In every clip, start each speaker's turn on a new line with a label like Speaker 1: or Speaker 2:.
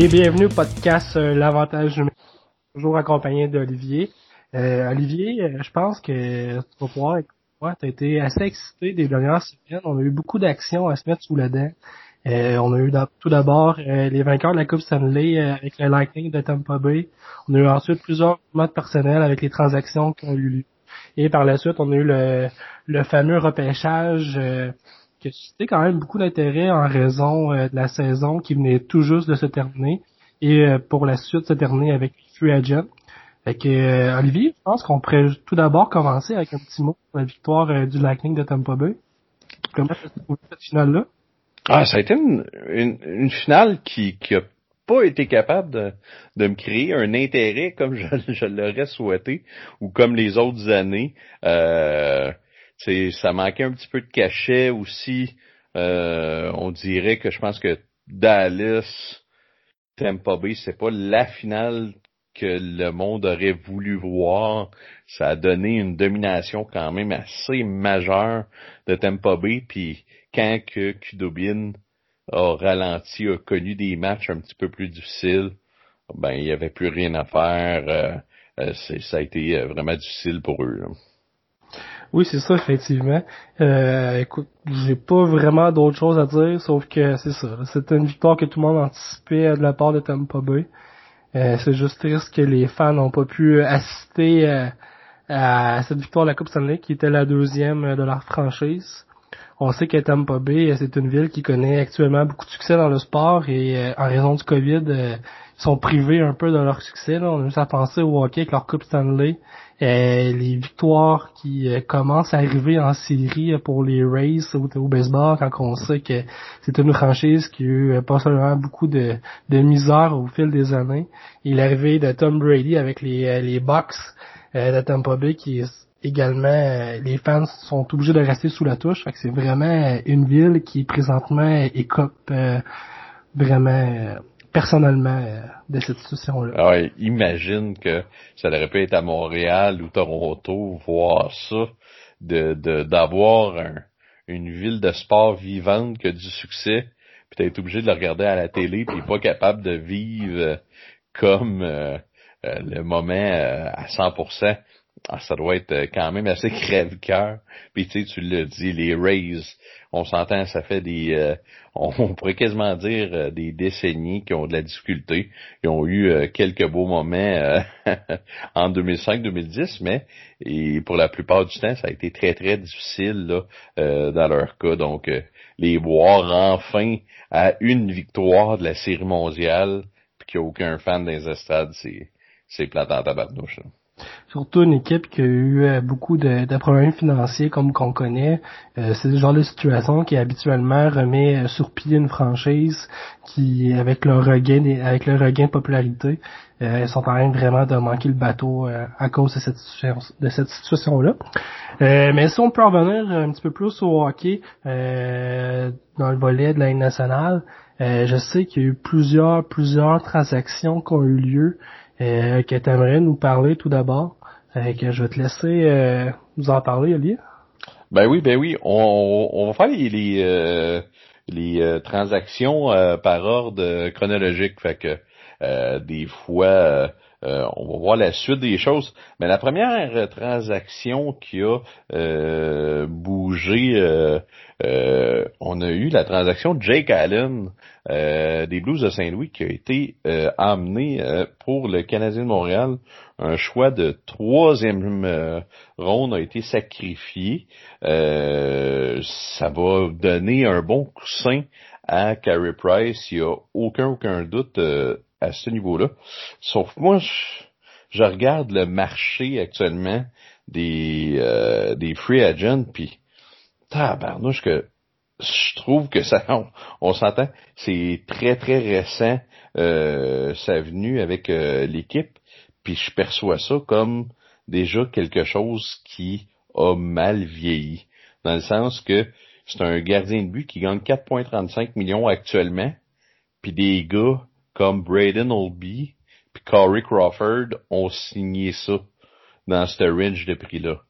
Speaker 1: Et bienvenue au podcast euh, L'avantage numérique. Toujours accompagné d'Olivier. Euh, Olivier, euh, je pense que tu vas pouvoir moi, tu as été assez excité des dernières semaines. On a eu beaucoup d'actions à se mettre sous la dent. Euh, on a eu tout d'abord euh, les vainqueurs de la Coupe Stanley avec le Lightning de Tampa Bay. On a eu ensuite plusieurs modes personnels avec les transactions qui ont eu lieu. Et par la suite, on a eu le, le fameux repêchage qui a suscité quand même beaucoup d'intérêt en raison de la saison qui venait tout juste de se terminer. Et pour la suite se terminer avec Free Agents. Fait que, Olivier, je pense qu'on pourrait tout d'abord commencer avec un petit mot sur la victoire du Lightning de Tampa Bay. Comment tu as trouvé cette finale-là?
Speaker 2: Ah, ça a été une, une, une finale qui, qui a pas été capable de, de me créer un intérêt comme je, je l'aurais souhaité ou comme les autres années. Euh, ça manquait un petit peu de cachet aussi. Euh, on dirait que je pense que Dallas, Tampa Bay, c'est pas la finale que le monde aurait voulu voir. Ça a donné une domination quand même assez majeure de Tampa Bay. Puis quand que Kudobin a ralenti, a connu des matchs un petit peu plus difficiles, ben il n'y avait plus rien à faire. Euh, euh, ça a été euh, vraiment difficile pour eux.
Speaker 1: Oui, c'est ça, effectivement. Euh, écoute, j'ai pas vraiment d'autres choses à dire, sauf que c'est ça. C'était une victoire que tout le monde anticipait de la part de Tampa Bay. c'est juste triste que les fans n'ont pas pu assister à cette victoire de la Coupe Stanley, qui était la deuxième de leur franchise. On sait que Tampa Bay, c'est une ville qui connaît actuellement beaucoup de succès dans le sport et euh, en raison du COVID, euh, ils sont privés un peu de leur succès. On a juste à penser au hockey avec leur Coupe Stanley. Euh, les victoires qui commencent à arriver en série pour les Rays au, baseball quand on sait que c'est une franchise qui a eu pas seulement beaucoup de, de misère au fil des années. Et l'arrivée de Tom Brady avec les, les de Tampa Bay qui également, euh, les fans sont obligés de rester sous la touche. Fait que c'est vraiment une ville qui présentement écope euh, vraiment personnellement de cette situation-là.
Speaker 2: Ah imagine que ça aurait pu être à Montréal ou Toronto, voir ça, de d'avoir une ville de sport vivante qui a du succès, puis être obligé de le regarder à la télé, puis pas capable de vivre comme le moment à 100%. Ah, ça doit être euh, quand même assez crève-cœur. Puis tu sais, tu l'as dit, les Rays, on s'entend, ça fait des, euh, on pourrait quasiment dire euh, des décennies qui ont de la difficulté. Ils ont eu quelques beaux moments en 2005-2010, mais et pour la plupart du temps, ça a été très très difficile là, dans leur cas. Donc, les voir enfin à une victoire de la série mondiale, puis qu'il n'y a aucun fan des estrades, c'est c'est plate en tabarnouche. Là
Speaker 1: surtout une équipe qui a eu euh, beaucoup de, problèmes financiers comme qu'on connaît. Euh, c'est le genre de situation qui habituellement remet euh, sur pied une franchise qui, avec leur regain, avec le regain de popularité, sont en train vraiment de manquer le bateau à cause de cette, de cette situation-là. mais si on peut revenir un petit peu plus au hockey dans le volet de la nationale, je sais qu'il y a eu plusieurs, plusieurs transactions qui ont eu lieu euh, que tu aimerais nous parler tout d'abord? Euh, que je vais te laisser euh, nous en parler, Olivier.
Speaker 2: Ben oui, ben oui. On, on va faire les, les, euh, les transactions par ordre chronologique. Fait que des fois, on va voir la suite des choses. Mais la première transaction qui a bougé, on a eu la transaction Jake Allen euh, des Blues de Saint-Louis qui a été euh, amené euh, pour le Canadien de Montréal. Un choix de troisième ronde a été sacrifié. ça va donner un bon coussin à Carey Price. Il n'y a aucun, aucun doute à ce niveau-là. Sauf moi, je, regarde le marché actuellement des, des free agents, puis tabarnouche que je trouve que ça, on, s'entend, c'est très très récent euh, sa venue avec euh, l'équipe, puis je perçois ça comme déjà quelque chose qui a mal vieilli, dans le sens que c'est un gardien de but qui gagne 4,35 millions actuellement, puis des gars comme Braden Olby puis Corey Crawford ont signé ça dans ce range de prix-là.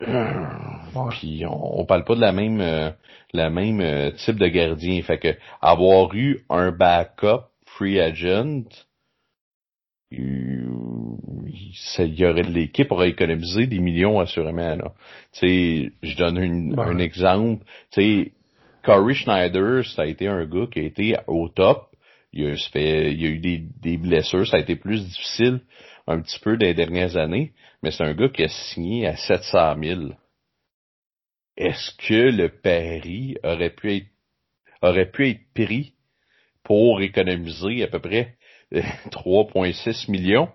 Speaker 2: Puis on, on, parle pas de la même euh, la même euh, type de gardien. Fait que avoir eu un backup free agent, il y aurait l'équipe aurait économisé des millions assurément là. Tu sais, je donne un exemple. Tu sais, Corey Schneider, ça a été un gars qui a été au top. Il a, il y a eu des, des, blessures, ça a été plus difficile un petit peu des dernières années, mais c'est un gars qui a signé à 700 000. Est-ce que le pari aurait pu être aurait pu être pris pour économiser à peu près 3,6 millions?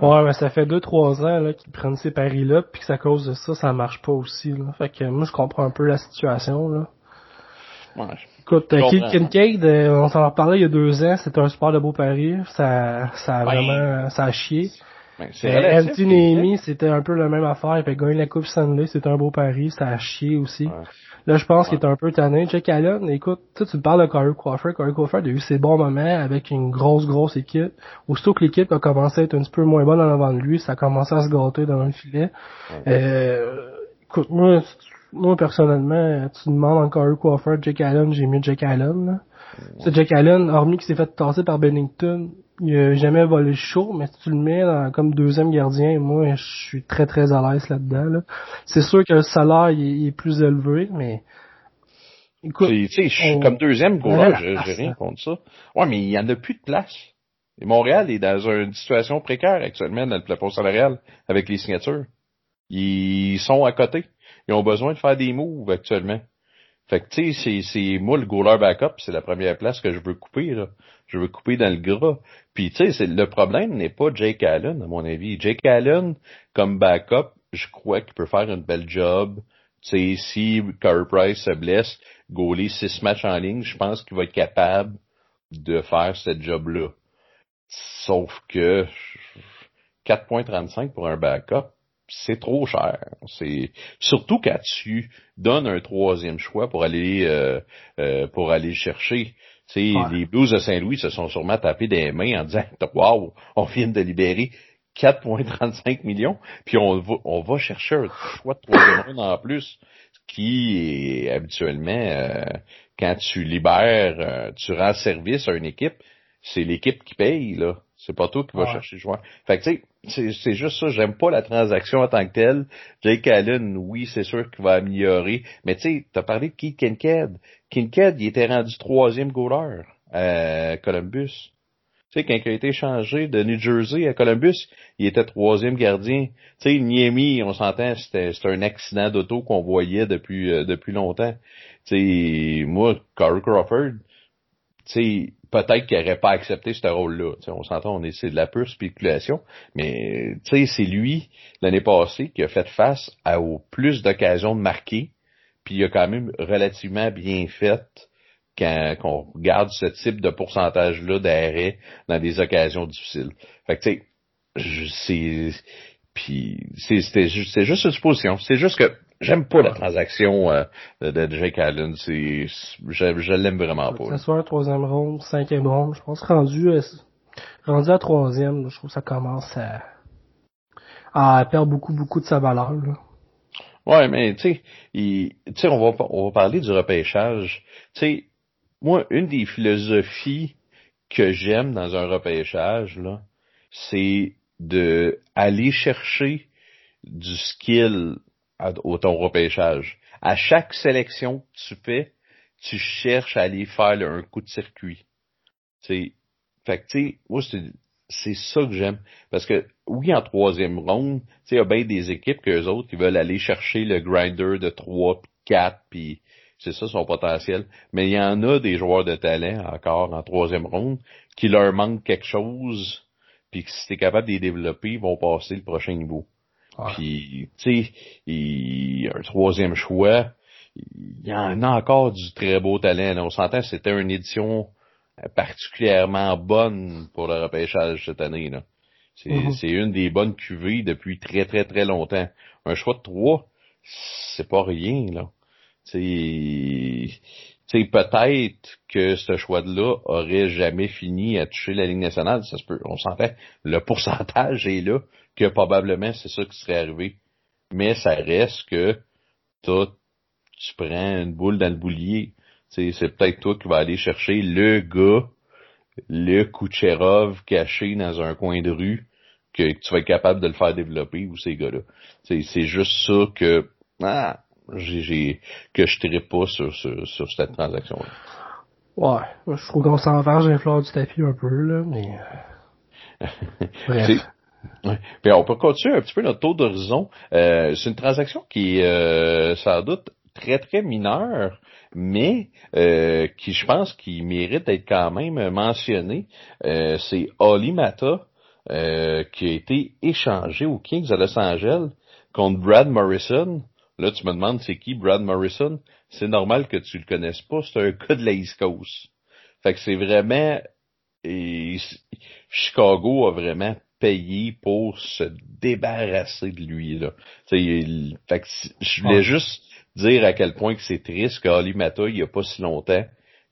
Speaker 1: Ouais, mais ça fait 2-3 ans là, qu'ils prennent ces paris-là, puis que à cause de ça, ça marche pas aussi. Là. Fait que moi, je comprends un peu la situation. Là.
Speaker 2: Ouais,
Speaker 1: Écoute, Kincaid, euh, on s'en a reparlé il y a deux ans, c'était un super de beau pari. Ça, ça a vraiment, ça a chié.
Speaker 2: Ben, euh,
Speaker 1: Anthony c'était un peu la même affaire. Il avait gagné la Coupe Stanley, c'était un beau pari, ça a chié aussi. Là, je pense qu'il est un peu tanné. Jack Allen, écoute, tu, tu parles de Corey Crawford. Corey Crawford a eu ses bons moments avec une grosse, grosse équipe. Aussitôt que l'équipe a commencé à être un petit peu moins bonne en avant de lui, ça a commencé à se gâter dans le filet. Euh, écoute, moi, moi, personnellement, tu demandes encore Corey Crawford, Jack Allen, j'ai mis Jack Allen. Là. C'est Jack Allen, hormis qu'il s'est fait tasser par Bennington, il a jamais volé le show, mais si tu le mets comme deuxième gardien, moi, je suis très très à l'aise là-dedans. Là. C'est sûr que le salaire il, est plus élevé, mais
Speaker 2: écoute, tu sais, comme deuxième goaler, j'ai rien contre ça. Ouais, mais il y en a plus de place. Et Montréal est dans une situation précaire actuellement dans le plafond salarial avec les signatures. Ils sont à côté. Ils ont besoin de faire des moves actuellement. Fait que tu sais, c'est moi le goaler backup, c'est la première place que je veux couper là. Je veux couper dans le gras. Puis tu sais, le problème n'est pas Jake Allen à mon avis. Jake Allen comme backup, je crois qu'il peut faire une belle job. Tu sais, si Carey Price se blesse, goaler six matchs en ligne, je pense qu'il va être capable de faire ce job-là. Sauf que 4.35 pour un backup, c'est trop cher. C'est surtout quand tu donnes un troisième choix pour aller euh, euh, pour aller chercher. sais, Les Blues de Saint-Louis se sont sûrement tapés des mains en disant Wow, on vient de libérer 4,35 millions, puis on va, on va chercher un choix de troisième en plus, qui est habituellement, euh, quand tu libères, tu rends service à une équipe, c'est l'équipe qui paye, là. C'est pas toi qui vas chercher le joueur. Fait que tu sais, c'est juste ça. J'aime pas la transaction en tant que telle. Jake Allen, oui, c'est sûr qu'il va améliorer. Mais tu sais, t'as parlé de Keith Kincaid. Kincaid, il était rendu troisième goaler à Columbus. Tu sais, quand il a été changé de New Jersey à Columbus, il était troisième gardien. Tu sais, Niemi, on s'entend, c'était un accident d'auto qu'on voyait depuis euh, depuis longtemps. Tu sais, moi, Carl Crawford, tu sais, peut-être qu'il n'aurait pas accepté ce rôle-là. On s'entend, on est, c'est de la pure spéculation, mais c'est lui, l'année passée, qui a fait face à au plus d'occasions de marquer, puis il a quand même relativement bien fait quand on regarde ce type de pourcentage-là d'arrêt dans des occasions difficiles. Fait que tu sais, c'est puis c'est juste une supposition. C'est juste que J'aime pas la transaction euh, de Jake Allen. C'est, je, je l'aime vraiment pas.
Speaker 1: Ce soit troisième ronde, cinquième ronde, je pense rendu, euh, rendu à troisième, je trouve que ça commence à, à perdre beaucoup, beaucoup de sa valeur. Là.
Speaker 2: Ouais, mais tu sais, on va, on va parler du repêchage. Tu sais, moi, une des philosophies que j'aime dans un repêchage, là, c'est de aller chercher du skill au ton repêchage. À chaque sélection que tu fais, tu cherches à aller faire un coup de circuit. T'sais, fait que, tu sais, moi, c'est ça que j'aime. Parce que, oui, en troisième ronde, il y a bien des équipes qu'eux autres qui veulent aller chercher le grinder de 3 puis 4 puis c'est ça son potentiel. Mais il y en a des joueurs de talent encore en troisième ronde qui leur manque quelque chose puis que si t'es capable de les développer, ils vont passer le prochain niveau. Puis, tu sais, un troisième choix, il y en a encore du très beau talent. On s'entend, c'était une édition particulièrement bonne pour le repêchage cette année. là. Mm-hmm. C'est une des bonnes cuvées depuis très très très longtemps. Un choix de trois, c'est pas rien là. C'est peut-être que ce choix-là aurait jamais fini à toucher la Ligue nationale, ça se peut, on s'entend. Le pourcentage est là, que probablement c'est ça qui serait arrivé. Mais ça reste que tu prends une boule dans le boulier. C'est peut-être toi qui vas aller chercher le gars le Kucherov caché dans un coin de rue que, tu vas être capable de le faire développer ou ces gars-là. C'est juste ça que ah, j'ai que je tirais pas sur, sur, cette transaction-là.
Speaker 1: Ouais, je trouve qu'on s'en va j'ai fleur du tapis un peu, là, mais.
Speaker 2: Bref. Puis on peut continuer un petit peu notre tour d'horizon. Euh, c'est une transaction qui est euh, sans doute très très mineure, mais euh, qui je pense qui mérite d'être quand même mentionné. Euh, c'est Oli Mata euh, qui a été échangé aux Kings à Los Angeles contre Brad Morrison. Là, tu me demandes c'est qui Brad Morrison? C'est normal que tu le connaisses pas, c'est un gars de la East Coast. Fait que c'est vraiment et Chicago a vraiment payé pour se débarrasser de lui là. fait que je voulais juste dire à quel point que c'est triste qu'Ali Mata, il y a pas si longtemps,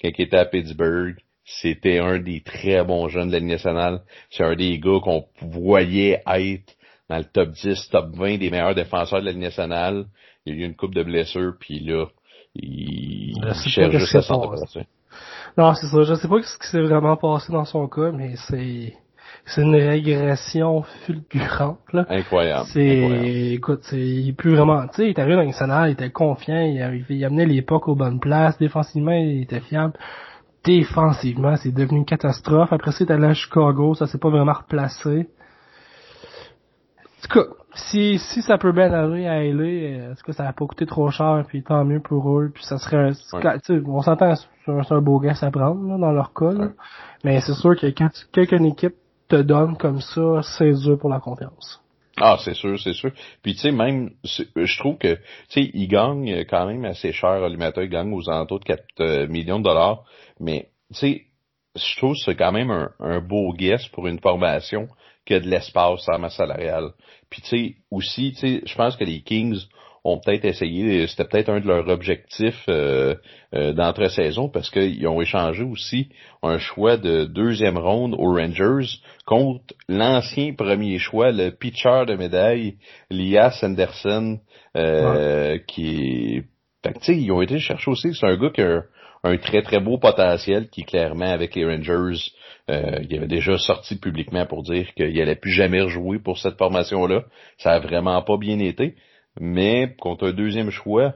Speaker 2: quand il était à Pittsburgh, c'était un des très bons jeunes de la nationale. C'est un des gars qu'on voyait être dans le top 10, top 20 des meilleurs défenseurs de la nationale. Il y a eu une coupe de blessures, puis là, il, cherche juste à s'en
Speaker 1: Non, c'est ça. Je sais pas ce qui s'est vraiment passé dans son cas, mais c'est c'est une régression fulgurante. Là.
Speaker 2: Incroyable.
Speaker 1: C'est, écoute, c'est, il est plus vraiment, tu sais, il est arrivé dans national, il était confiant, il, il amenait l'époque aux bonnes places, défensivement, il était fiable. Défensivement, c'est devenu une catastrophe. Après ça, il est allé à Chicago, ça s'est pas vraiment replacé. En tout cas, si, si ça peut bien aller à aller, est-ce que ça va pas coûté trop cher, puis tant mieux pour eux, puis ça serait, on s'entend, c'est un, beau gars à prendre, dans leur cas, mais c'est sûr que quand quelqu'un équipe te donne comme ça, c'est dur pour la confiance.
Speaker 2: Ah, c'est sûr, c'est sûr. Puis tu sais, même, je trouve que, tu sais, il gagne quand même assez cher, Alimata, il gagne aux alentours de 4 euh, millions de dollars, mais tu sais, je trouve que c'est quand même un, beau guess pour une formation qui a de l'espace à masse salariale. Puis tu sais, aussi, tu sais, je pense que les Kings ont peut-être essayé, c'était peut-être un de leurs objectifs euh, euh, d'entre-saison parce qu'ils ont échangé aussi un choix de deuxième ronde aux Rangers contre l'ancien premier choix, le pitcher de médaille, Lias Anderson, euh, qui. Fait que, ils ont été chercher aussi, c'est un gars qui a un, très très beau potentiel qui clairement avec les Rangers euh, il avait déjà sorti publiquement pour dire qu'il n'allait plus jamais rejouer pour cette formation-là. Ça a vraiment pas bien été. Mais contre un deuxième choix,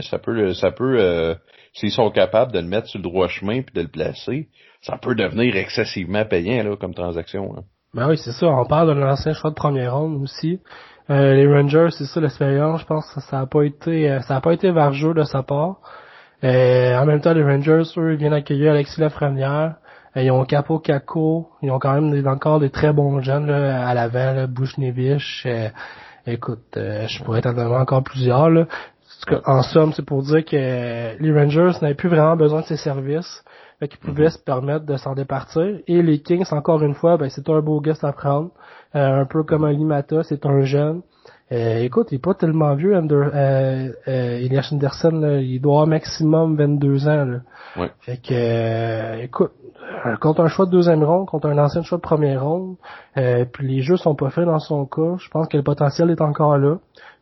Speaker 2: ça peut, ça peut, euh, s'ils sont capables de le mettre sur le droit chemin puis de le placer, ça peut devenir excessivement payant là comme transaction.
Speaker 1: Ben oui, c'est ça. On parle de l'ancien choix de première ronde aussi. Euh, les Rangers, c'est ça l'expérience. Je pense que ça n'a pas été, euh, ça a pas été vargeux de sa part. en même temps, les Rangers, eux, ils viennent accueillir Alexis Lafrenière. Ils ont Capo Caco. Ils ont quand même des, encore des très bons jeunes là, à l'avant, Bush Nevish. Écoute, euh, je pourrais t'en donner encore plusieurs. Là. En somme, c'est pour dire que les Rangers n'avaient plus vraiment besoin de ces services, mais qu'ils pouvaient mhm. se permettre de s'en départir. Et les Kings, encore une fois, ben, c'est un beau geste à prendre. Euh, un peu comme un Limata, c'est un jeune. Euh, écoute, il est pas tellement vieux, Ander, euh, euh, Elias Anderson, il doit avoir maximum 22 ans. Là.
Speaker 2: Ouais.
Speaker 1: Fait que, euh, écoute, contre un choix de deuxième ronde, contre un ancien choix de première ronde, puis les jeux sont pas faits dans son cas, je pense que le potentiel est encore là.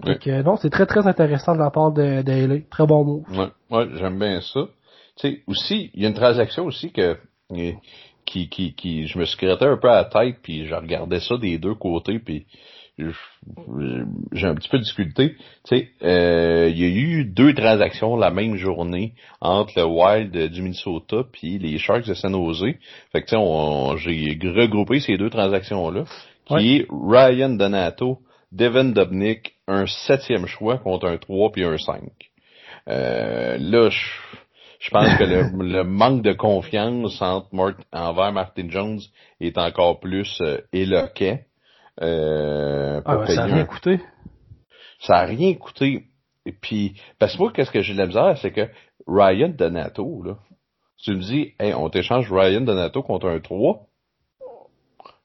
Speaker 1: Fait que, non, c'est très très intéressant de la part de, de Très bon mot.
Speaker 2: Ouais, ouais j'aime bien ça. Tu sais, aussi, il y a une transaction aussi que qui, qui, qui, je me suis un peu à la tête, puis je regardais ça des deux côtés, puis j'ai un petit peu de difficulté. Tu sais, euh, il y a eu deux transactions la même journée entre le Wild du Minnesota puis les Sharks de San Jose. Fait que tu sais, j'ai regroupé ces deux transactions-là, qui est Ryan Donato, Devin Dubnik, un septième choix contre un 3 puis un 5. Euh, là, je, pense que le, manque de confiance entre envers Martin Jones est encore plus euh, éloquent.
Speaker 1: Euh, ah, ça n'a rien coûté.
Speaker 2: Ça a rien coûté. Et puis, parce que moi, qu'est-ce que j'ai de la misère, c'est que Ryan Donato, là, tu me dis, hey, on t'échange Ryan Donato contre un 3.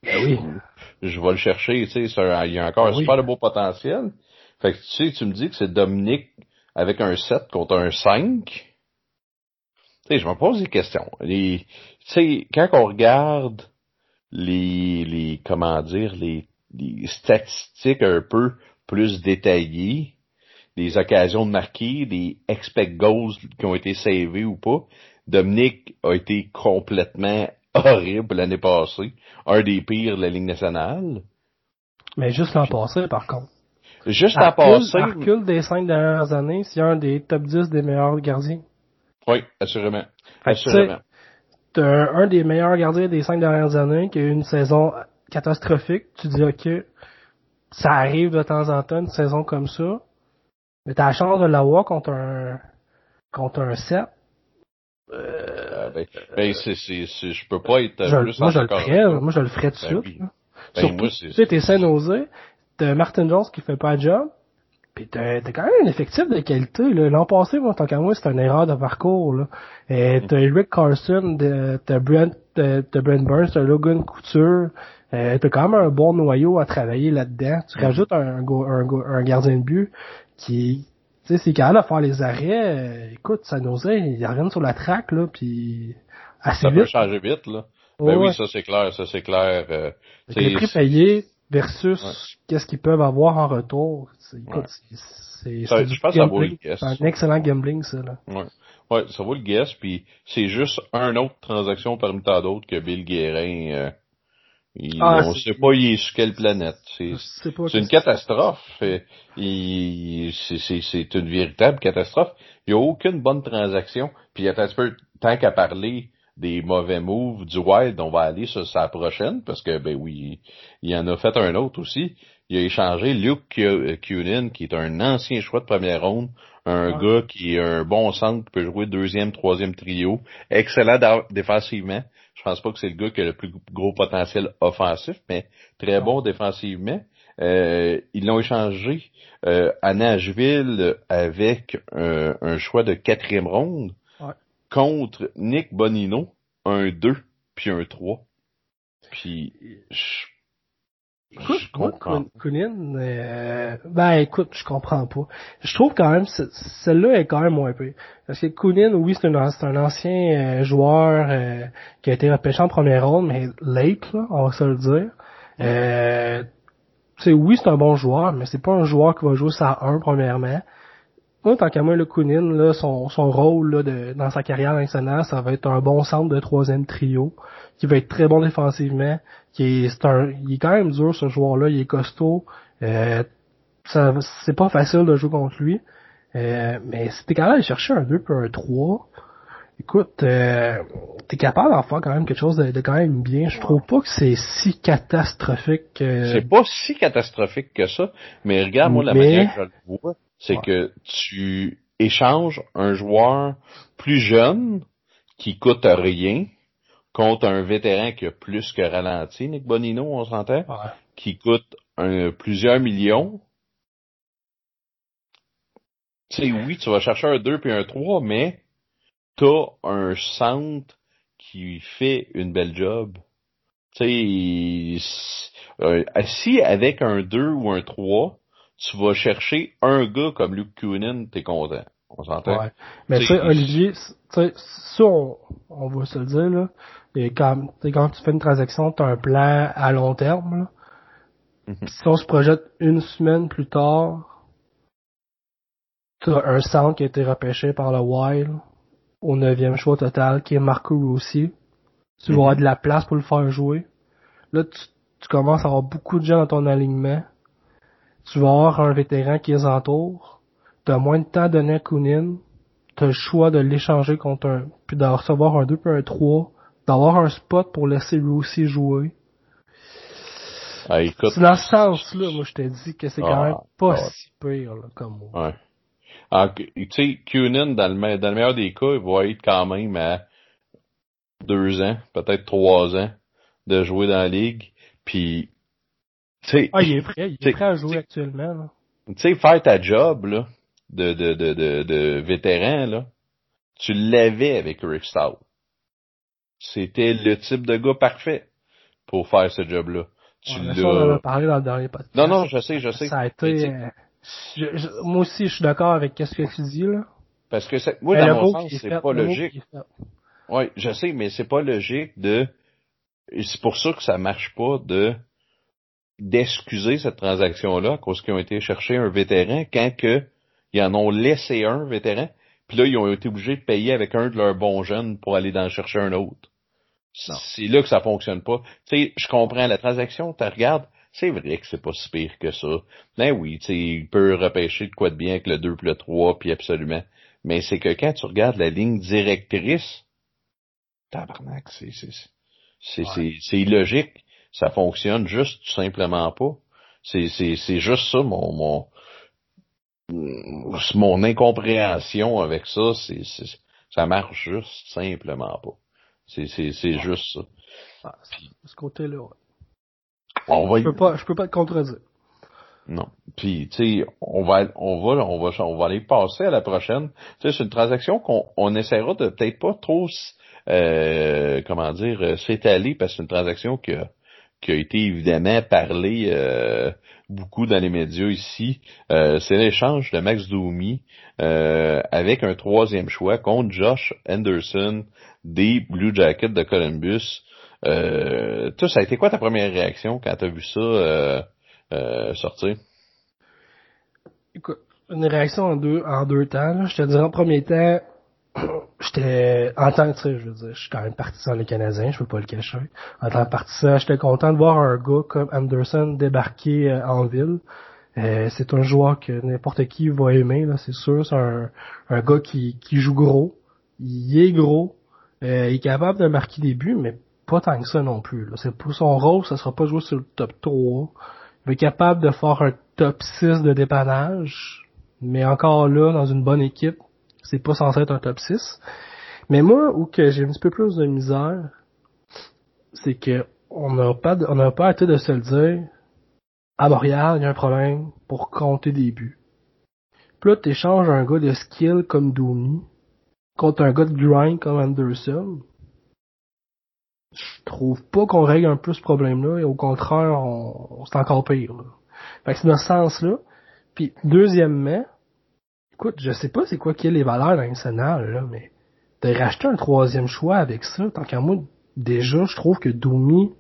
Speaker 1: Ben oui.
Speaker 2: Je, vais le chercher, tu sais, il y a encore un ben super beau potentiel. Fait que tu sais, tu me dis que c'est Dominique avec un 7 contre un 5. Tu sais, je me pose des questions. tu sais, quand on regarde les, les, comment dire, les des statistiques un peu plus détaillées, des occasions de marquer, des expect goals qui ont été savés ou pas. Dominique a été complètement horrible l'année passée. Un des pires de la Ligue nationale.
Speaker 1: Mais juste l'an passé, par contre.
Speaker 2: Juste l'an passé.
Speaker 1: recul des cinq dernières années, c'est un des top 10 des meilleurs gardiens.
Speaker 2: Oui, assurément.
Speaker 1: Fait assurément. T'as un, un, des meilleurs gardiens des cinq dernières années qui a eu une saison catastrophique. Tu dis, OK, ça arrive de temps en temps, une saison comme ça. Mais t'as la chance de l'avoir contre un, contre un 7.
Speaker 2: Euh, ben, ben c'est, c'est, je peux pas être
Speaker 1: je, plus moi, je le ferais, moi, je le ferais tout de ben suite. Ben, Surtout, tu sais, t'es saint osé, t'as Martin Jones qui fait pas le job, pis t'as, t'as quand même un effectif de qualité, là. L'an passé, moi, tant qu'à moi, c'était une erreur de parcours, là. Et t'as Eric Carson, t'as Brent, t'as Brent Burns, t'as Logan Couture, euh, t'as quand même un bon noyau à travailler là-dedans. Tu mm. rajoutes un, un, un, gardien de but qui, tu sais, c'est capable de faire les arrêts. Euh, écoute, ça n'osait, il rien sur la traque, là, puis assez
Speaker 2: ça
Speaker 1: vite.
Speaker 2: peut changer vite, là. ben oui, ça c'est clair, ça c'est clair. Euh,
Speaker 1: les prix payés versus qu'est-ce qu'ils peuvent avoir en retour. Écoute, c'est,
Speaker 2: c'est,
Speaker 1: C'est un excellent gambling, ça, là.
Speaker 2: Ouais. Ouais, ça vaut le guess, puis c'est juste un autre transaction parmi tant d'autres que Bill Guérin euh, il, ah, on sait pas il est sur quelle planète. C'est une catastrophe. C'est une véritable catastrophe. Il n'y a aucune bonne transaction. Puis tant qu'à parler des mauvais moves du Wild, on va aller sur sa prochaine, parce que ben oui, il en a fait un autre aussi. Il a échangé Luke Kunin, qui est un ancien choix de première ronde, un gars qui est un bon centre, qui peut jouer deuxième, troisième trio, excellent défensivement. Je pense pas que c'est le gars qui a le plus gros potentiel offensif, mais très bon défensivement. Euh, ils l'ont échangé euh, à Nashville avec un, choix de quatrième ronde contre Nick Bonino, un 2 puis un 3. Puis je
Speaker 1: Écoute, moi, euh, ben écoute, je comprends pas. Je trouve quand même celle-là est quand même moins peu. Parce que Kunin, oui, c'est un, un ancien euh, joueur euh, qui a été repêché en première ronde, mais late, là, on va se le dire. Euh, oui, c'est un bon joueur, mais c'est pas un joueur qui va jouer ça à 1 premièrement. Moi, tant qu'à moi, le Kunin, là, son, son rôle là, de, dans sa carrière nationale, ça va être un bon centre de troisième trio, qui va être très bon défensivement, qui est, un, il est quand même dur ce joueur-là, il est costaud. Euh, c'est pas facile de jouer contre lui. Euh, mais si t'es capable de chercher un 2 puis un 3, écoute, euh, t'es capable d'en faire quand même quelque chose de, quand même bien. Je trouve pas que c'est si catastrophique.
Speaker 2: C'est pas si catastrophique que ça, mais regarde moi la manière que je le vois c'est que tu échanges un joueur plus jeune qui coûte rien contre un vétéran qui a plus que ralenti, Nick Bonino, on s'entend, qui coûte un, plusieurs millions. Tu sais, oui, tu vas chercher un 2 puis un 3, mais t'as un centre qui fait une belle job. Tu sais, euh, si avec un 2 ou un 3, tu vas chercher un gars comme Luke Kunin, t'es content. On s'entend? Ouais.
Speaker 1: Mais tu sais, Olivier, ça, on, on va se le dire, là. Et quand, quand tu fais une transaction, tu as un plan à long terme, là. Mm-hmm. Si on se projette une semaine plus tard, tu as un centre qui a été repêché par le Wild au neuvième choix total, qui est Marco Rossi. Tu vas avoir mm-hmm. de la place pour le faire jouer. Là, tu, tu commences à avoir beaucoup de gens dans ton alignement tu vas avoir un vétéran qui les entoure, tu as moins de temps donné à Kunin, tu as le choix de l'échanger contre un, puis de recevoir un 2 puis un 3, d'avoir un spot pour laisser lui aussi jouer.
Speaker 2: Ah,
Speaker 1: c'est dans ce sens-là, moi, je te dis que c'est quand même ah, pas ah, si pire, là, comme moi.
Speaker 2: Ouais. Ah, tu sais, Kunin, dans le, dans le meilleur des cas, il va être quand même à deux ans, peut-être trois ans de jouer dans la ligue. Puis
Speaker 1: ah, il est prêt, il est prêt à jouer actuellement.
Speaker 2: Tu sais, faire ta job là, de, de, de, de, de vétéran, là, tu l'avais avec Rick Stout. C'était le type de gars parfait pour faire ce job-là.
Speaker 1: Tu l'as. on en a parlé dans le dernier podcast.
Speaker 2: Non, non, je sais, je sais.
Speaker 1: Ça a été. Euh, moi aussi, je suis d'accord avec ce que tu dis là.
Speaker 2: Parce que moi, dans mon sens, c'est pas logique. Oui, je sais, mais c'est pas logique de. C'est pour ça que ça marche pas de d'excuser cette transaction-là, cause qu'ils ont été chercher un vétéran quand que ils en ont laissé un vétéran, puis là, ils ont été obligés de payer avec un de leurs bons jeunes pour aller en chercher un autre. C'est là que ça fonctionne pas. Tu sais, je comprends la transaction, tu regardes, c'est vrai que c'est pas si pire que ça. Ben oui, tu sais, il peut repêcher de quoi de bien avec le 2 puis le 3, puis absolument. Mais c'est que quand tu regardes la ligne directrice, tabarnak, c'est, c'est, c'est, c'est, c'est illogique. Ça fonctionne juste tout simplement pas. C'est, c'est, c'est juste ça, mon, mon, mon incompréhension avec ça, c'est, c'est, ça marche juste simplement pas. C'est, c'est, c'est juste ça.
Speaker 1: Ah, ce côté-là, ouais.
Speaker 2: On va
Speaker 1: Je peux pas, je peux pas te contredire.
Speaker 2: Non. Puis, tu sais, on va, on va, on va, on va aller passer à la prochaine. Tu sais, c'est une transaction qu'on on essaiera de peut-être pas trop, euh, comment dire, euh, s'étaler parce que c'est une transaction qui a, qui a été évidemment parlé euh, beaucoup dans les médias ici. Euh, c'est l'échange de Max Doumi euh, avec un troisième choix contre Josh Anderson des Blue Jackets de Columbus. Euh, toi, ça a été quoi ta première réaction quand tu as vu ça euh, euh, sortir?
Speaker 1: Écoute, une réaction en deux, en deux temps. Là. Je te dirais en premier temps, j'étais en tant que tu sais, je veux dire, je suis quand même partisan les Canadiens, je peux pas le cacher. En tant que partisan, j'étais content de voir un gars comme Anderson débarquer euh, en ville. Euh, c'est un joueur que n'importe qui va aimer, là, c'est sûr. C'est un, un gars qui, qui joue gros. Il est gros. Euh, il est capable de marquer des buts, mais pas tant que ça non plus. Là. C'est pour son rôle, ça sera pas joué sur le top 3. Il est capable de faire un top 6 de dépannage. Mais encore là, dans une bonne équipe, c'est pas censé être un top 6. Mais moi, où que j'ai un petit peu plus de misère, c'est que on n'a pas, on n'a pas arrêté de se le dire. À Montréal, il y a un problème pour compter des buts. Puis là, t'échanges un gars de skill comme Domi contre un gars de grind comme Anderson. Je trouve pas qu'on règle un peu ce problème-là et au contraire, on, c'est encore pire. Là. Fait que c'est dans sens-là. Puis deuxièmement, écoute, je sais pas c'est quoi qui est les valeurs dans nationale, là, mais de racheter un troisième choix avec ça, tant qu'à moi, déjà, je trouve que Doumi,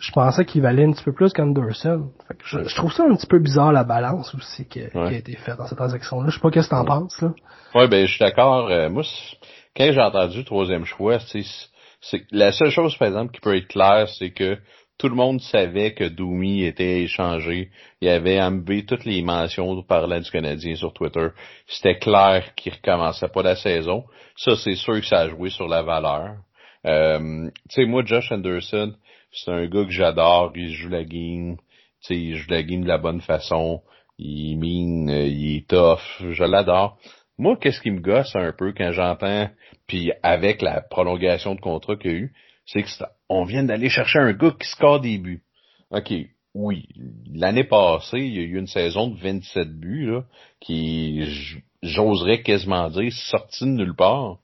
Speaker 1: je pensais qu'il valait un petit peu plus qu'Anderson. Fait que je, je, trouve ça un petit peu bizarre la balance aussi qui,
Speaker 2: Ouais.
Speaker 1: qui a été faite dans cette transaction-là. Je sais pas qu'est-ce que t'en penses, là.
Speaker 2: Ouais, ben je suis d'accord. Euh, moi, quand j'ai entendu troisième choix, c'est c'est la seule chose, par exemple, qui peut être claire, c'est que tout le monde savait que Doumi était échangé. Il y avait enlevé toutes les mentions parlant du Canadien sur Twitter. C'était clair qu'il recommençait pas la saison. Ça, c'est sûr que ça a joué sur la valeur. Euh, tu sais, moi, Josh Anderson, c'est un gars que j'adore. Il joue la game. Tu sais, il joue la game de la bonne façon. Il mine, euh, il est tough. Je l'adore. Moi, qu'est-ce qui me gosse un peu quand j'entends, puis avec la prolongation de contrat qu'il y a eu, c'est que on vient d'aller chercher un gars qui score des buts. OK, oui. L'année passée, il y a eu une saison de 27 buts, là, qui, j'oserais quasiment dire, sorti de nulle part.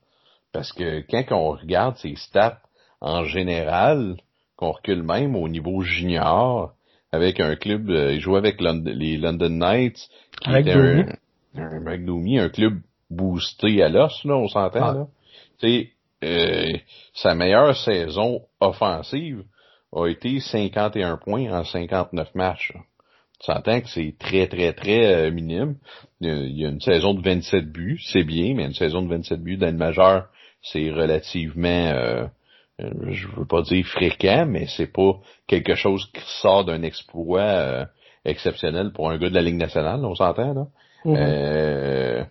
Speaker 2: Parce que quand on regarde ses stats en général, qu'on recule même au niveau junior, avec un club, euh, il jouait avec Lond- les London Knights, qui
Speaker 1: Avec
Speaker 2: était un, un un club boosté à l'os, là, on s'entend,
Speaker 1: Ah.
Speaker 2: là. Euh, sa meilleure saison offensive a été 51 points en 59 matchs. Tu s'entends que c'est très, très, très euh, minime. Il y, a, il y a une saison de 27 buts, c'est bien, mais une saison de 27 buts dans le majeur, c'est relativement, euh, euh, je veux pas dire fréquent, mais c'est pas quelque chose qui sort d'un exploit euh, exceptionnel pour un gars de la Ligue nationale, on s'entend, là. Euh,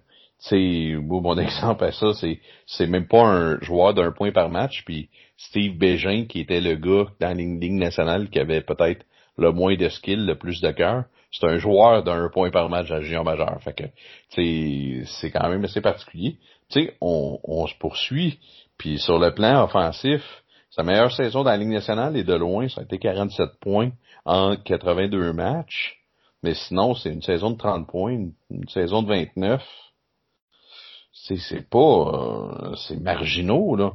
Speaker 2: moi, mon exemple à ça, c'est c'est même pas un joueur d'un point par match, puis Steve Bégin, qui était le gars dans la Ligue nationale qui avait peut-être le moins de skill, le plus de cœur, c'est un joueur d'un point par match à Géant majeur. Fait que, c'est quand même assez particulier. Tu sais, on, on se poursuit, puis sur le plan offensif, sa meilleure saison dans la Ligue nationale est de loin, ça a été 47 points en 82 matchs. Mais sinon, c'est une saison de 30 points, une saison de 29. C'est, c'est pas, euh, c'est marginaux, là.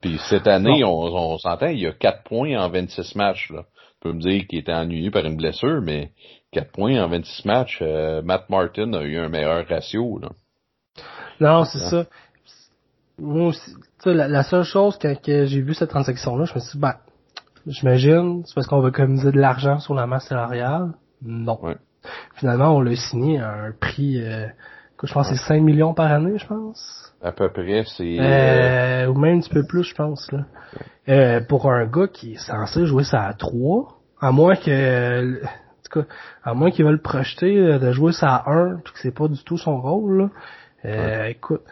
Speaker 2: Puis cette année, on, on s'entend, il y a 4 points en 26 matchs, là. Tu peux me dire qu'il était ennuyé par une blessure, mais 4 points en 26 matchs, euh, Matt Martin a eu un meilleur ratio, là.
Speaker 1: Non, c'est ça. Moi aussi, la, la seule chose quand que j'ai vu cette transaction-là, je me suis dit, ben, j'imagine, c'est parce qu'on va communiser de l'argent sur la masse salariale? Non.
Speaker 2: Ouais.
Speaker 1: Finalement, on l'a signé à un prix euh, Je pense que c'est 5 millions par année, je pense.
Speaker 2: À peu près, c'est...
Speaker 1: Euh, ou même un petit peu plus, je pense. Là. Euh, pour un gars qui est censé jouer ça à 3, à moins que... En tout cas, à moins qu'il veuille le projeter de jouer ça à 1, puis que c'est pas du tout son rôle. Là. Euh, Écoute,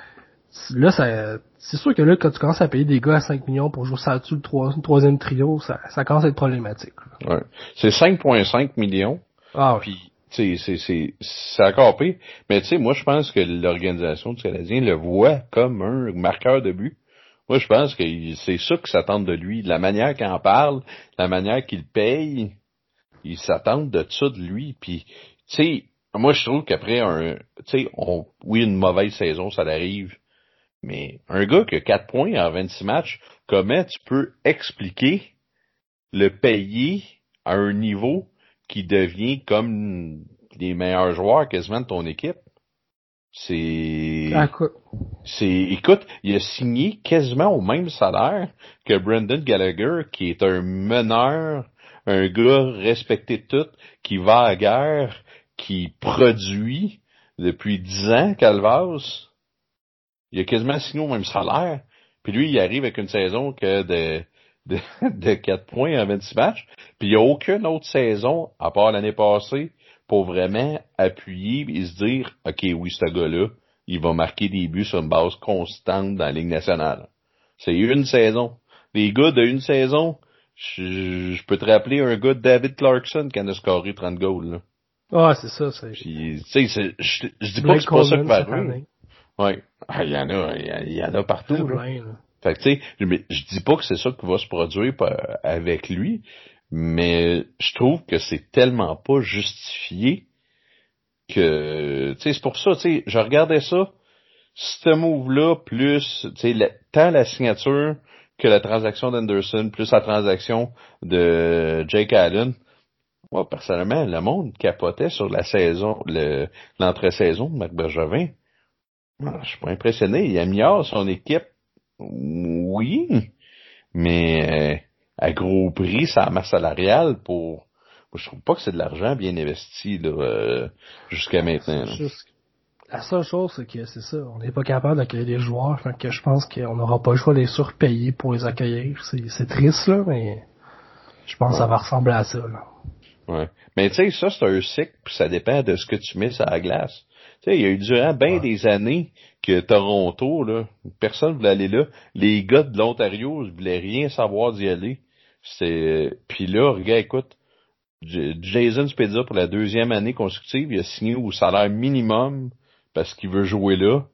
Speaker 1: là, ça, c'est sûr que là, quand tu commences à payer des gars à 5 millions pour jouer ça dessus le, troisième trio, ça, ça commence à être problématique.
Speaker 2: Ouais. C'est 5,5 millions.
Speaker 1: Ah
Speaker 2: Puis, c'est, c'est, c'est, c'est encore pire. Mais tu sais, moi, je pense que l'organisation du Canadien le voit comme un marqueur de but. Moi, je pense que c'est ça qu'ils s'attendent de lui. La manière qu'il en parle, la manière qu'il paye, ils s'attendent de ça de lui. Puis, tu sais, moi, je trouve qu'après un, tu sais, oui, une mauvaise saison, ça arrive. Mais un gars qui a 4 points en 26 matchs, comment tu peux expliquer le payer à un niveau qui devient comme les meilleurs joueurs quasiment de ton équipe? C'est,
Speaker 1: ah,
Speaker 2: c'est, écoute, il a signé quasiment au même salaire que Brendan Gallagher, qui est un meneur, un gars respecté de tout, qui va à la guerre, qui produit depuis dix ans, Calvas. Il a quasiment signé au même salaire. Puis lui, il arrive avec une saison que de, de, de 4 points en 26 matchs. Puis il n'y a aucune autre saison, à part l'année passée, pour vraiment appuyer et se dire, OK, oui, ce gars-là, il va marquer des buts sur une base constante dans la Ligue nationale. C'est une saison. Les gars de une saison, je, peux te rappeler un gars de David Clarkson qui en a scoré 30 goals. Là.
Speaker 1: Ah, c'est ça, c'est.
Speaker 2: Puis, tu sais, je, je dis pas que c'est pas ça qui va. Ouais. Ah, il y en a, il y, en a partout. Là. Fait que, tu sais, je, je dis pas que c'est ça qui va se produire avec lui, mais je trouve que c'est tellement pas justifié que, tu sais, c'est pour ça, tu sais, je regardais ça, ce move-là, plus, tu sais, tant la signature que la transaction d'Anderson, plus la transaction de Jake Allen, moi, personnellement, le monde capotait sur la saison, l'entre-saison de Marc Bergevin. Ah, je suis pas impressionné. Il a mis hors son équipe. Oui. Mais euh, à gros prix, sa masse salariale pour. je trouve pas que c'est de l'argent bien investi euh, jusqu'à maintenant.
Speaker 1: La seule chose, c'est que c'est ça, on n'est pas capable d'accueillir des joueurs, que je pense qu'on n'aura pas le choix de les surpayer pour les accueillir. C'est triste là, mais je pense que ça va ressembler à ça. Là.
Speaker 2: Ouais. Mais tu sais, ça, c'est un cycle, puis ça dépend de ce que tu mets sur la glace. Tu sais, il y a eu durant bien des années que Toronto, là, personne voulait aller là. Les gars de l'Ontario ne voulaient rien savoir d'y aller. C'est Puis là, regarde, écoute, Jason Spezza, pour la deuxième année consécutive, il a signé au salaire minimum parce qu'il veut jouer là.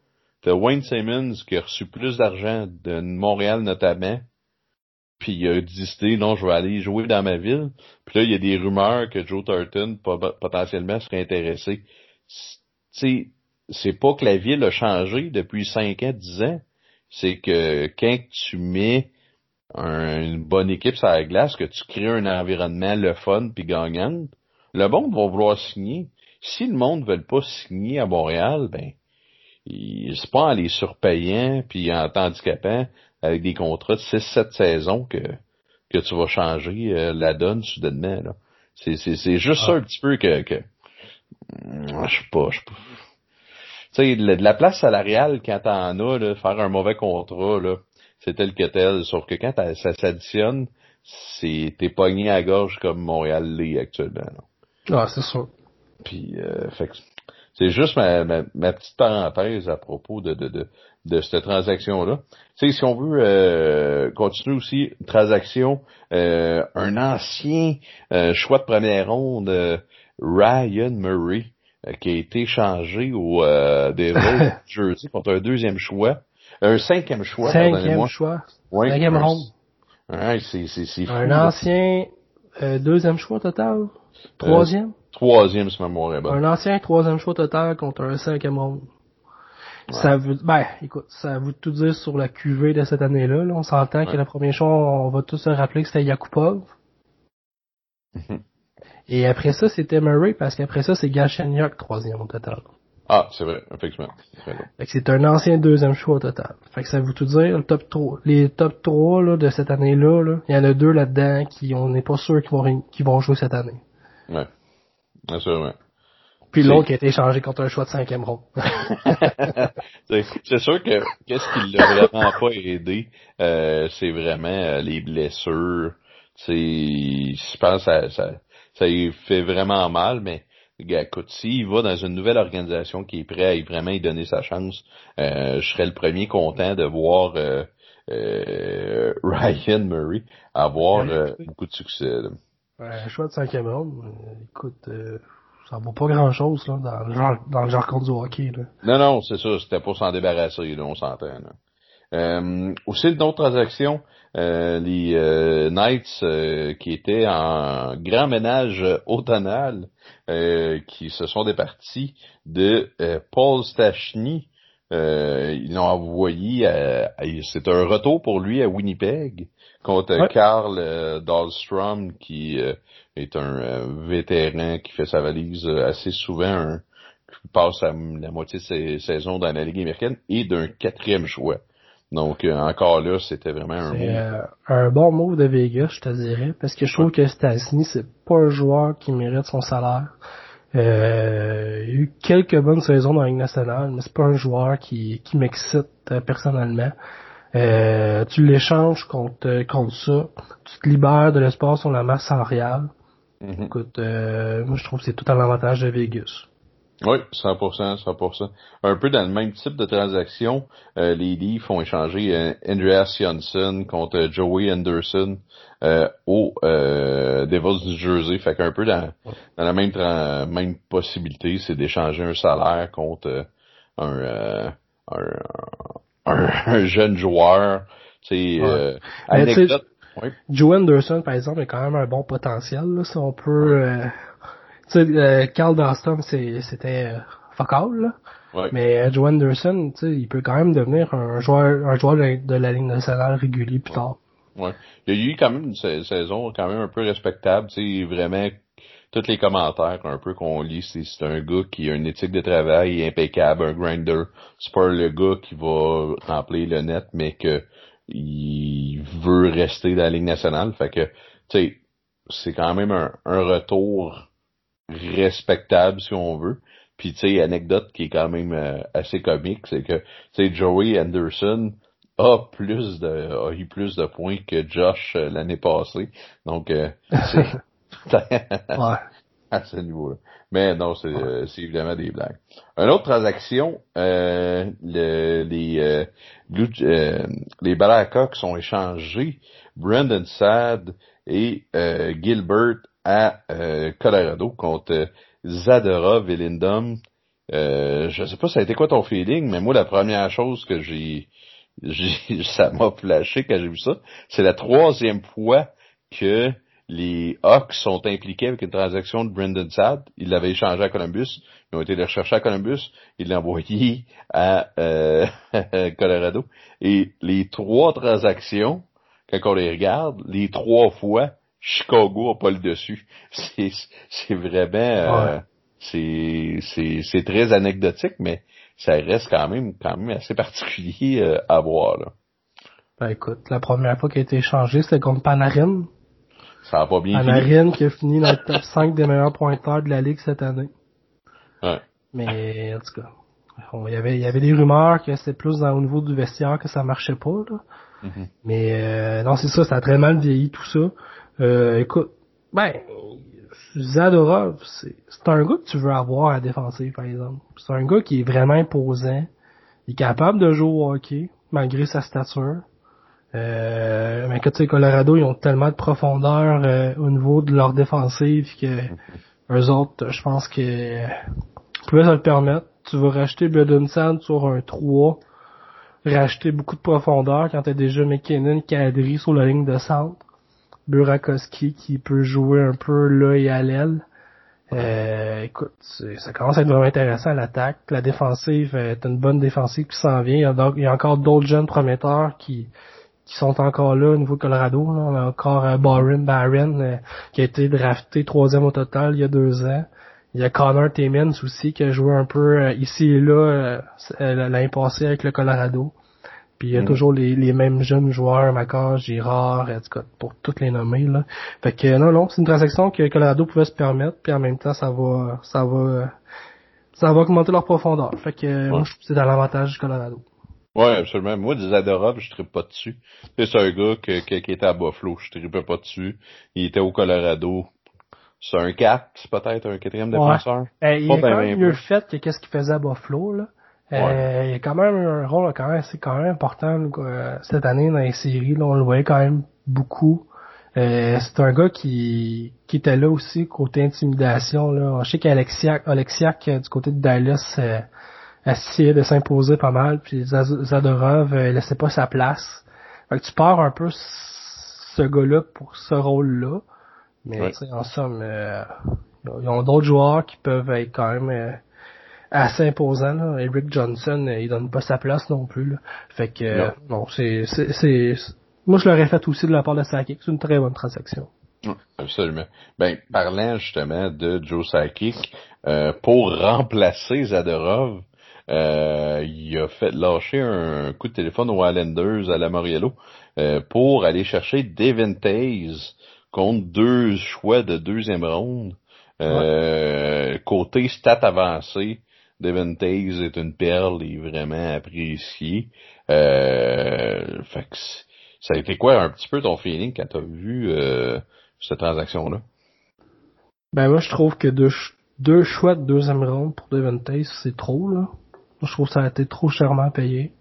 Speaker 2: T'as Wayne Simmons qui a reçu plus d'argent de Montréal notamment puis il a décidé non je vais aller jouer dans ma ville. Puis là il y a des rumeurs que Joe Thornton potentiellement serait intéressé. Tu c'est pas que la ville a changé depuis 5 ans 10 ans. C'est que quand tu mets une bonne équipe sur la glace que tu crées un environnement le fun puis gagnant le monde va vouloir signer si le monde ne veut pas signer à Montréal ben c'est pas en les surpayant puis en t'handicapant avec des contrats de 6-7 saisons que, que tu vas changer euh, la donne soudainement. Là. C'est, c'est, c'est juste ça ah. un petit peu que, que je sais pas, je Tu sais, de la place salariale quand t'en as, là, faire un mauvais contrat, là, c'est tel que tel. Sauf que quand ça s'additionne, c'est t'es pogné à gorge comme Montréal l'est actuellement.
Speaker 1: Ah, c'est ça.
Speaker 2: Puis, euh, fait c'est juste ma, ma, ma, petite parenthèse à propos de, de, de, de cette transaction-là. Tu sais, si on veut euh, continuer aussi, une transaction, euh, un ancien euh, choix de première ronde, Ryan Murray, qui a été changé au des Jersey contre un deuxième choix. Un cinquième choix,
Speaker 1: Cinquième choix. cinquième ronde.
Speaker 2: Ouais, c'est, c'est, c'est
Speaker 1: Un ancien deuxième choix total? Troisième?
Speaker 2: troisième, c'est mémoire
Speaker 1: Un ancien troisième choix total contre un cinquième ronde. Ça veut, ben, écoute, ça veut tout dire sur la QV de cette année-là. On s'entend que le premier choix, on va tous se rappeler que c'était Yakupov. Et après ça, c'était Murray, parce qu'après ça, c'est Galchenyuk, troisième au total.
Speaker 2: Ah, c'est vrai, effectivement.
Speaker 1: Fait que c'est un ancien deuxième choix au total. Fait que ça veut tout dire, le top 3, les top 3 là, de cette année-là, il y en a deux là-dedans qui on n'est pas sûr qu'ils vont, qu'ils vont jouer cette année.
Speaker 2: Ouais. Assurément.
Speaker 1: Puis l'autre qui a été échangé contre un choix de cinquième ronde.
Speaker 2: c'est sûr que qu'est-ce qui l'a vraiment pas aidé, euh, c'est vraiment euh, les blessures. C'est, je pense que ça, ça, ça lui fait vraiment mal, mais écoute, s'il va dans une nouvelle organisation qui est prêt à vraiment y donner sa chance, euh, je serais le premier content de voir euh, euh, Ryan Murray avoir beaucoup de succès.
Speaker 1: Un choix de cinquième ronde, écoute, ça vaut pas grand chose là, dans le genre dans le genre contre du hockey. Là.
Speaker 2: Non, non, c'est ça, c'était pour s'en débarrasser, là, on s'entend. Euh, aussi une autre transaction, euh, les euh, Knights euh, qui étaient en grand ménage automnal, qui se sont départis de Paul Stachny. ils l'ont envoyé, c'est un retour pour lui à Winnipeg contre Carl Dahlstrom qui est un vétéran qui fait sa valise assez souvent, qui passe la moitié de ses saisons dans la Ligue américaine et d'un quatrième choix. Donc euh, encore là, c'était vraiment un
Speaker 1: euh, un bon move de Vegas, je te dirais, parce que je trouve que Stasny, c'est pas un joueur qui mérite son salaire. Euh, il y a eu quelques bonnes saisons dans la Ligue nationale, mais c'est pas un joueur qui, qui m'excite euh, personnellement. tu l'échanges contre, contre ça, tu te libères de l'espace sur la masse salariale. Mm-hmm. Écoute, moi je trouve que c'est tout à l'avantage de Vegas.
Speaker 2: Oui, 100%, 100%. Un peu dans le même type de transaction, euh, les Leafs ont échangé euh, Andreas Johnson contre Joey Anderson euh, au euh, Devils du Jersey. Fait qu'un peu dans, dans la même même possibilité, c'est d'échanger un salaire contre un, un, un, jeune joueur. C'est ouais.
Speaker 1: anecdote. Joey Anderson, par exemple, a quand même un bon potentiel, là, si on peut tu sais, euh, Carl Dostum, c'était euh, focal, là. Mais euh, Joe Anderson, tu sais, il peut quand même devenir un joueur, un joueur de, la ligne nationale régulier plus tard.
Speaker 2: Ouais. Il y a eu quand même une saison quand même un peu respectable, tu sais, vraiment tous les commentaires un peu qu'on lit, c'est un gars qui a une éthique de travail impeccable, un grinder. C'est pas le gars qui va remplir le net, mais que il veut rester dans la ligne nationale. Fait que, tu sais, c'est quand même un, un retour respectable si on veut. Puis tu sais, anecdote qui est quand même euh, assez comique, c'est que tu sais Joey Anderson a plus de a eu plus de points que Josh euh, l'année passée. Donc euh, c'est à ce niveau-là. Mais non, c'est évidemment des blagues. Une autre transaction, le, les Blue, les Blackhawks ont échangé Brandon Sad et Gilbert à euh, Colorado contre Zadorov et Lindom. Euh, je sais pas ça a été quoi ton feeling, mais moi la première chose que j'ai, ça m'a flashé quand j'ai vu ça, c'est la troisième fois que les Hawks sont impliqués avec une transaction de Brendan Sad. Ils l'avaient échangé à Columbus. Ils ont été les rechercher à Columbus. Ils l'ont envoyé à euh, Colorado. Et les trois transactions, quand on les regarde, les trois fois, Chicago a pas le dessus. C'est vraiment euh, c'est très anecdotique, mais ça reste quand même quand même assez particulier euh, à voir là.
Speaker 1: Ben écoute, la première fois qu'il a été échangé, c'était contre Panarin.
Speaker 2: Ça a pas bien
Speaker 1: Panarin qui a fini dans le top 5 des meilleurs pointeurs de la ligue cette année.
Speaker 2: Ouais.
Speaker 1: Mais en tout cas, il y avait il y avait des rumeurs que c'était plus dans, au niveau du vestiaire que ça marchait pas là. Mm-hmm. Mais euh, non, c'est ça, ça a très mal vieilli tout ça. Euh, écoute, ben, Zadorov, c'est un gars que tu veux avoir à défensive, par exemple. C'est un gars qui est vraiment imposant. Il est capable de jouer au hockey, malgré sa stature. Euh, mais que tu sais, Colorado, ils ont tellement de profondeur euh, au niveau de leur défensive que eux autres, je pense que pouvaient se le permettre. Tu vas racheter Sand sur un 3, racheter beaucoup de profondeur quand t'as déjà McKinnon, Kadri sur la ligne de centre. Burakovsky qui peut jouer un peu et à l'aile. Euh, écoute, ça commence à être vraiment intéressant à l'attaque. La défensive est une bonne défensive qui s'en vient. Il y a, encore d'autres jeunes prometteurs qui qui sont encore là au niveau Colorado. On a encore euh, Barron Barron euh, qui a été drafté troisième au total il y a deux ans. Il y a Connor Timmins aussi qui a joué un peu ici et là l'année passée avec le Colorado. Puis il y a
Speaker 2: Mhm.
Speaker 1: toujours les, les mêmes jeunes joueurs, Macor, Girard, cas, pour toutes les nommer là. Fait que non, non, c'est une transaction que Colorado pouvait se permettre, puis en même temps ça va ça va ça va augmenter leur profondeur. Fait que moi je c'est dans l'avantage du Colorado.
Speaker 2: Ouais, absolument. Moi, des Zadorov, je trippe pas dessus. C'est un gars que, que- qui était à Buffalo, je trippais pas dessus. Il était au Colorado. C'est un 4, c'est peut-être un quatrième
Speaker 1: Ouais.
Speaker 2: défenseur.
Speaker 1: Euh, il
Speaker 2: Pas
Speaker 1: a quand même mieux fait que qu'est-ce qu'il faisait à Buffalo là. Euh,
Speaker 2: Ouais.
Speaker 1: il a quand même un rôle quand même c'est quand même important euh, cette année dans les séries là, on le voyait quand même beaucoup. Euh, c'est un gars qui qui était là aussi côté intimidation là. Je sais qu'Alexiak Alexiak euh, du côté de Dallas euh, essayait de s'imposer pas mal puis Zadorov euh, laissait pas sa place. Fait que tu perds un peu ce gars-là pour ce rôle-là. Mais en somme, euh, ils ont d'autres joueurs qui peuvent être quand même euh, assez imposants. Là. Eric Johnson, euh, il donne pas sa place non plus. Là. Fait que euh, non, c'est, c'est, c'est, moi je l'aurais fait aussi de la part de Sakic. C'est une très bonne transaction.
Speaker 2: Absolument. Ben, parlant justement de Joe Sakic, euh, pour remplacer Zadorov, euh, il a fait lâcher un coup de téléphone aux Islanders à la Moriello euh, pour aller chercher Devin Taze contre deux choix de deuxième ronde. Euh, Côté stat avancé, Devin est une perle et vraiment apprécié. Euh, fait que ça a été quoi un petit peu ton feeling quand t'as vu euh, cette transaction-là?
Speaker 1: Ben moi je trouve que deux, deux choix de deuxième pour Devin c'est trop là. Moi, je trouve que ça a été trop chèrement payé.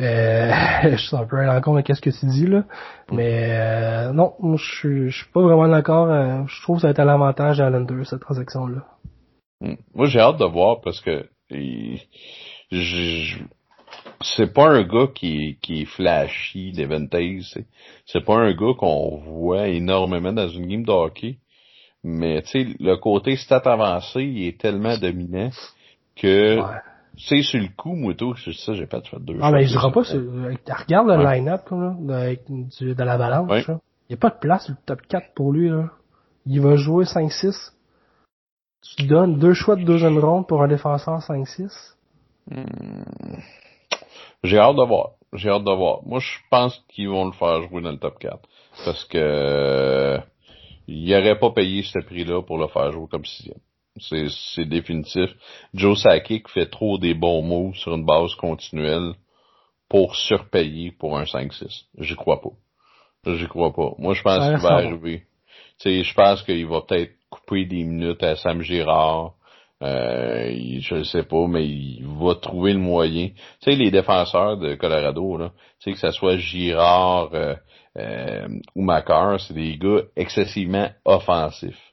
Speaker 1: Euh, je suis un peu à l'encontre de qu'est-ce que tu dis là. Mais euh, non, je je suis pas vraiment d'accord. euh, je trouve que ça a été à l'avantage à Lander, cette transaction-là.
Speaker 2: Mm. Moi, j'ai hâte de voir parce que il- je- c'est pas un gars qui, qui est flashy, Devin Taze. C'est, c'est pas un gars qu'on voit énormément dans une game de hockey. Mais tu sais, le côté stat avancé, il est tellement dominant que
Speaker 1: Ouais.
Speaker 2: sais, sur le coup, moi tout, c'est ça, j'ai pas fait deux
Speaker 1: Ah mais je dirais
Speaker 2: shots.
Speaker 1: pas sur, avec- regarde le
Speaker 2: Ouais.
Speaker 1: line-up là, de, de l'avalanche.
Speaker 2: Ouais.
Speaker 1: là. Il n'y a pas de place sur le top 4 pour lui là. Il va jouer 5-6. Tu donnes deux choix de deuxième ronde pour un défenseur 5-6.
Speaker 2: J'ai hâte de voir. J'ai hâte de voir. Moi, je pense qu'ils vont le faire jouer dans le top 4. Parce que euh, il aurait pas payé ce prix-là pour le faire jouer comme sixième. C'est, c'est définitif. Joe Sakic fait trop des bons mots sur une base continuelle pour surpayer pour un 5-6. J'y crois pas. J'y crois pas. Moi, je pense qu'il va. arriver. Tu sais, je pense qu'il va peut-être couper des minutes à Sam Girard. Euh, il- je ne sais pas, mais il va trouver le moyen. Tu sais, les défenseurs de Colorado, là, tu sais, que ce soit Girard euh, euh, ou Macar, c'est des gars excessivement offensifs.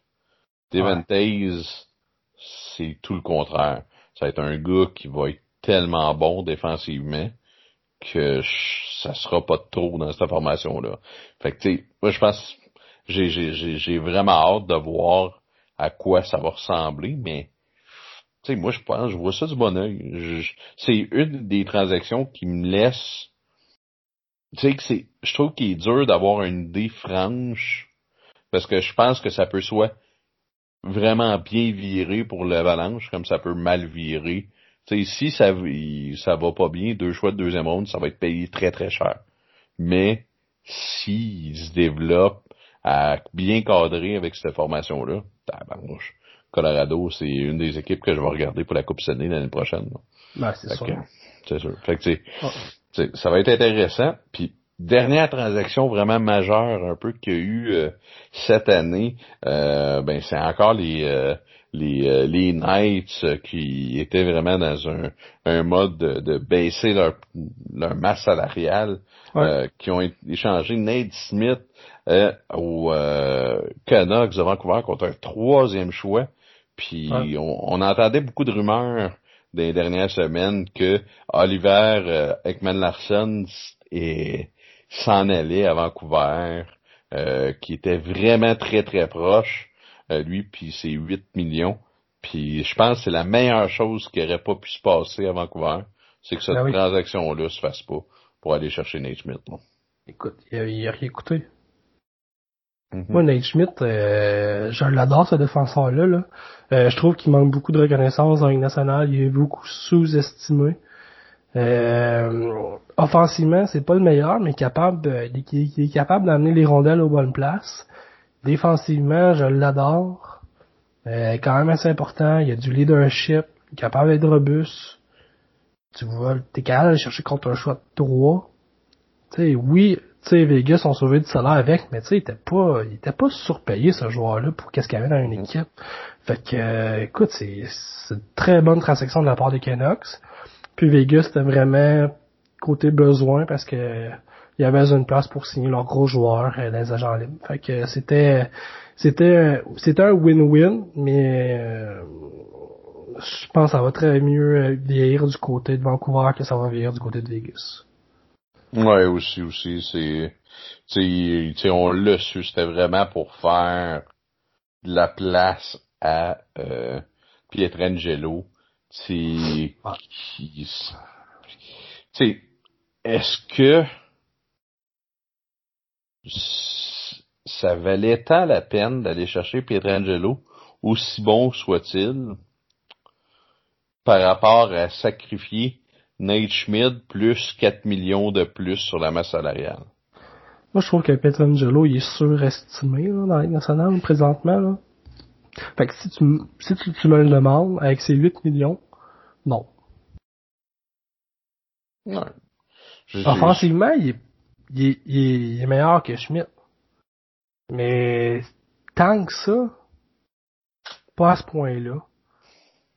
Speaker 2: Devin c'est tout le contraire. Ça va être un gars qui va être tellement bon défensivement que ça sera pas trop dans cette formation-là. Fait que, tu sais, moi, je pense, j'ai, vraiment hâte de voir à quoi ça va ressembler, mais, tu sais, moi, je pense, je vois ça du bon oeil. C'est une des transactions qui me laisse, tu sais, que c'est, je trouve qu'il est dur d'avoir une idée franche, parce que je pense que ça peut soit vraiment bien virer pour l'avalanche, comme ça peut mal virer. Tu sais, si ça, ça va pas bien, deux choix de deuxième ronde, ça va être payé très très cher. Mais s'il se développe à bien cadrer avec cette formation-là, tabarnouche. Colorado, c'est une des équipes que je vais regarder pour la Coupe Stanley l'année prochaine.
Speaker 1: Ben, c'est sûr.
Speaker 2: C'est sûr. Fait que,
Speaker 1: Ouais.
Speaker 2: ça va être intéressant. Puis, dernière transaction vraiment majeure un peu qu'il y a eu euh, cette année, euh, ben c'est encore les euh, les euh, les Knights euh, qui étaient vraiment dans un, un mode de, de baisser leur leur masse salariale,
Speaker 1: Ouais.
Speaker 2: euh, qui ont échangé Nate Smith au euh, Canucks de Vancouver contre un troisième choix. Puis
Speaker 1: Ouais.
Speaker 2: on, on entendait beaucoup de rumeurs des dernières semaines que Oliver euh, Ekman Larson s'en allait à Vancouver, euh, qui était vraiment très très proche, euh, lui puis ses 8 millions. Puis je pense que c'est la meilleure chose qui aurait pas pu se passer à Vancouver, c'est que cette
Speaker 1: Ben oui.
Speaker 2: transaction-là se fasse pas pour aller chercher Nate Smith.
Speaker 1: Écoute, il a, il a rien
Speaker 2: Mhm.
Speaker 1: Moi, Nate Schmidt, euh, je l'adore ce défenseur-là. Là. Euh, je trouve qu'il manque beaucoup de reconnaissance dans Ligue nationale. Il est beaucoup sous-estimé. Euh, offensivement, c'est pas le meilleur, mais capable, il, est capable d'amener les rondelles aux bonnes places. Défensivement, je l'adore. Euh, quand même assez important. Il y a du leadership, capable d'être robuste. Tu vois, t'es capable d'aller chercher contre un choix de 3. Tu sais, oui, sais, Vegas ont sauvé du salaire avec, mais tu sais, il était pas, il était pas surpayé ce joueur-là pour qu'est-ce qu'il avait dans une équipe. Fait que, euh, écoute, c'est, c'est une très bonne transaction de la part des Canucks. Puis Vegas, c'était vraiment côté besoin parce que il y avait une place pour signer leurs gros joueurs euh, dans les agents libres. Fait que c'était c'était c'était un win-win, mais euh, je pense que ça va très mieux vieillir du côté de Vancouver que ça va vieillir du côté de Vegas.
Speaker 2: Ouais, aussi, aussi, c'est, tu sais, on l'a su, c'était vraiment pour faire de la place à euh, Pietrangelo. Tu sais, est-ce que ça valait tant la peine d'aller chercher Pietrangelo, aussi bon soit-il, par rapport à sacrifier Nate Schmidt plus 4 millions de plus sur la masse salariale?
Speaker 1: Moi, je trouve que Pietrangelo, il est surestimé là, dans la nationale présentement. Là. Fait que si tu, si tu, tu me le demandes, avec ses 8 millions, non.
Speaker 2: Ouais.
Speaker 1: Offensivement, il est, il, est, il est meilleur que Schmidt. Mais tant que ça, pas à ce point-là.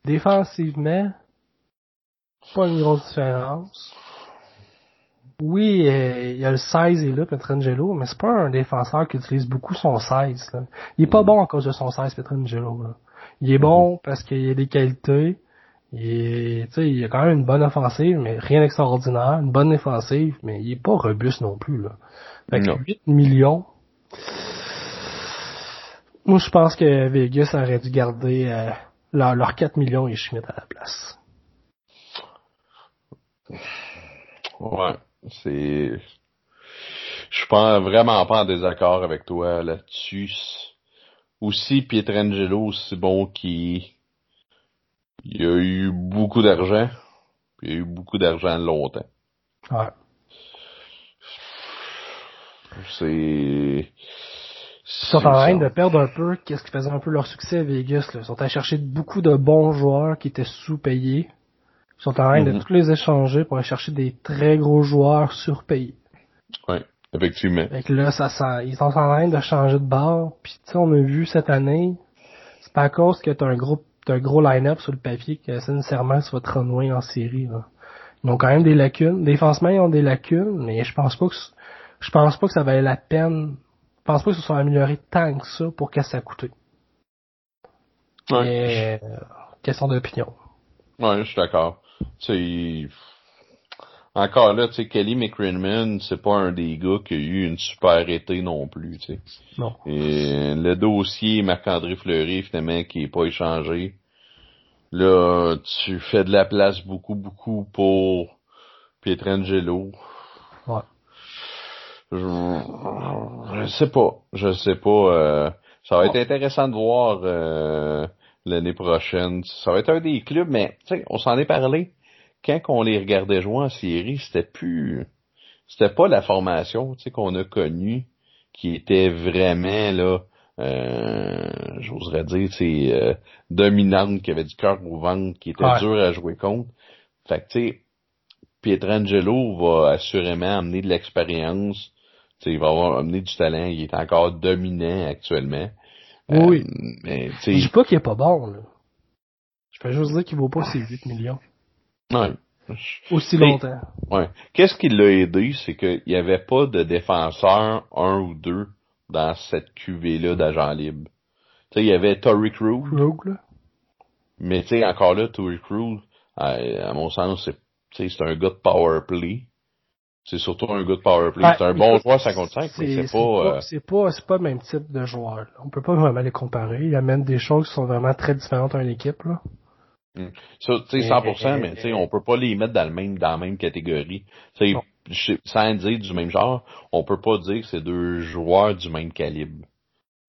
Speaker 1: Défensivement, pas une grosse différence. Oui, euh, il y a le 16 et là, Petrangelo, mais c'est pas un défenseur qui utilise beaucoup son 16. Là. Il est pas bon à cause de son 16, Petrangelo. Là. Il est bon parce qu'il a des qualités. Il, est, il a quand même une bonne offensive, mais rien d'extraordinaire. Une bonne défensive, mais il est pas robuste non plus. Là. Fait que 8 millions, moi, je pense que Vegas aurait dû garder euh, leurs 4 millions et Schmidt à la place.
Speaker 2: Ouais, c'est... Je suis pas vraiment pas en désaccord avec toi là-dessus. Aussi, Pietrangelo, c'est bon qui il a eu beaucoup d'argent, il a eu beaucoup d'argent longtemps.
Speaker 1: Ouais.
Speaker 2: C'est
Speaker 1: ils sont en train de perdre un peu qu'est-ce qui faisait un peu leur succès à Vegas. Là? Ils sont allés chercher beaucoup de bons joueurs qui étaient sous-payés. Ils sont en train de mhm. tous les échanger pour aller chercher des très gros joueurs surpayés.
Speaker 2: Oui, effectivement.
Speaker 1: Fait que là, ça, ça, ils sont en train de changer de barre. Puis tu sais, on a vu cette année, c'est pas à cause que t'as un gros, t'as un gros line-up sur le papier que sincèrement ça va te renouer en série. Là. Ils ont quand même des lacunes. Défensement, ils ont des lacunes, mais je pense pas que je pense pas que ça valait la peine je pense pas que ce soit amélioré tant que ça pour que ça a coûté. Ouais. Euh, question d'opinion.
Speaker 2: Ouais, je suis d'accord. Tu encore là, tu sais, Kelly McCrimmon, c'est pas un des gars qui a eu une super été non plus, tu sais.
Speaker 1: Non.
Speaker 2: Et le dossier Marc-André Fleury, finalement, qui est pas échangé. Là, tu fais de la place beaucoup, beaucoup pour Pietrangelo.
Speaker 1: Ouais.
Speaker 2: Je, je sais pas. Je sais pas. Euh, ça va être intéressant de voir euh, l'année prochaine. Ça va être un des clubs, mais on s'en est parlé. Quand on les regardait jouer en série, c'était plus. C'était pas la formation qu'on a connue qui était vraiment là. Euh, j'oserais dire, c'est euh, dominante, qui avait du cœur au ventre, qui était dur à jouer contre. Fait que, tu sais, Pietrangelo va assurément amener de l'expérience, il va avoir amené du talent, il est encore dominant actuellement.
Speaker 1: Oui. Euh, mais, je dis pas qu'il est pas bon, là. Je peux juste dire qu'il vaut pas ses 8 millions.
Speaker 2: Ouais.
Speaker 1: Aussi longtemps.
Speaker 2: Ouais. Qu'est-ce qui l'a aidé, c'est qu'il n'y avait pas de défenseur, un ou deux, dans cette cuvée-là d'agents libres. Tu sais, il y avait Tory Crew.
Speaker 1: là.
Speaker 2: Mais tu sais, encore là, Tory Crew, à, à mon sens, c'est, c'est un gars de power play c'est surtout un good power play. c'est un bon joueur 55, mais c'est pas...
Speaker 1: Euh, c'est pas, c'est pas le même type de joueur. On peut pas vraiment les comparer. Il amène des choses qui sont vraiment très différentes à une équipe, là.
Speaker 2: Hmm. Ça, tu sais, 100%, mais tu sais, on peut pas les mettre dans le même, dans la même catégorie. Tu sais, sans dire du même genre, on peut pas dire que c'est deux joueurs du même calibre.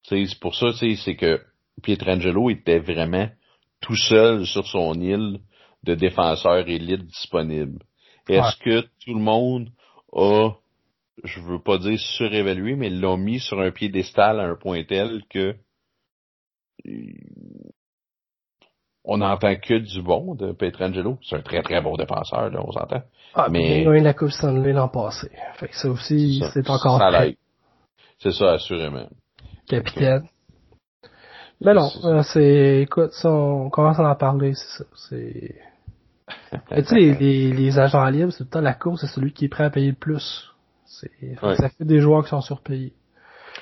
Speaker 2: Tu sais, c'est pour ça, tu sais, c'est que Pietrangelo était vraiment tout seul sur son île de défenseurs élites disponibles. Est-ce que tout le monde a, je veux pas dire surévalué, mais l'a mis sur un piédestal à un point tel que on n'entend que du bon de Petrangelo. C'est un très très bon défenseur, là, on s'entend.
Speaker 1: Ah, mais il a eu la Coupe Stanley l'an passé. Fait que ça aussi, c'est encore ça
Speaker 2: C'est ça, assurément.
Speaker 1: Capitaine. Mais non, euh, c'est, écoute, ça, on commence à en parler, c'est ça. C'est, tu sais, les, les, agents libres, c'est tout le temps la course, c'est celui qui est prêt à payer le plus. C'est, ça fait des joueurs qui sont surpayés.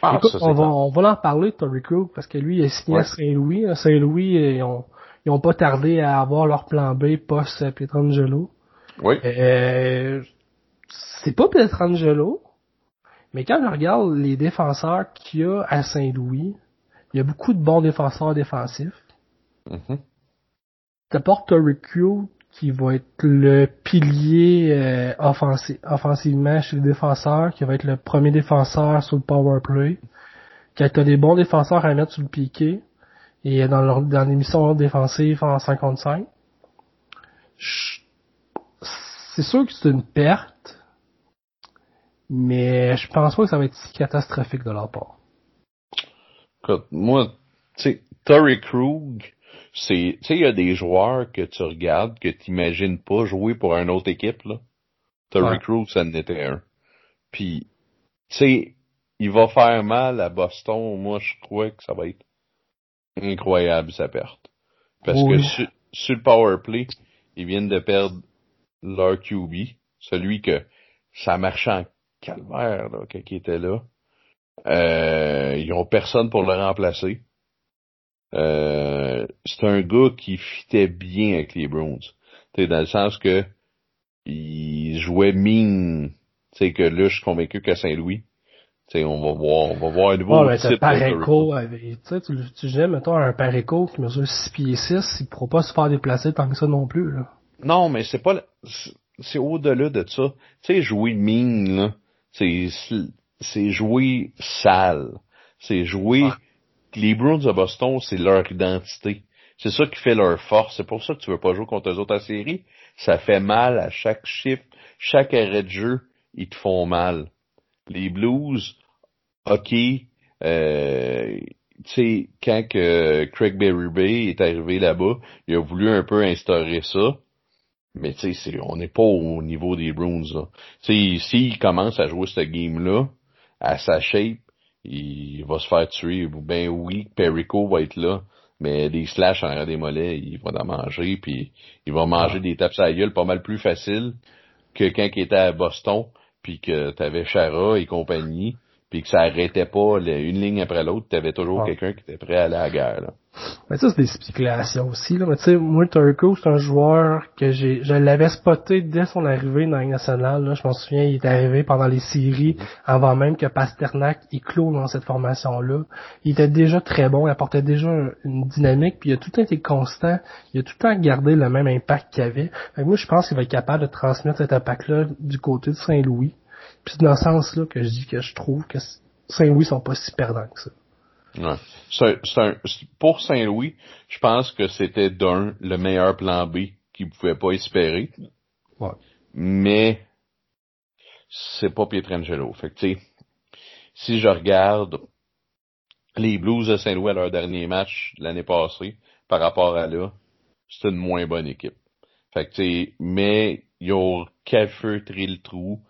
Speaker 1: Ah, écoute, on va, on va en parler de Tory Crew, parce que lui, il est signé à Saint-Louis. Saint-Louis, ils ont, ils ont pas tardé à avoir leur plan B post Pietrangelo.
Speaker 2: Oui.
Speaker 1: Euh, c'est pas Pietrangelo, mais quand je regarde les défenseurs qu'il y a à Saint-Louis, il y a beaucoup de bons défenseurs défensifs.
Speaker 2: Mm-hmm.
Speaker 1: T'apportes Crew qui va être le pilier euh, offensivement chez les défenseurs, qui va être le premier défenseur sur le power play. Quand tu as des bons défenseurs à mettre sur le piqué, et dans, leur, dans l'émission défensive en 55, c'est sûr que c'est une perte, mais je pense pas que ça va être si catastrophique de leur part.
Speaker 2: moi, tu sais, Terry Krug, c'est, tu sais, il y a des joueurs que tu regardes que tu imagines pas jouer pour une autre équipe, là. Terry Krug, ça en était un. Puis, tu sais, il va faire mal à Boston. Moi, je crois que ça va être incroyable, sa perte. Parce que sur, sur, le power play, ils viennent de perdre leur QB, celui que ça marchait en calvaire, là, il était là. Euh, ils ont personne pour le remplacer. Euh, c'est un gars qui fitait bien avec les Browns. T'sais, dans le sens que il jouait mine. Tu que là, je suis convaincu qu'à Saint-Louis, tu on va voir, on va voir un nouveau
Speaker 1: ouais, type Pareco, tu sais, tu, gères, mettons, un Pareco qui mesure 6 pieds 6, il pourra pas se faire déplacer tant que ça non plus, là.
Speaker 2: Non, mais c'est pas, c'est au-delà de ça. Tu sais, jouer mine, là, c'est, c'est jouer sale. C'est jouer, les Bruins de Boston, c'est leur identité. C'est ça qui fait leur force. C'est pour ça que tu veux pas jouer contre eux autres en série. Ça fait mal à chaque chiffre, chaque arrêt de jeu, ils te font mal. Les Blues, ok, euh, tu sais, quand que Craig Berube est arrivé là-bas, il a voulu un peu instaurer ça. Mais tu sais, on n'est pas au niveau des Bruins. Tu sais, s'il commence à jouer cette game-là, à sa shape, il va se faire tuer. Ben oui, Perico va être là, mais des slash en des mollets, il va en manger, puis il va manger des tapes à la gueule pas mal plus facile que quand il était à Boston, puis que t'avais Chara et compagnie, puis que ça arrêtait pas une ligne après l'autre, t'avais toujours quelqu'un qui était prêt à aller à la guerre. Là.
Speaker 1: Mais ça, c'est des spéculations aussi. Là. Mais tu sais, moi, Turco, c'est un joueur que j'ai, je l'avais spoté dès son arrivée dans la nationale. Là. Je m'en souviens, il est arrivé pendant les séries, avant même que Pasternak il clôt dans cette formation-là. Il était déjà très bon, il apportait déjà une dynamique, puis il a tout le temps été constant. Il a tout le temps gardé le même impact qu'il avait. moi, je pense qu'il va être capable de transmettre cet impact-là du côté de Saint-Louis. Puis dans ce sens-là que je dis que je trouve que Saint-Louis sont pas si perdants que ça.
Speaker 2: Ouais. C'est un, pour Saint-Louis, je pense que c'était d'un le meilleur plan B qu'ils pouvaient pas espérer.
Speaker 1: Ouais.
Speaker 2: Mais c'est pas Pietrangelo. Fait que si je regarde les Blues de Saint-Louis à leur dernier match l'année passée par rapport à là, c'est une moins bonne équipe. Fait que mais ils ont calfeutré le trou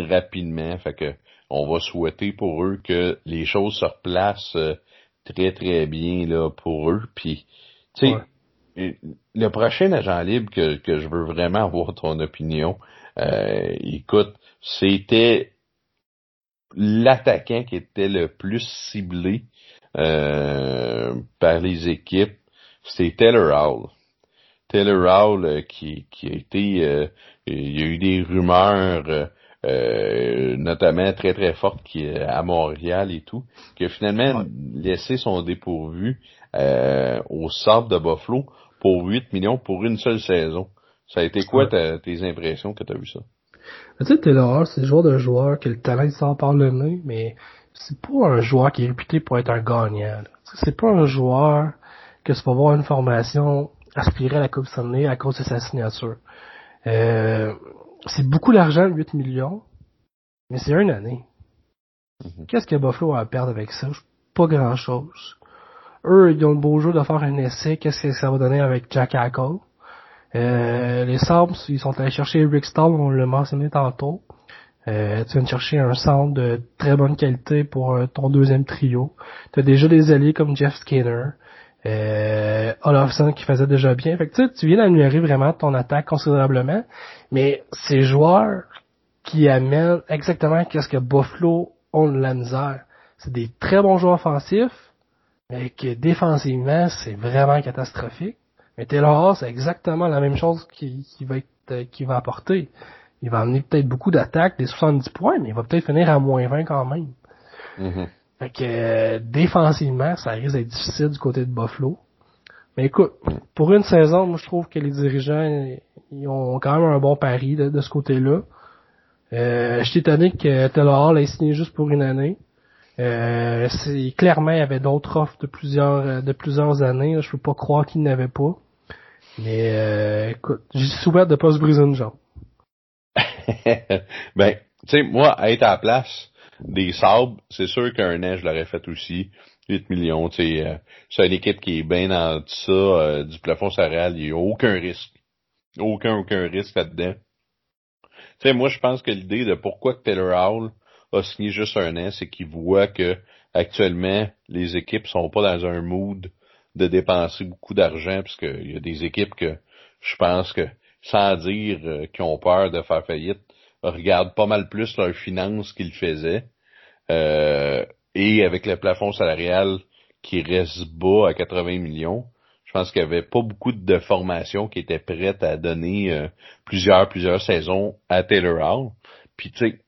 Speaker 2: rapidement. Fait que on va souhaiter pour eux que les choses se replacent euh, très très bien là pour eux. Puis, tu sais, euh, le prochain agent libre que, que je veux vraiment avoir ton opinion, euh, écoute, c'était l'attaquant qui était le plus ciblé par les équipes, c'était Taylor Hall. Taylor Hall qui, qui a été, il y a eu des rumeurs euh, notamment très très forte qui est à Montréal et tout, qui a finalement laissé son dépourvu euh, au sable de Buffalo pour 8 millions pour une seule saison. Ça a été quoi tes impressions que tu as vu ça?
Speaker 1: Tu sais, Taylor, c'est le genre de joueur que le talent sort par le nez, mais c'est pas un joueur qui est réputé pour être un gagnant. C'est pas un joueur que tu vas voir une formation aspirer à la Coupe Stanley à cause de sa signature. Euh, c'est beaucoup d'argent, 8 millions, mais c'est une année.
Speaker 2: Mhm.
Speaker 1: Qu'est-ce que Buffalo a à perdre avec ça? Pas grand chose. Eux, ils ont le beau jeu de faire un essai. Qu'est-ce que ça va donner avec Jack Hackle? Euh, les Sabres, ils sont allés chercher Rick Stall, on l'a mentionné tantôt. Euh, tu viens de chercher un centre de très bonne qualité pour euh, ton deuxième trio. Tu as déjà des alliés comme Jeff Skinner. Euh, qui faisait déjà bien. Fait que tu sais, tu viens d'améliorer vraiment ton attaque considérablement. Mais ces joueurs qui amènent exactement qu'est-ce que Buffalo ont de la misère. C'est des très bons joueurs offensifs, mais que défensivement, c'est vraiment catastrophique. Mais Taylor c'est exactement la même chose qui, qui va qui va apporter. Il va amener peut-être beaucoup d'attaques, des 70 points, mais il va peut-être finir à moins 20 quand même.
Speaker 2: Mhm.
Speaker 1: Fait que euh, défensivement, ça risque d'être difficile du côté de Buffalo. Mais écoute, pour une saison, moi je trouve que les dirigeants ils ont quand même un bon pari de, de ce côté-là. Euh, je suis étonné que Taylor Hall ait signé juste pour une année. Euh, c'est clairement il y avait d'autres offres de plusieurs euh, de plusieurs années. Je peux pas croire qu'il n'avait pas. Mais euh, écoute, j'y souhaite de pas se briser une jambe.
Speaker 2: ben, tu sais, moi, être à la place des Sabres, c'est sûr qu'un an, je l'aurais fait aussi. 8 millions, tu sais, euh, c'est une équipe qui est bien dans ça, euh, du plafond salarial, il n'y a aucun risque. Aucun, aucun risque là-dedans. Tu sais, moi, je pense que l'idée de pourquoi Taylor Hall a signé juste un an, c'est qu'il voit que actuellement, les équipes sont pas dans un mood de dépenser beaucoup d'argent, parce qu'il y a des équipes que je pense que, sans dire euh, qu'ils ont peur de faire faillite, regardent pas mal plus leurs finances qu'ils faisaient. Euh, et avec le plafond salarial qui reste bas à 80 millions, je pense qu'il y avait pas beaucoup de formations qui étaient prêtes à donner euh, plusieurs, plusieurs saisons à Taylor Hall. Puis tu sais,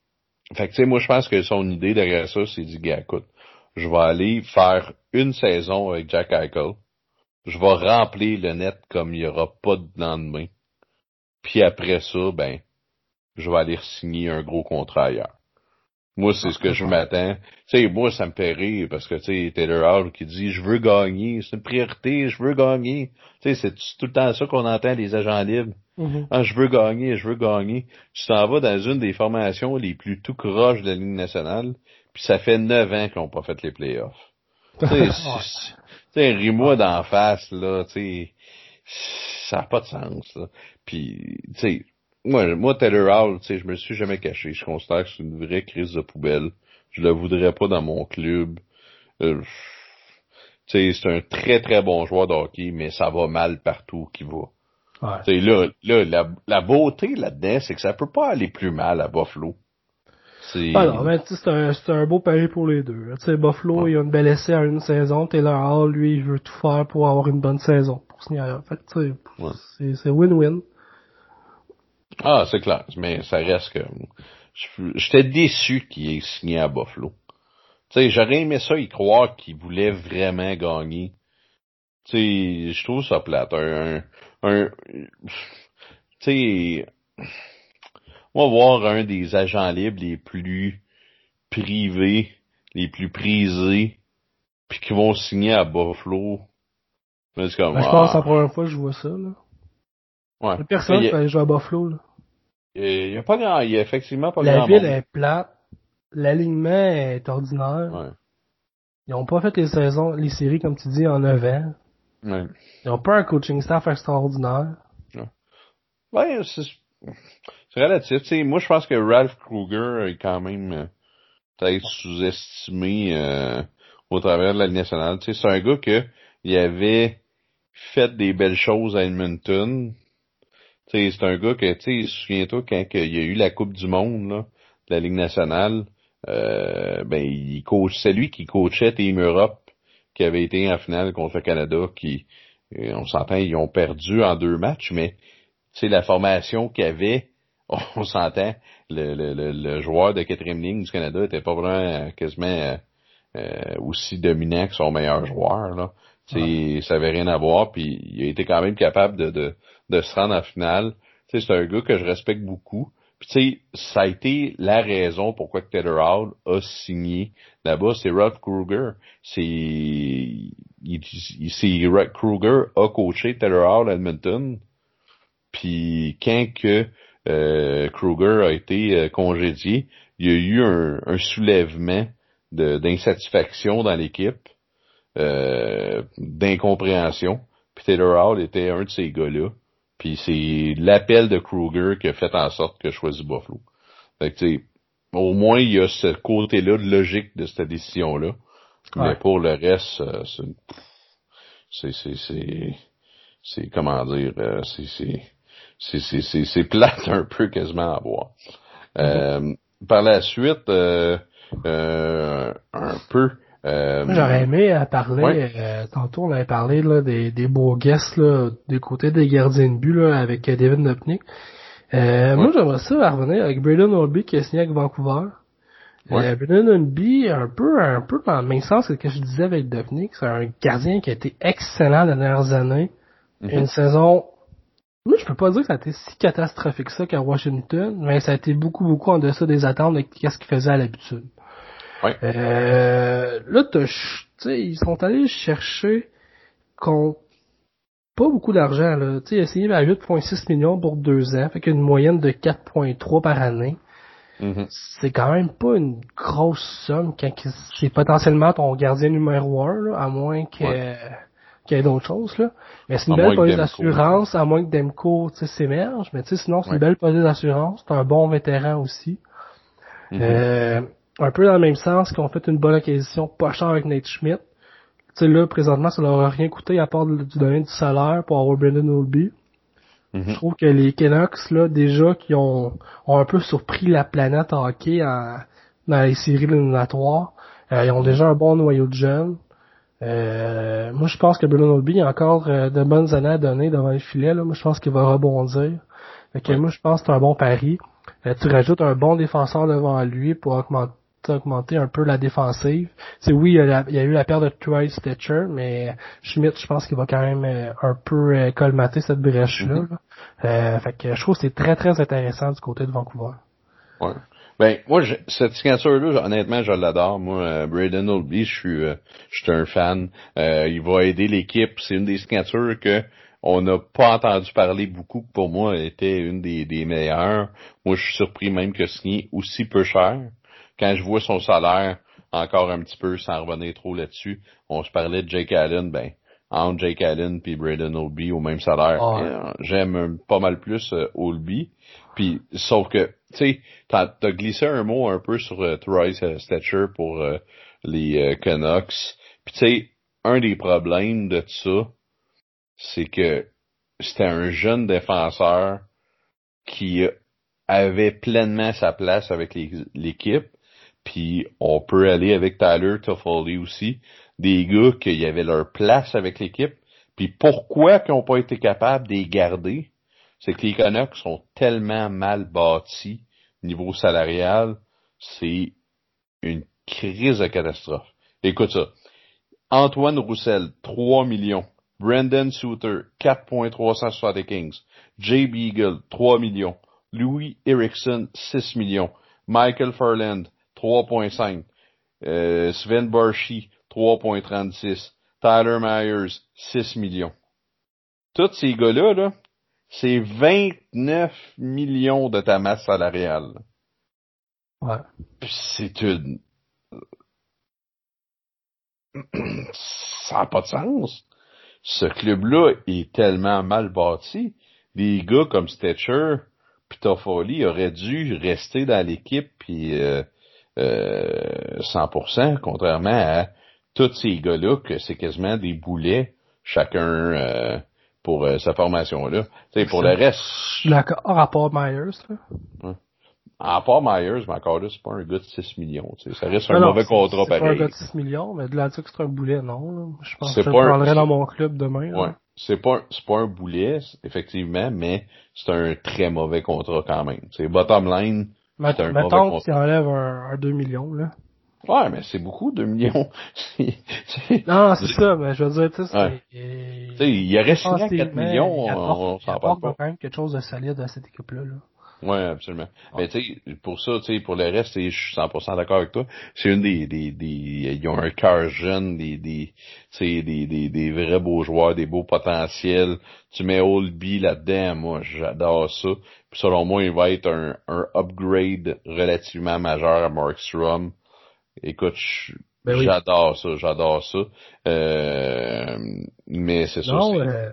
Speaker 2: fait tu sais, moi je pense que son idée derrière ça, c'est dit, gars, écoute, je vais aller faire une saison avec Jack Eichel. Je vais remplir le net comme il n'y aura pas de lendemain. Puis après ça, ben, je vais aller signer un gros contrat ailleurs. Moi, c'est ce que je m'attends. Tu sais, moi, ça me fait rire parce que, tu sais, Taylor Hall qui dit, je veux gagner, c'est une priorité, je veux gagner. Tu sais, c'est tout le temps ça qu'on entend les agents libres.
Speaker 1: Mhm.
Speaker 2: Ah, je veux gagner, je veux gagner. Tu t'en vas dans une des formations les plus tout croches de la Ligue nationale, puis ça fait neuf ans qu'ils n'ont pas fait les playoffs. Tu sais, c'est- tu sais, ris-moi d'en face, là, tu sais, ça n'a pas de sens, là. Puis, tu sais, moi, moi, Taylor Hall, tu sais, je me suis jamais caché. Je considère que c'est une vraie crise de poubelle. Je le voudrais pas dans mon club. Euh, tu sais, c'est un très très bon joueur de hockey, mais ça va mal partout qu'il va.
Speaker 1: Ouais.
Speaker 2: Tu sais, là, là, la, la beauté là-dedans, c'est que ça peut pas aller plus mal à Buffalo. C'est...
Speaker 1: Ah non, mais tu sais, c'est un, c'est un beau pari pour les deux. Tu sais, Buffalo, il a une belle essai à une saison. Taylor Hall, lui, il veut tout faire pour avoir une bonne saison. Pour signer. Fait que, tu sais,
Speaker 2: Ouais.
Speaker 1: c'est, c'est win-win.
Speaker 2: Ah, c'est clair, mais ça reste que je- j'étais déçu qu'il ait signé à Buffalo. Tu sais, j'aurais aimé ça y croire qu'il voulait vraiment gagner. Tu sais, je trouve ça plate. Un, un, tu sais, on va voir un des agents libres les plus privés, les plus prisés, puis qui vont signer à Buffalo. Mais c'est comme,
Speaker 1: Ben, je pense que c'est
Speaker 2: ah,
Speaker 1: la première fois que je vois ça, là.
Speaker 2: ouais.
Speaker 1: Personne
Speaker 2: a-
Speaker 1: va jouer à Buffalo, là.
Speaker 2: Il y a pas grand, il y a effectivement pas
Speaker 1: La
Speaker 2: grand
Speaker 1: ville
Speaker 2: monde.
Speaker 1: est plate. L'alignement est ordinaire.
Speaker 2: Ouais.
Speaker 1: Ils ont pas fait les saisons, les séries, comme tu dis, en 9 ans.
Speaker 2: Ouais.
Speaker 1: Ils ont pas un coaching staff extraordinaire.
Speaker 2: Ouais, c'est c'est relatif. Moi, je pense que Ralph Kruger est quand même euh, peut-être sous-estimé euh, au travers de la Ligue nationale. C'est un gars que il avait fait des belles choses à Edmonton. C'est un gars que, tu sais, souviens-toi quand il y a eu la Coupe du Monde là, de la Ligue nationale, euh, ben il coach, c'est lui qui coachait Team Europe, qui avait été en finale contre le Canada, qui, euh, on s'entend, ils ont perdu en deux matchs, mais tu la formation qu'il y avait, on s'entend, le, le, le, le joueur de quatrième ligne du Canada était pas vraiment euh, quasiment euh, euh, aussi dominant que son meilleur joueur. Là. Ça avait rien à voir, puis il a été quand même capable de, de, de se rendre en finale. C'est un gars que je respecte beaucoup. Puis tu sais, ça a été la raison pourquoi Taylor Hall a signé là-bas. C'est Ralph Kruger. C'est Ralph Kruger a coaché Taylor Hall à Edmonton. Puis quand que euh, Kruger a été euh, congédié, il y a eu un, un soulèvement d'insatisfaction dans l'équipe, euh, d'incompréhension. Puis Taylor Hall était un de ces gars-là. Puis c'est l'appel de Kruger qui a fait en sorte que je choisis Buffalo. Fait que, au moins, il y a ce côté-là de logique de cette décision-là. Mais pour le reste, euh, c'est, c'est, c'est, c'est, comment dire, euh, c'est, c'est, c'est, c'est, c'est, plate un peu quasiment à voir. Mm-hmm. Euh, par la suite, euh, un peu,
Speaker 1: euh, J'aurais aimé à parler, tantôt on avait parlé là, des, des beaux guests là, des côtés des gardiens de but là, avec David Nopnik. Euh, Moi, j'aimerais ça revenir avec Braden Olby qui est signé avec Vancouver. Ouais. Euh, Braden Olby, un peu, un peu dans le même sens que ce que je disais avec Dupnik, c'est un gardien qui a été excellent les dernières années. Mhm. Une saison, moi, je peux pas dire que ça a été si catastrophique ça qu'à Washington, mais ça a été beaucoup, beaucoup en deçà des attentes de ce qu'il faisait à l'habitude.
Speaker 2: Ouais.
Speaker 1: Euh, là, tu sais, ils sont allés chercher contre pas beaucoup d'argent, là. Tu sais, il a signé à 8,6 millions pour deux ans, fait qu'une moyenne de 4,3 par année.
Speaker 2: Mm-hmm.
Speaker 1: C'est quand même pas une grosse somme quand c'est potentiellement ton gardien numéro un, là, à moins qu'il y ait d'autres choses, là. Mais c'est une belle police d'assurance, à moins que sais, s'émerge. Mais sinon, c'est une belle police d'assurance. C'est un bon vétéran aussi. Mm-hmm. euh, un peu dans le même sens qu'on fait une bonne acquisition pas cher avec Nate Schmidt sais, là, présentement, ça leur a rien coûté à part du donner du salaire pour avoir Brendan Olby.
Speaker 2: Mhm.
Speaker 1: Je trouve que les Canucks, là, déjà, qui ont, ont un peu surpris la planète hockey en, dans les séries éliminatoires, euh, ils ont déjà un bon noyau de jeunes. Euh, moi, je pense que Brendan Olby a encore euh, de bonnes années à donner devant le filet. Là. Moi, je pense qu'il va rebondir. Fait que moi, je pense que c'est un bon pari. tu rajoutes un bon défenseur devant lui pour augmenter augmenter un peu la défensive. C'est oui, il y, a il y, a eu la perte de Troy Stitcher, mais Schmidt, je pense qu'il va quand même euh, un peu euh, colmater cette brèche-là. Mm-hmm. euh, fait que je trouve que c'est très très intéressant du côté de Vancouver.
Speaker 2: Ouais. Ben moi cette signature-là, honnêtement, je l'adore. Moi, euh, Braden Olby, je suis je suis un fan. il va aider l'équipe. C'est une des signatures que on n'a pas entendu parler beaucoup, pour moi, était une des, des meilleures. Moi, je suis surpris même que signé aussi peu cher quand je vois son salaire encore un petit peu, sans revenir trop là-dessus, on se parlait de Jake Allen, ben, entre Jake Allen puis Braden Olby au même salaire, euh, j'aime pas mal plus euh, Olby. Puis, sauf que, tu sais, t'as as glissé un mot un peu sur euh, Troy Stetcher pour les Canucks. Puis, tu sais, un des problèmes de ça, c'est que c'était un jeune défenseur qui avait pleinement sa place avec l'équipe, puis on peut aller avec Tyler Toffoli aussi, des gars qui avaient leur place avec l'équipe. Puis pourquoi qu'ils n'ont pas été capables de les garder, c'est que les Canucks sont tellement mal bâtis niveau salarial, c'est une crise de catastrophe. Écoute ça. Antoine Roussel, 3 millions. Brandon Souter, 4.375. Jay Beagle, 3 millions. Louis Erickson, 6 millions. Michael Furland, 3.5. Euh, Sven Barshi, 3.36. Tyler Myers, 6 millions. Tous ces gars-là, là, c'est 29 millions de ta masse salariale.
Speaker 1: Ouais.
Speaker 2: C'est une... Ça n'a pas de sens. Ce club-là est tellement mal bâti. Des gars comme Stetcher, puis Toffoli auraient dû rester dans l'équipe puis euh, 100%, euh, contrairement à tous ces gars-là que c'est quasiment des boulets chacun euh, pour euh, sa formation-là. Tu pour le reste...
Speaker 1: D'accord, rapport Myers, là.
Speaker 2: Ouais. À part Myers, mais encore là, c'est pas un gars de 6 millions. Ça reste un mauvais contrat pareil. C'est
Speaker 1: pas un gars de 6 millions, mais de là que c'est un boulet, non. Là. Je pense que je le prendrais dans mon club demain.
Speaker 2: Ouais. C'est pas, c'est pas un boulet, effectivement, mais c'est un très mauvais contrat quand même. C'est bottom line,
Speaker 1: Mettons, mettons qu'il enlève un, un 2 millions, là.
Speaker 2: Ouais, mais c'est beaucoup, 2 millions.
Speaker 1: non, c'est ça, mais je veux dire, tu sais,
Speaker 2: ouais. il y aurait signé 4 millions, on, on s'en parle pas.
Speaker 1: quand même quelque chose de solide à cette équipe-là, là.
Speaker 2: Oui, absolument. Mais tu sais, pour ça, tu sais, pour le reste, je suis 100% d'accord avec toi. C'est une des, des, des, ils ont un cœur jeune, des, des, des, des, des vrais beaux joueurs, des beaux potentiels. Tu mets Oldby là-dedans, moi, j'adore ça. Selon moi, il va être un, un upgrade relativement majeur à Markstrom. Écoute, ben j'adore ça, j'adore ça. Euh, mais c'est ça.
Speaker 1: Non, euh,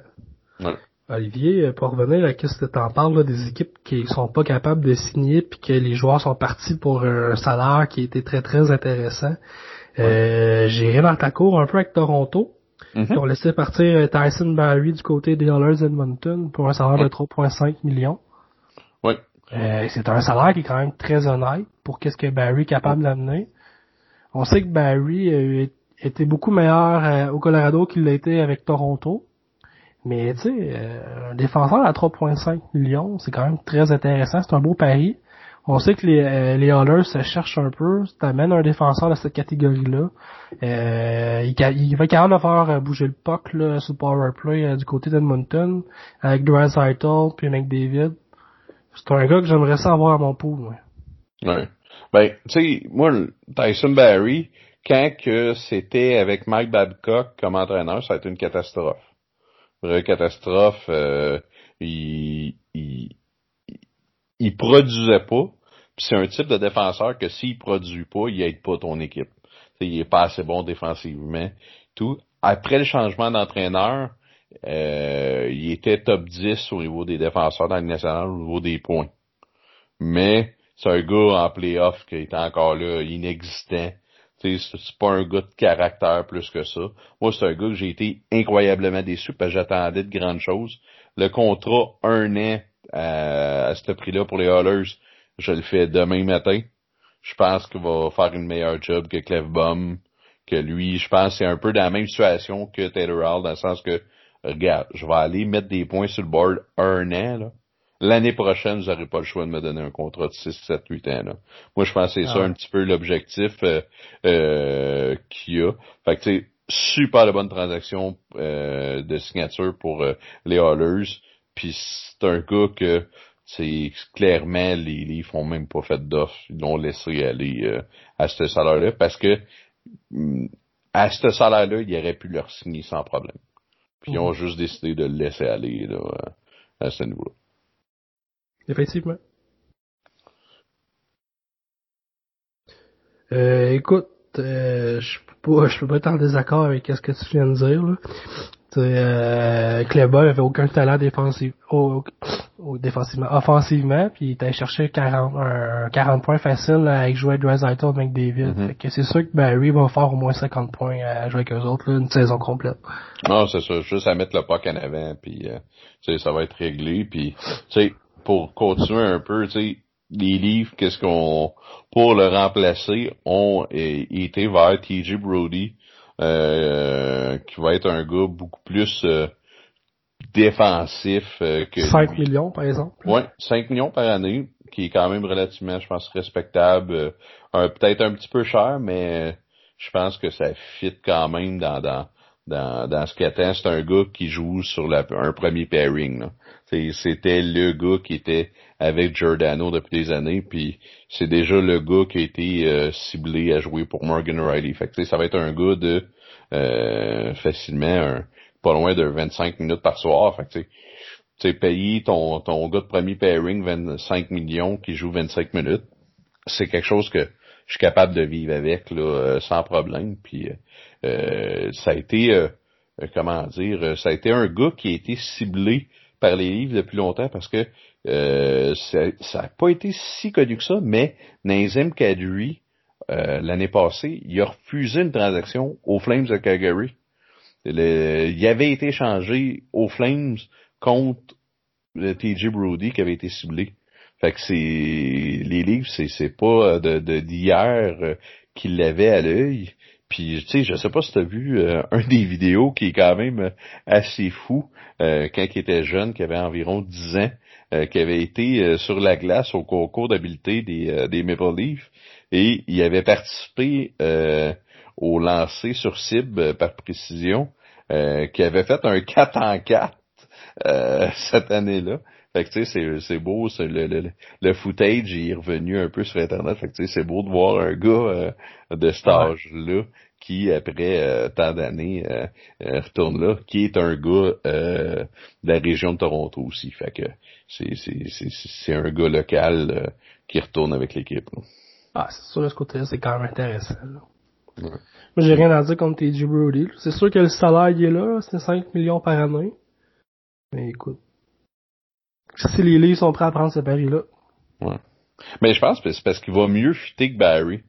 Speaker 1: Olivier, euh, pour revenir à ce que tu en parles, des équipes qui sont pas capables de signer puis que les joueurs sont partis pour un salaire qui était très très intéressant. Euh, J'ai dans ta cour un peu avec Toronto. Mm-hmm. Ils ont laissé partir Tyson Barry du côté des Oilers Edmonton pour un salaire de 3,5 millions. Euh, c'est un salaire qui est quand même très honnête pour qu'est-ce que Barry est capable d'amener. On sait que Barry était beaucoup meilleur au Colorado qu'il été avec Toronto. Mais tu sais, euh, un défenseur à 3.5 millions, c'est quand même très intéressant. C'est un beau pari. On sait que les, euh, les Hallers se cherchent un peu. Si t'amènes un défenseur de cette catégorie-là, euh, il, va quand même faire euh, bouger le puck là, sur le play du côté d'Edmonton avec Dreisaitl puis McDavid. C'est un gars que j'aimerais savoir à mon pool. Ouais.
Speaker 2: ouais. Ben, tu sais, moi, Tyson Barry, quand que c'était avec Mike Babcock comme entraîneur, ça a été une catastrophe vraie catastrophe. Euh, il, il, il, produisait pas. Puis c'est un type de défenseur que s'il produit pas, il aide pas ton équipe. il est pas assez bon défensivement. Tout. Après le changement d'entraîneur, euh, il était top 10 au niveau des défenseurs dans le national, au niveau des points. Mais c'est un gars en playoff qui est encore là, inexistant c'est pas un gars de caractère plus que ça. Moi, c'est un gars que j'ai été incroyablement déçu parce que j'attendais de grandes choses. Le contrat un an à, ce prix-là pour les Hallers, je le fais demain matin. Je pense qu'il va faire une meilleure job que Clefbaum, que lui. Je pense que c'est un peu dans la même situation que Taylor Hall, dans le sens que, regarde, je vais aller mettre des points sur le board un an, là l'année prochaine, vous n'aurez pas le choix de me donner un contrat de 6, 7, 8 ans. Là. Moi, je pense que c'est ça ah un petit peu l'objectif euh, euh, qu'il y a. Fait que, tu super de bonne transaction euh, de signature pour euh, les Hallers. Puis c'est un gars que c'est clairement les livres font même pas fait d'offre. Ils l'ont laissé aller euh, à ce salaire-là parce que mm, à ce salaire-là, ils auraient pu leur signer sans problème. Puis ils ont mhm. juste décidé de le laisser aller là, à ce niveau-là.
Speaker 1: Effectivement. Euh, écoute, euh, je peux pas, je peux pas être en désaccord avec ce que tu viens de dire. Là. Euh, avait aucun talent défensif, au, défensivement, offensivement, puis il était cherché 40, un, 40 points facile avec jouer Dreisaitl avec David. Mm que c'est sûr que Barry va faire au moins 50 points à jouer avec eux autres là, une saison complète.
Speaker 2: Non, c'est ça, juste à mettre le puck en avant, puis euh, ça va être réglé, puis tu sais pour continuer un peu, tu sais, les livres, qu'est-ce qu'on, pour le remplacer, ont été vers TJ Brody, euh, qui va être un gars beaucoup plus euh, défensif euh, que
Speaker 1: 5 millions par exemple.
Speaker 2: Ouais, 5 millions par année, qui est quand même relativement, je pense, respectable. peut-être un petit peu cher, mais je pense que ça fit quand même dans, dans, dans, dans ce qu'attend. C'est un gars qui joue sur la, un premier pairing. Là. C'était le gars qui était avec Giordano depuis des années, puis c'est déjà le gars qui a été euh, ciblé à jouer pour Morgan Riley. Fait que ça va être un gars de euh, facilement un, pas loin de 25 minutes par soir. Fait que tu sais, payer ton, ton gars de premier pairing 25 millions qui joue 25 minutes, c'est quelque chose que je suis capable de vivre avec là, euh, sans problème. Puis ça a été comment dire, ça a été un gars qui a été ciblé par les livres depuis longtemps parce que euh, ça n'a pas été si connu que ça, mais Nazem Kadri, euh, l'année passée, il a refusé une transaction aux Flames de Calgary. il avait été changé aux Flames contre le TJ Brody qui avait été ciblé. Fait que c'est les livres, c'est pas de d'hier euh, qu'il l'avait à l'œil. Puis, tu sais, je sais pas si tu as vu euh, un des vidéos qui est quand même euh, assez fou, euh, quand il était jeune, qui avait environ 10 ans, qui avait été sur la glace au concours d'habileté des, des Maple Leafs, et il avait participé au lancer sur cible par précision, qui avait fait un 4 en 4 cette année-là. Fait que tu sais, c'est beau, c'est le, le, le footage est revenu un peu sur Internet. Fait que tu sais, c'est beau de voir un gars euh, de cet âge-là qui, après euh, tant d'années, euh, retourne là, qui est un gars de la région de Toronto aussi. Fait que c'est, c'est, c'est, c'est un gars local qui retourne avec l'équipe.
Speaker 1: Ah, c'est sûr, de ce côté-là, c'est quand même intéressant. Là. Moi, j'ai rien à dire contre TJ Brody. C'est sûr que le salaire, il est là, c'est 5 millions par année. Mais écoute, si les livres sont prêts à prendre ce pari-là.
Speaker 2: Ouais. Mais je pense que c'est parce qu'il va mieux fitter que Barry. Tu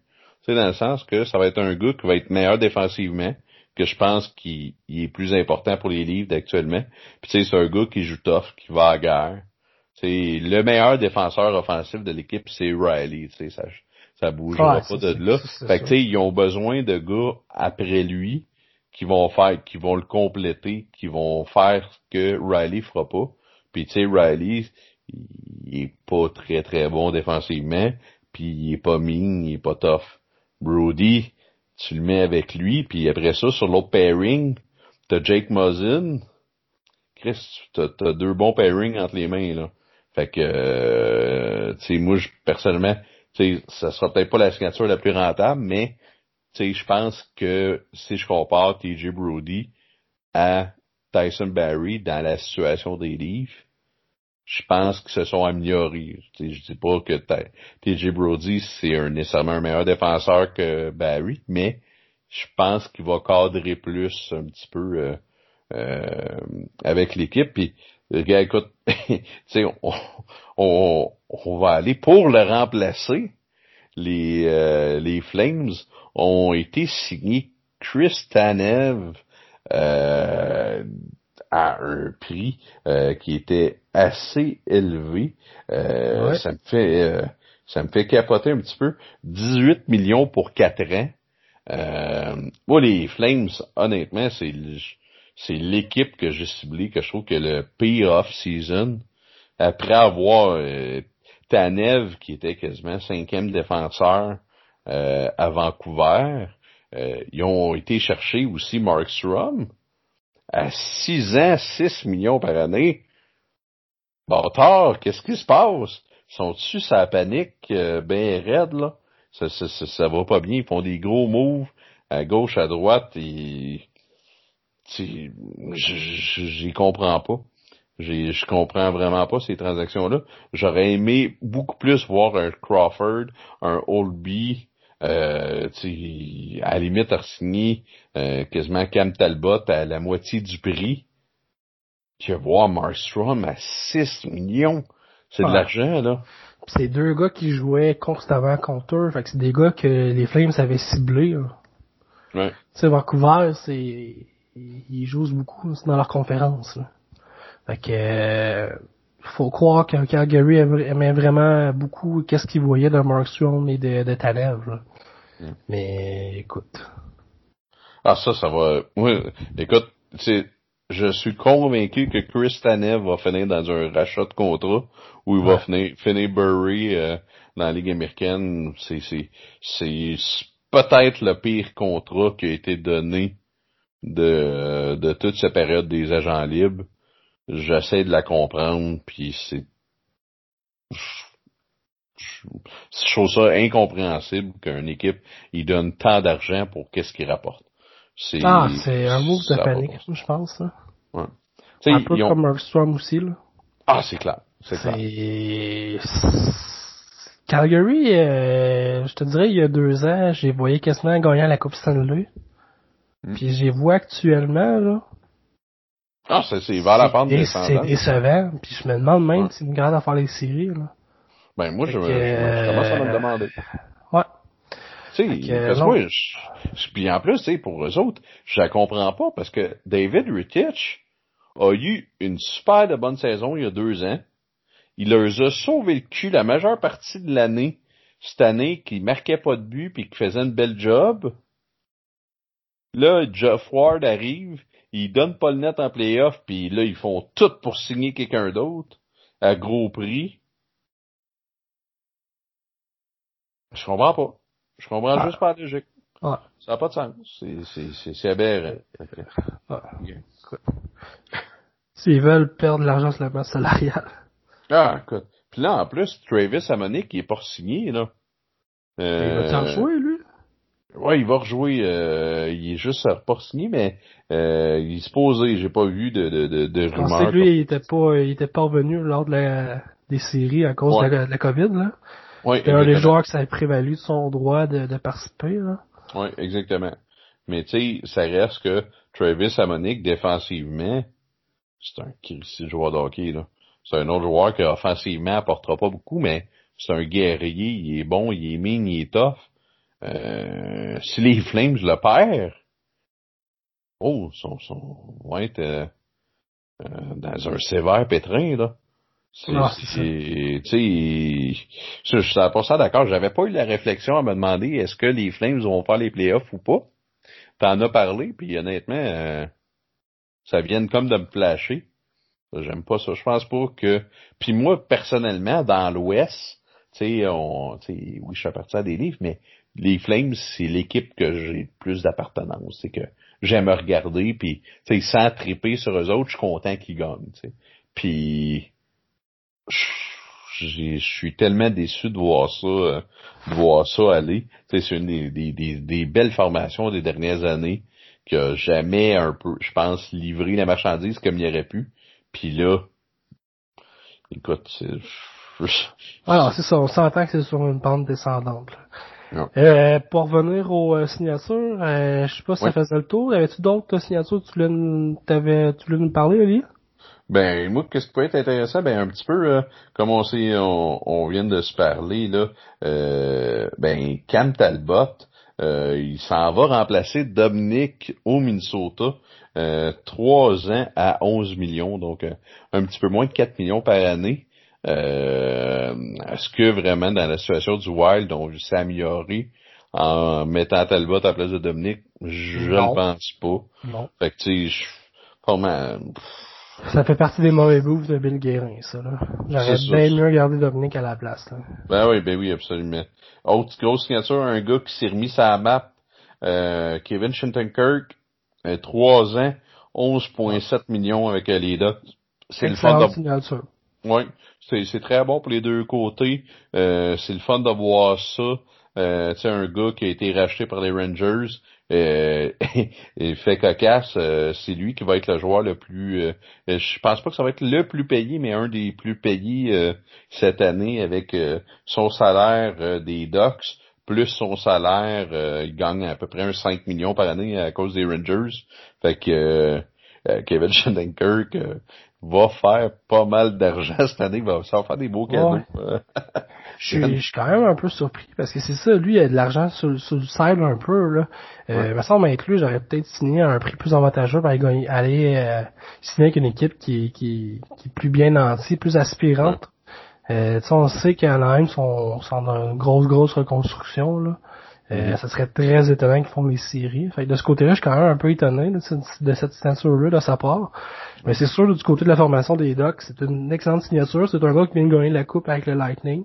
Speaker 2: sais, dans le sens que ça va être un gars qui va être meilleur défensivement, que je pense qu'il est plus important pour les livres d'actuellement. Puis tu sais, c'est un gars qui joue tough, qui va à guerre. C'est le meilleur défenseur offensif de l'équipe, c'est Riley. Tu sais, ça, ça bougera pas de là. Fait que tu sais, ils ont besoin de gars après lui qui vont faire, qui vont le compléter, qui vont faire ce que Riley fera pas. Puis tu sais, Riley, il est pas très très bon défensivement, puis il est pas mean, il est pas tough. Brody, tu le mets avec lui, puis après ça, sur l'autre pairing, t'as Jake Muzzin. Chris, t'as as deux bons pairings entre les mains, là. Fait que, euh, tu sais, moi, personnellement, tu sais, ça sera peut-être pas la signature la plus rentable, mais, tu sais, je pense que si je compare TJ Brody à Tyson Barry dans la situation des livres, je pense qu'ils se sont améliorés. Je dis pas que TJ Brody, c'est un, nécessairement un meilleur défenseur que Barry, mais je pense qu'il va cadrer plus un petit peu euh, euh, avec l'équipe. Puis, regarde, écoute, on, on, on, va aller pour le remplacer. Les, euh, les Flames ont été signés Chris Tanev, euh, à un prix euh, qui était assez élevé. Euh, ça me fait ça me fait capoter un petit peu. 18 millions pour 4 ans. moi, les Flames, honnêtement, c'est c'est l'équipe que j'ai ciblée, que je trouve que le pire off-season, après avoir Tanev, qui était quasiment cinquième défenseur à Vancouver, euh, ils ont été chercher aussi Mark Strom à 6 ans, 6 millions par année. Bâtard, qu'est-ce qui se passe? Sont-tu sa panique euh, ben raide, là? Ça, ça, ça, va pas bien. Ils font des gros moves à gauche, à droite. Et... J'y comprends pas. Je comprends vraiment pas ces transactions-là. J'aurais aimé beaucoup plus voir un Crawford, un Oldby, euh, à la limite, a signé euh, quasiment Cam Talbot à la moitié du prix. Tu vas voir Markstrom à 6 millions. C'est de l'argent, là.
Speaker 1: C'est deux gars qui jouaient constamment contre eux. Fait que c'est des gars que les Flames avaient ciblés. Ouais. Tu sais, Vancouver, c'est... Ils jouent beaucoup dans leur conférence. Là. Fait que... Euh, faut croire que Calgary aimait vraiment beaucoup qu'est-ce qu'il voyait de Markstrom et de, de Tanev. Mm. Mais écoute.
Speaker 2: Ah ça, ça va. Oui, écoute, c'est. Je suis convaincu que Chris Tanev va finir dans un rachat de contrat où il va finir, finir Burry euh, dans la Ligue américaine. C'est, c'est, c'est peut-être le pire contrat qui a été donné de, de toute cette période des agents libres. J'essaie de la comprendre, puis c'est je trouve ça incompréhensible qu'une équipe il donne tant d'argent pour qu'est-ce qu'il rapporte.
Speaker 1: C'est, ah, c'est un move de panique, je pense. Ouais. un peu comme Markstrom aussi. Là.
Speaker 2: Ah, c'est clair. C'est
Speaker 1: clair. Calgary, euh, je te dirais, il y a deux ans, j'ai voyé quasiment gagner la Coupe Stanley. Hmm. Puis j'ai vu actuellement, là.
Speaker 2: Ah, c'est, c'est vers la pente
Speaker 1: C'est décevant. Puis je me demande même si c'est une grande à faire les séries, là.
Speaker 2: Ben, moi, je, je, commence à me le demander.
Speaker 1: Ouais.
Speaker 2: Tu sais, parce que moi, je, puis en plus, tu sais, pour eux autres, je la comprends pas parce que David Rittich a eu une super de bonne saison il y a deux ans. Il leur a sauvé le cul la majeure partie de l'année, cette année, qui marquait pas de but puis qui faisait une belle job. Là, Jeff Ward arrive, il donne pas le net en playoff, puis là, ils font tout pour signer quelqu'un d'autre à gros prix. Je comprends pas. Je comprends ah. juste pas la logique. Ça n'a pas de sens. C'est aberrant.
Speaker 1: S'ils veulent perdre l'argent sur la masse salariale.
Speaker 2: Ah, écoute. Puis là, en plus, Travis Amonic, il est pas signé, là.
Speaker 1: Euh, il va jouer, lui?
Speaker 2: Ouais, il va rejouer. Euh, il est juste pas signé, mais euh, il se posait. J'ai pas vu de, de, de, de rumeurs.
Speaker 1: que lui, il était pas, il était pas revenu lors de la, des séries à cause de, la, de, la, COVID, là.
Speaker 2: Oui,
Speaker 1: C'était un des joueurs ça a prévalu de son droit de, de participer, là.
Speaker 2: Oui, exactement. Mais tu sais, ça reste que Travis Amonic, défensivement, c'est un de joueur de hockey, là. C'est un autre joueur qui offensivement apportera pas beaucoup, mais c'est un guerrier, il est bon, il est mine, il est tough. Euh, si les Flames le perdent, oh, sont, sont, vont être euh, euh, dans un sévère pétrin, là. C'est,
Speaker 1: Ah,
Speaker 2: tu sais, je suis pas ça d'accord. J'avais pas eu la réflexion à me demander est-ce que les Flames vont faire les playoffs ou pas? T'en as parlé, puis honnêtement, euh, ça vient comme de me flasher. J'aime pas ça. Je pense pas que. Puis moi, personnellement, dans l'Ouest, tu sais, on, tu sais, oui, je suis parti à des livres, mais les Flames, c'est l'équipe que j'ai le plus d'appartenance. C'est que j'aime regarder, puis tu sais, sans triper sur eux autres, je suis content qu'ils gagnent. Tu sais. Puis je suis tellement déçu de voir ça, euh, de voir ça aller. C'est une des, des, des, des, belles formations des dernières années qui a jamais un peu, je pense, livré la marchandise comme il aurait pu. Puis là, écoute, c'est...
Speaker 1: Alors, c'est ça, on s'entend que c'est sur une pente descendante. Euh, pour revenir aux euh, signatures, euh, je sais pas si ça faisait le tour. Avais-tu d'autres signatures que tu voulais, t'avais, tu voulais nous parler, Oli?
Speaker 2: Ben, moi, qu'est-ce qui peut être intéressant? Ben, un petit peu, euh, comme on, sait, on, on, vient de se parler, là, euh, ben, Cam Talbot, euh, il s'en va remplacer Dominic au Minnesota, trois ans à 11 millions, donc un petit peu moins de 4 millions par année. Est-ce que vraiment dans la situation du Wild, on s'est amélioré en mettant Talbot à la place de Dominic? Je ne pense pas.
Speaker 1: Non.
Speaker 2: Fait que tu sais, vraiment...
Speaker 1: Ça fait partie des mauvais bouts de Bill Guérin, ça, là. J'aurais bien mieux gardé Dominique à la place, là.
Speaker 2: Ben oui, ben oui, absolument. Autre grosse signature, un gars qui s'est remis sa map, euh, Kevin Shintenkirk, euh, 3 ans, 11,7 millions avec euh, les Ducks.
Speaker 1: C'est le fun de... signature.
Speaker 2: Oui, c'est très bon pour les deux côtés. Euh, c'est le fun de voir ça. Euh, tu un gars qui a été racheté par les Rangers, euh, et fait cocasse, euh, c'est lui qui va être le joueur le plus. Euh, je pense pas que ça va être le plus payé, mais un des plus payés euh, cette année avec son salaire des Ducks plus son salaire. il gagne à peu près un 5 millions par année à cause des Rangers. Fait que Kevin Shandenkirk va faire pas mal d'argent cette année, va, ça va faire des beaux cadeaux.
Speaker 1: Ouais. je, suis, je suis quand même un peu surpris parce que c'est ça, lui, il a de l'argent sur, sur, le un peu. Là. Euh, ouais. me semble inclus, j'aurais peut-être signé à un prix plus avantageux pour aller, aller euh, signer avec une équipe qui, qui, qui est plus bien nantie, plus aspirante. Ouais. Euh, on sait qu'Anaheim sont, sont dans une grosse, grosse reconstruction. Là. Euh, ça serait très étonnant qu'ils font les séries. Fait que de ce côté-là, je suis quand même un peu étonné de, cette signature-là de sa part. Mais c'est sûr, du côté de la formation des Ducks, c'est une excellente signature. C'est un gars qui vient de gagner la coupe avec le Lightning.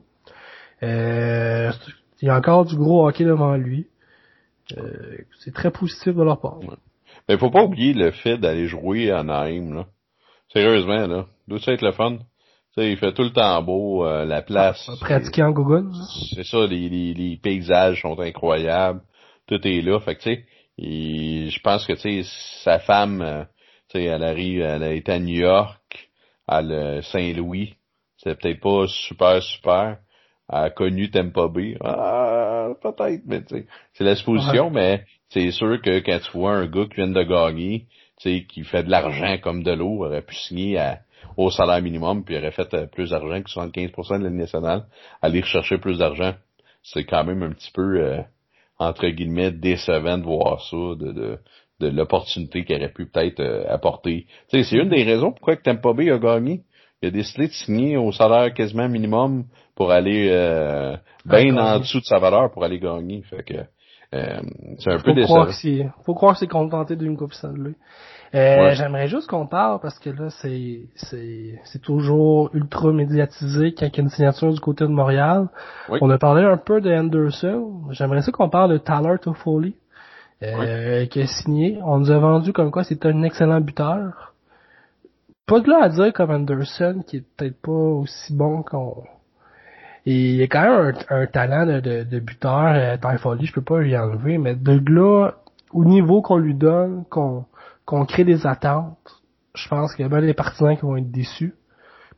Speaker 1: Euh, il y a encore du gros hockey devant lui. Euh, c'est très positif de leur part.
Speaker 2: Ouais. Mais faut pas oublier le fait d'aller jouer à Naïm, là. Sérieusement, là. Doit ça être le fun? T'sais, il fait tout le temps beau, euh, la place.
Speaker 1: Ah, pratiquer en Google.
Speaker 2: C'est ça, les, les, les, paysages sont incroyables. Tout est là. Fait que tu sais, je pense que tu sais, sa femme, euh, tu sais, elle arrive, elle a été à New York, à Saint-Louis. C'est peut-être pas super, super. Elle a connu Tampa Bay. Ah, peut-être, mais tu sais, c'est l'exposition, ouais. mais c'est sûr que quand tu vois un gars qui vient de gagner, tu sais, qui fait de l'argent comme de l'eau, aurait pu signer à, au salaire minimum, puis aurait fait plus d'argent que 75% de la nationale, aller rechercher plus d'argent. C'est quand même un petit peu, euh, entre guillemets, décevant de voir ça, de, de, de l'opportunité qu'il aurait pu peut-être euh, apporter. C'est une des raisons pourquoi que Tampa Bay a gagné. Il a décidé de signer au salaire quasiment minimum pour aller euh, bien en dessous de sa valeur pour aller gagner. Fait que euh, c'est un
Speaker 1: faut
Speaker 2: peu décevant.
Speaker 1: Faut croire que c'est contenté d'une coupe Stanley. Euh, ouais. J'aimerais juste qu'on parle parce que là c'est c'est c'est toujours ultra médiatisé quand il y a une signature du côté de Montréal.
Speaker 2: Oui.
Speaker 1: On a parlé un peu de Anderson. J'aimerais ça qu'on parle de Tyler Toffoli euh, oui. qui a signé. On nous a vendu comme quoi c'était un excellent buteur. pas de là à dire comme Anderson, qui est peut-être pas aussi bon qu'on... Et il y a quand même un, talent de, de, de buteur, euh, folie, je peux pas lui enlever, mais de là, au niveau qu'on lui donne, qu'on qu'on crée des attentes, je pense qu'il y a bien des partisans qui vont être déçus.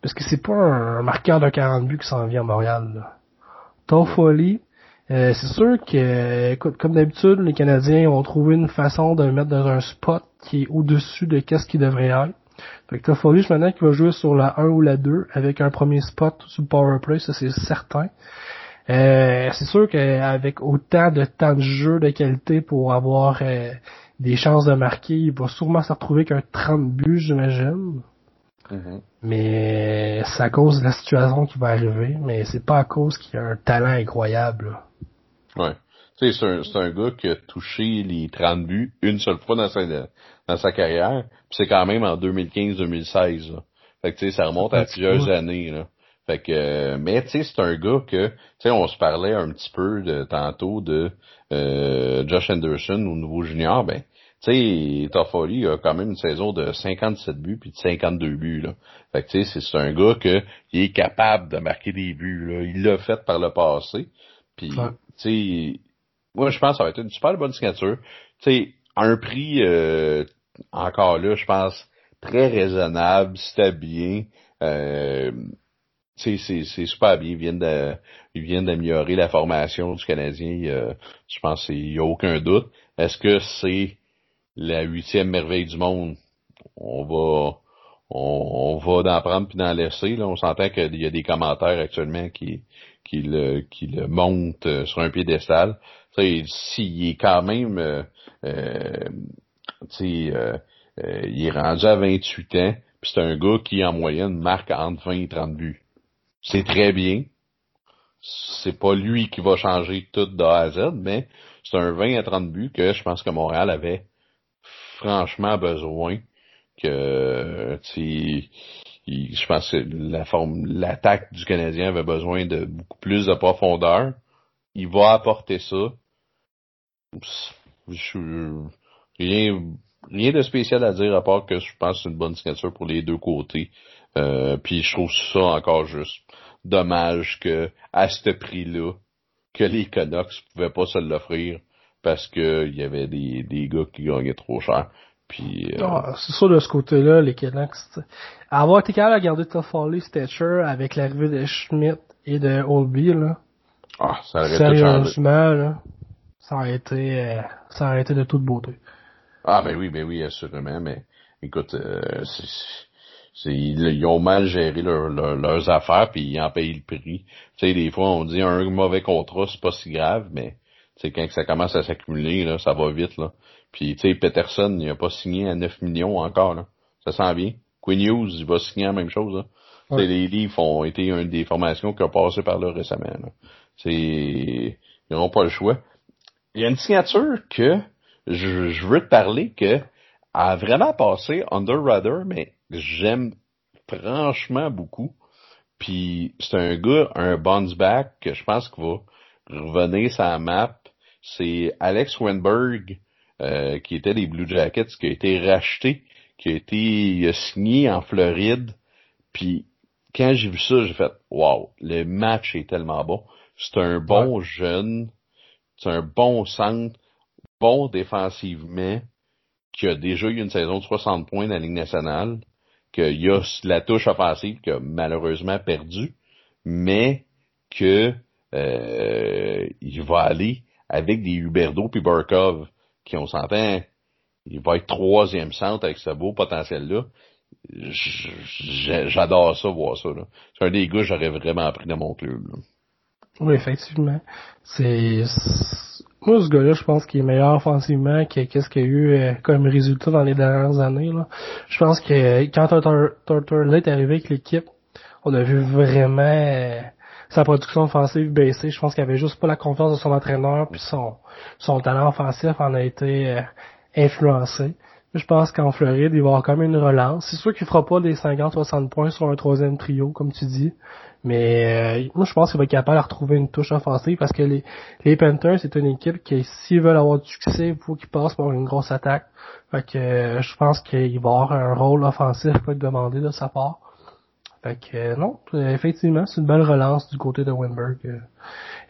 Speaker 1: Parce que c'est pas un, marqueur de 40 buts qui s'en vient à Montréal. Là. Toffoli, euh, c'est sûr que, écoute, comme d'habitude, les Canadiens ont trouvé une façon de le mettre dans un spot qui est au-dessus de qu'est-ce qu'il devrait être. Fait que Toffoli, je maintenant qu'il va jouer sur la 1 ou la 2 avec un premier spot sur le powerplay, ça c'est certain. Euh, c'est sûr qu'avec autant de temps de jeu de qualité pour avoir euh, des chances de marquer, il va sûrement se retrouver qu'un 30 buts, j'imagine. Mm-hmm. Mais c'est à cause de la situation qui va arriver, mais c'est pas à cause qu'il a un talent incroyable.
Speaker 2: Ouais. Tu sais, c'est un, gars qui a touché les 30 buts une seule fois dans sa, dans sa carrière, puis c'est quand même en 2015-2016. Fait que tu sais, ça remonte à plusieurs années. Là. Fait que, mais tu sais, c'est un gars que, tu sais, on se parlait un petit peu de tantôt de euh, Josh Anderson au nouveau junior, ben, tu sais, Toffoli a quand même une saison de 57 buts puis de 52 buts, là. Fait que, tu sais, c'est un gars que, il est capable de marquer des buts, là. Il l'a fait par le passé. Puis, tu sais, moi, je pense que ça va être une super bonne signature. Tu sais, un prix, euh, encore là, je pense, très raisonnable, c'était bien. Euh, c'est super bien. Ils viennent de, ils viennent d'améliorer la formation du Canadien. je pense qu'il n'y a aucun doute. Est-ce que c'est la huitième merveille du monde? On va on, va d'en prendre puis d'en laisser. Là. On s'entend qu'il y a des commentaires actuellement qui, qui, le, qui le montent euh, sur un piédestal. S'il est quand même euh, euh, euh, euh, il est rendu à 28 ans, puis c'est un gars qui en moyenne marque entre 20 et 30 buts. C'est très bien. C'est pas lui qui va changer tout de A à Z, mais c'est un 20 à 30 buts que je pense que Montréal avait franchement besoin que je pense que la forme l'attaque du Canadien avait besoin de beaucoup plus de profondeur. Il va apporter ça. rien, rien de spécial à dire à part que je pense que c'est une bonne signature pour les deux côtés. Euh, puis je trouve ça encore juste dommage que à ce prix-là, que les Canucks pouvaient pas se l'offrir parce que il y avait des, des gars qui gagnaient trop cher. Puis, euh...
Speaker 1: Ah, c'est sûr de ce côté-là, les Canucks. Avoir été capable de garder Toffoli, Stetcher avec l'arrivée de Schmidt et de Olby, là.
Speaker 2: Ah, ça aurait
Speaker 1: Sérieusement, là, ça aurait été, euh, ça aurait été de toute beauté.
Speaker 2: Ah, ben oui, ben oui, assurément, mais écoute, euh, c'est, ils ont mal géré leurs affaires puis ils en payent le prix. Tu sais, des fois, on dit un mauvais contrat, c'est pas si grave, mais c'est quand ça commence à s'accumuler, là, ça va vite, là. Puis, tu sais, Peterson, il a pas signé à 9 millions encore, là. Ça sent bien. Quinn Hughes, il va signer la même chose, là. Les livres ont été une des formations qui a passé par là récemment, là. C'est, ils n'auront pas le choix. Il y a une signature que je, je veux te parler que a vraiment passé under radar, mais j'aime franchement beaucoup. Puis c'est un gars, un bounce back que je pense qu'il va revenir sa map c'est Alex Wenberg, euh, qui était des Blue Jackets, qui a été racheté, qui a été signé en Floride. Puis quand j'ai vu ça, j'ai fait Wow, le match est tellement bon. C'est un bon jeune, c'est un bon centre, bon défensivement, qui a déjà eu une saison de 60 points dans la Ligue nationale, qu'il a la touche offensive qu'il a malheureusement perdu, mais que euh, il va aller avec des Huberdo puis Burkov, qui on s'entend, il va être troisième centre avec ce beau potentiel-là. J'adore ça, voir ça. C'est un des gars que j'aurais vraiment pris dans mon club.
Speaker 1: Oui, effectivement. C'est moi ce gars-là, je pense qu'il est meilleur offensivement que qu'est-ce qu'il y a eu euh, comme résultat dans les dernières années. Là. Je pense que quand Turtle est arrivé avec l'équipe, on a vu vraiment euh, sa production offensive baissée. Je pense qu'il avait juste pas la confiance de son entraîneur, puis son, son talent offensif en a été euh, influencé. Je pense qu'en Floride, il va y avoir quand même une relance. C'est sûr qu'il fera pas des 50-60 points sur un troisième trio, comme tu dis. Mais euh, moi, je pense qu'il va être capable de retrouver une touche offensive parce que les, les Panthers, c'est une équipe qui, s'ils veulent avoir du succès, il faut qu'ils passent par une grosse attaque. Fait que euh, je pense qu'il va avoir un rôle offensif être demandé de sa part. Fait que euh, non, effectivement, c'est une belle relance du côté de Wimberg.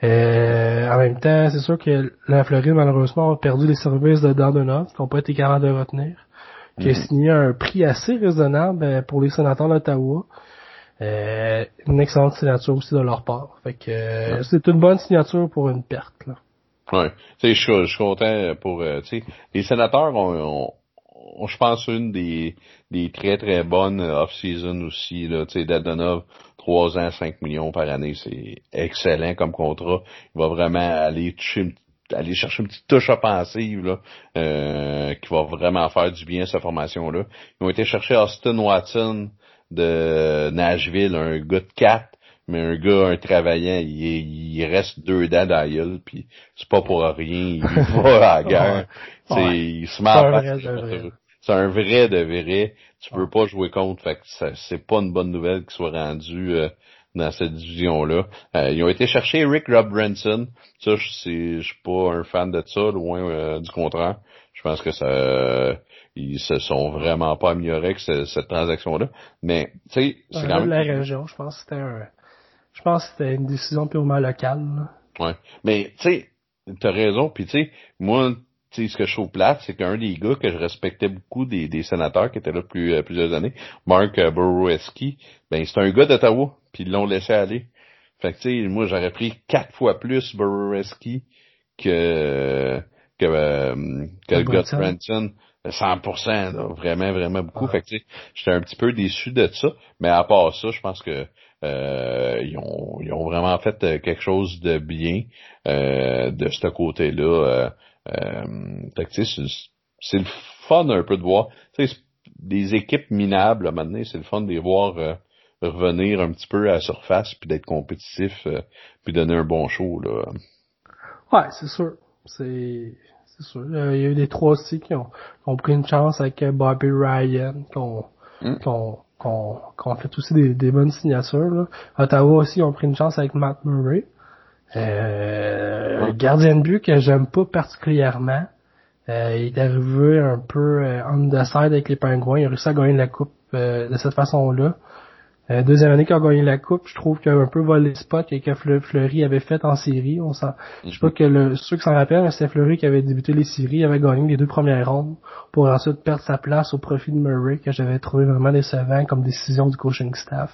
Speaker 1: en même temps, c'est sûr que la Floride, malheureusement, a perdu les services de Dandonov, qui n'ont pas été capables de retenir, qui a mhm. signé un prix assez raisonnable pour les sénateurs d'Ottawa. Euh, une excellente signature aussi de leur part. Fait que euh, c'est une bonne signature pour une perte. Là.
Speaker 2: Ouais. Tu sais, je suis content pour euh, tu sais, les sénateurs ont, je pense une des des très très bonnes off-season aussi là, tu sais Dadonov 3 ans 5 millions par année, c'est excellent comme contrat. Il va vraiment aller toucher aller chercher une petite touche offensive là, euh, qui va vraiment faire du bien à cette formation-là. Ils ont été chercher Austin Watson de Nashville, un gars de 4, mais un gars, un travaillant, il, il reste deux dents dans la puis c'est pas pour rien, il va à la guerre. Il se met C'est un vrai de vrai. Tu peux pas jouer contre, fait que c'est pas une bonne nouvelle qu'il soit rendu euh, dans cette division-là. Euh, ils ont été chercher Rick Rob Branson. Ça, je suis pas un fan de ça, loin euh, du contraire. Je pense que ça ils se sont vraiment pas améliorés avec cette, transaction-là. Mais, tu sais,
Speaker 1: c'est quand même... la région, je pense que c'était un... Je pense que c'était une décision purement locale. Là.
Speaker 2: Ouais. Mais, tu sais, t'as raison. Puis, tu sais, moi, tu sais, ce que je trouve plate, c'est qu'un des gars que je respectais beaucoup des, des sénateurs qui étaient là depuis euh, plusieurs années, Mark euh, Borowski, ben, c'est un gars d'Ottawa, puis ils l'ont laissé aller. Fait que, tu sais, moi, j'aurais pris quatre fois plus Borowski que, que, euh, que Branson. 100%, là, vraiment, vraiment beaucoup. Fait que, j'étais un petit peu déçu de ça. Mais à part ça, je pense que euh, ils, ont, ils ont vraiment fait euh, quelque chose de bien euh, de ce côté-là. c'est le fun un peu de voir. Des équipes minables, à maintenant, c'est le fun de les voir revenir un petit peu à la surface, puis d'être compétitif, puis donner un bon show. Là.
Speaker 1: Ouais, c'est sûr. C'est c'est sûr. Euh, il y a eu des trois aussi qui ont, pris une chance avec euh, Bobby Ryan, qui ont, mm. fait aussi des, bonnes signatures. Là. Ottawa aussi ont pris une chance avec Matt Murray. Euh, gardien de but que j'aime pas particulièrement. Euh, il est arrivé un peu on the side avec les Pingouins. Il a réussi à gagner la coupe de cette façon-là. Euh, deuxième année qu'il a gagné la coupe, je trouve qu'il a un peu volé le spot et que Fleury avait fait en série. On sent, je sais pas que le, ceux qui s'en rappellent, c'était Fleury qui avait débuté les séries, avait gagné les deux premières rondes pour ensuite perdre sa place au profit de Murray que j'avais trouvé vraiment décevant comme décision du coaching staff.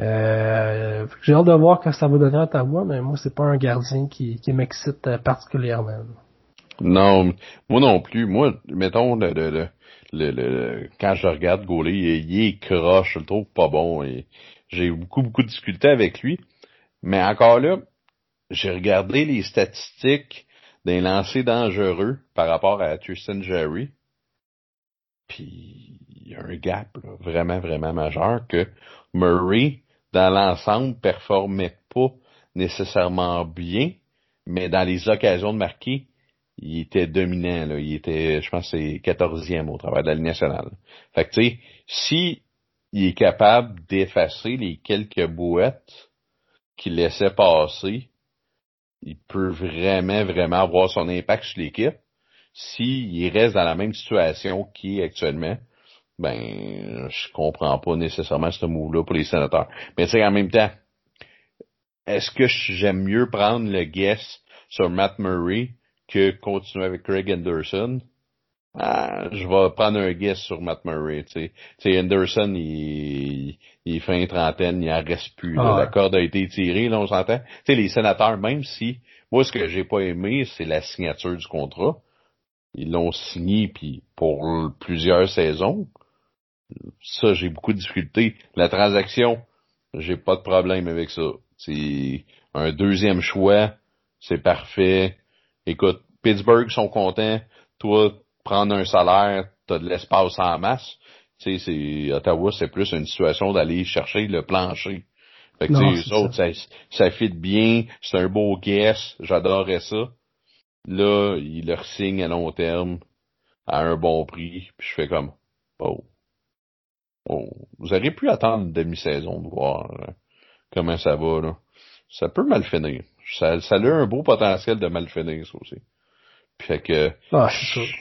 Speaker 1: Euh, j'ai hâte de voir que ça va donner à Ottawa, mais moi c'est pas un gardien qui, qui m'excite particulièrement.
Speaker 2: Non, moi non plus. Moi, mettons le, le le, quand je regarde Gaulet, il, est croche, je le trouve pas bon. J'ai beaucoup, beaucoup difficultés avec lui. Mais encore là, j'ai regardé les statistiques des lancers dangereux par rapport à Tristan Jerry. Puis il y a un gap vraiment, vraiment majeur que Murray, dans l'ensemble, performait pas nécessairement bien, mais dans les occasions de marquer, il était dominant, là. Il était, je pense, c'est 14e au travers de la Ligue nationale. Fait que, tu sais, si il est capable d'effacer les quelques bouettes qu'il laissait passer, il peut vraiment, vraiment avoir son impact sur l'équipe. S'il reste dans la même situation qu'il est actuellement, ben, je comprends pas nécessairement ce mot-là pour les sénateurs. Mais c'est en même temps, est-ce que j'aime mieux prendre le guess sur Matt Murray que continuer avec Craig Anderson, ah, je vais prendre un guess sur Matt Murray. Tu sais, Anderson, il, il fait une trentaine, il en reste plus. Ah La corde a été tirée, là, on s'entend. Tu sais, les sénateurs, même si, moi, ce que j'ai pas aimé, c'est la signature du contrat. Ils l'ont signé, puis pour plusieurs saisons. Ça, j'ai beaucoup de difficultés. La transaction, j'ai pas de problème avec ça. C'est un deuxième choix, c'est parfait écoute, Pittsburgh sont contents, toi, prendre un salaire, t'as de l'espace en masse. Tu sais, c'est, Ottawa, c'est plus une situation d'aller chercher le plancher. Fait que, les autres, ça, ça fit bien, c'est un beau guess, j'adorais ça. Là, ils leur signent à long terme. à un bon prix, puis je fais comme, oh, oh. vous auriez pu attendre une demi-saison de voir euh, comment ça va, là. Ça peut mal finir. Ça, ça a un beau potentiel de mal finir, ça aussi. Fait que,
Speaker 1: ah, je
Speaker 2: suis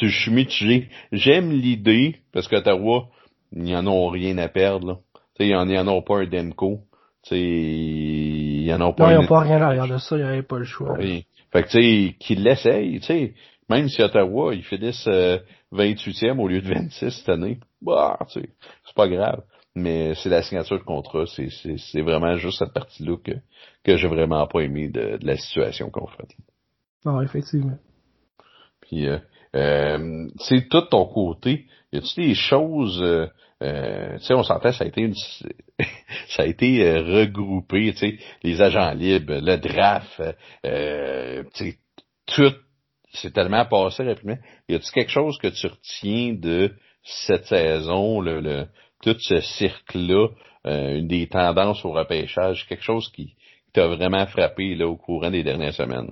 Speaker 2: je suis mitigé. J'aime l'idée, parce qu'Ottawa, ils n'en ont rien à perdre, là. Tu sais, ils n'en ont pas un Demco. Tu sais, ils en ont pas
Speaker 1: Non, ils n'ont pas rien à de ça, ils n'avaient pas le choix.
Speaker 2: Oui. Fait que, tu sais, qu'ils l'essayent, tu sais. Même si Ottawa, ils finissent 28e euh, au lieu de 26 cette année, bah, tu sais, c'est pas grave. Mais c'est la signature de contrat, c'est, c'est, c'est vraiment juste cette partie-là que, que j'ai vraiment pas aimé de, de la situation qu'on fait.
Speaker 1: Non, effectivement.
Speaker 2: Puis, euh, euh, c'est tout ton côté. Y a-tu des choses, euh, euh tu sais, on s'entend, ça a été une, ça a été euh, regroupé, tu sais, les agents libres, le draft, euh, tu sais, tout c'est tellement passé rapidement. Y a-t-il quelque chose que tu retiens de cette saison, le, le tout ce cirque-là, euh, une des tendances au repêchage, quelque chose qui, t'a vraiment frappé là au courant des dernières semaines?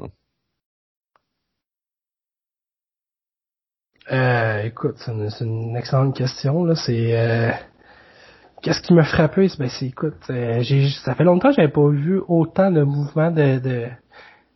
Speaker 1: Euh, écoute, c'est une, excellente question. Là, c'est euh, qu'est-ce qui m'a frappé, ben c'est écoute, euh, j'ai ça fait longtemps que j'avais pas vu autant de mouvements de, de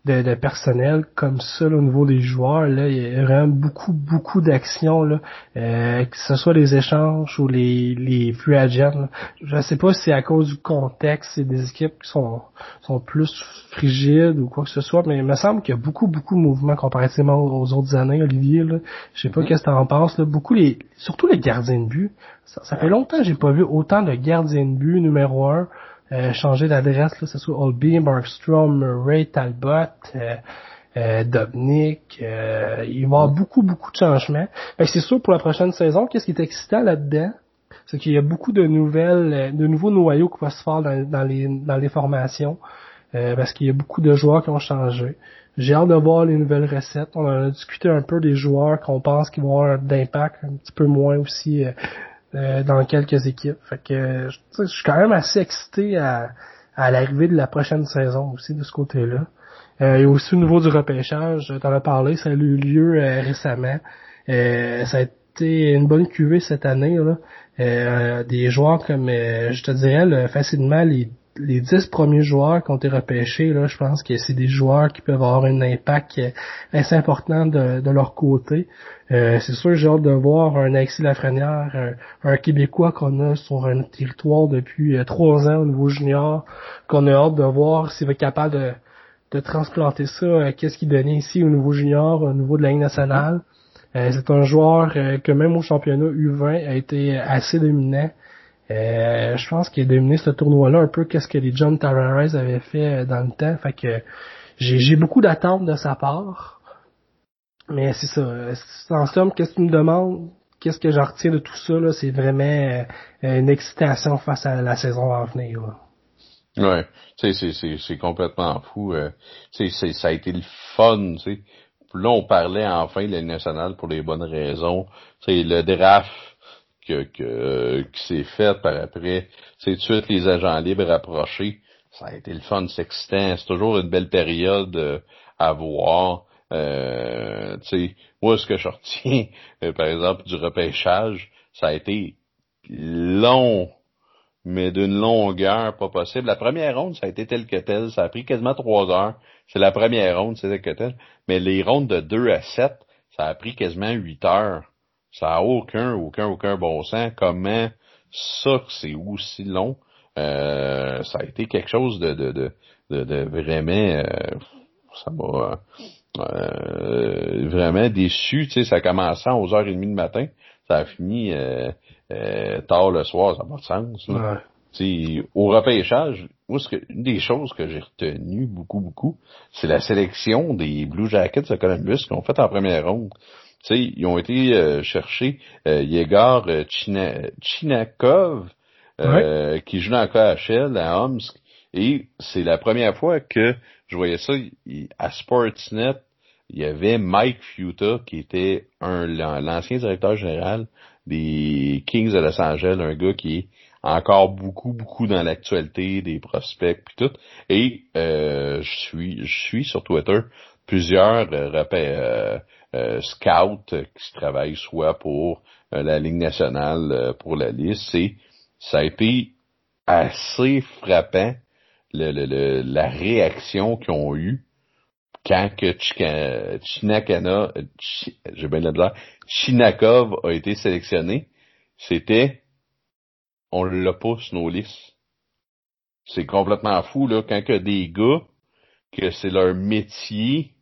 Speaker 1: de, de, personnel comme ça au niveau des joueurs. Là, il y a vraiment beaucoup, beaucoup d'actions, là, euh, que ce soit les échanges ou les, les free agents. Je ne sais pas si c'est à cause du contexte, c'est des équipes qui sont, sont plus frigides ou quoi que ce soit, mais il me semble qu'il y a beaucoup, beaucoup de mouvements comparativement aux autres années, Olivier. Là. Je sais pas mm-hmm. qu'est-ce que tu en penses. Là. Beaucoup les. Surtout les gardiens de but. Ça, ça fait longtemps que j'ai pas vu autant de gardiens de but numéro un euh, changer d'adresse, là, ce soit Olby, Markstrom, Ray Talbot, euh, euh, Dobnik, euh, il va y avoir beaucoup, beaucoup de changements. c'est sûr pour la prochaine saison, qu'est-ce qui est excitant là-dedans? C'est qu'il y a beaucoup de nouvelles, de nouveaux noyaux qui vont se faire dans, les, dans les formations. parce qu'il y a beaucoup de joueurs qui ont changé. J'ai hâte de voir les nouvelles recettes. On a discuté un peu des joueurs qu'on pense qu'ils vont avoir d'impact, un petit peu moins aussi euh, dans quelques équipes. Fait que je suis quand même assez excité à, à l'arrivée de la prochaine saison aussi de ce côté-là. Euh, et aussi au niveau du repêchage, t'en as parlé, ça a eu lieu euh, récemment. Euh, ça a été une bonne cuvée cette année. Là. des joueurs comme, je te dirais, facilement les les dix premiers joueurs qui ont été repêchés, là, je pense que c'est des joueurs qui peuvent avoir un impact assez important de, leur côté. Euh, c'est sûr, j'ai hâte de voir un Alexis Lafrenière, un, Québécois qu'on a sur un territoire depuis euh, trois ans au niveau junior, qu'on a hâte de voir s'il va être capable de, transplanter ça, euh, qu'est-ce qu'il donnait ici au niveau junior, au niveau de la Ligue nationale. c'est un joueur que même au championnat U20 a été assez dominant. Euh, je pense qu'il a dominé ce tournoi-là un peu qu'est-ce que les John Tavares avaient fait euh, dans le temps. Fait que j'ai beaucoup d'attentes de sa part. Mais c'est ça. En somme, qu'est-ce que tu me demandes? Qu'est-ce que j'en retiens de tout ça? C'est vraiment euh, une excitation face à la saison à venir. Là.
Speaker 2: Ouais, c'est complètement fou. Ça a été le fun, tu sais. Là, on parlait enfin de la nationale pour les bonnes raisons. C'est le draft que, que s'est fait par après. C'est tout de suite les agents libres approchés. Ça a été le fun, c'est excitant. C'est toujours une belle période euh, à voir. Euh, moi, ce que je retiens, euh, par exemple, du repêchage, ça a été long, mais d'une longueur pas possible. La première ronde, ça a été tel que tel. Ça a pris quasiment trois heures. C'est la première ronde, c'est tel que tel. Mais les rondes de 2 à 7, ça a pris quasiment huit heures. Ça a aucun, aucun, aucun bon sens. Comment ça que c'est aussi long? Euh, ça a été quelque chose de, de, de, de, vraiment euh, ça m'a euh, vraiment déçu. Tu sais, ça a commencé à 11h30 du matin. Ça a fini tard le soir, ça n'a pas de sens. Là. au repêchage, moi, ce que, une des choses que j'ai retenu beaucoup, beaucoup, c'est la sélection des Blue Jackets de Columbus qu'on fait en première ronde sais, ils ont été euh, chercher euh, Yegor euh, Chinakov, euh, qui joue dans le KHL à Omsk. Et c'est la première fois que je voyais ça à Sportsnet. Il y avait Mike Futa, qui était un l'ancien directeur général des Kings de Los Angeles, un gars qui est encore beaucoup, beaucoup dans l'actualité des prospects puis tout. Et je suis je suis sur Twitter plusieurs euh, scouts qui travaillent soit pour la Ligue nationale pour la liste. C'est ça a été assez frappant la réaction qu'ils ont eue quand que Chinakana, j'ai bien la Chinakov a été sélectionné, c'était on le pousse nos listes. C'est complètement fou, là, quand que des gars, que c'est leur métier,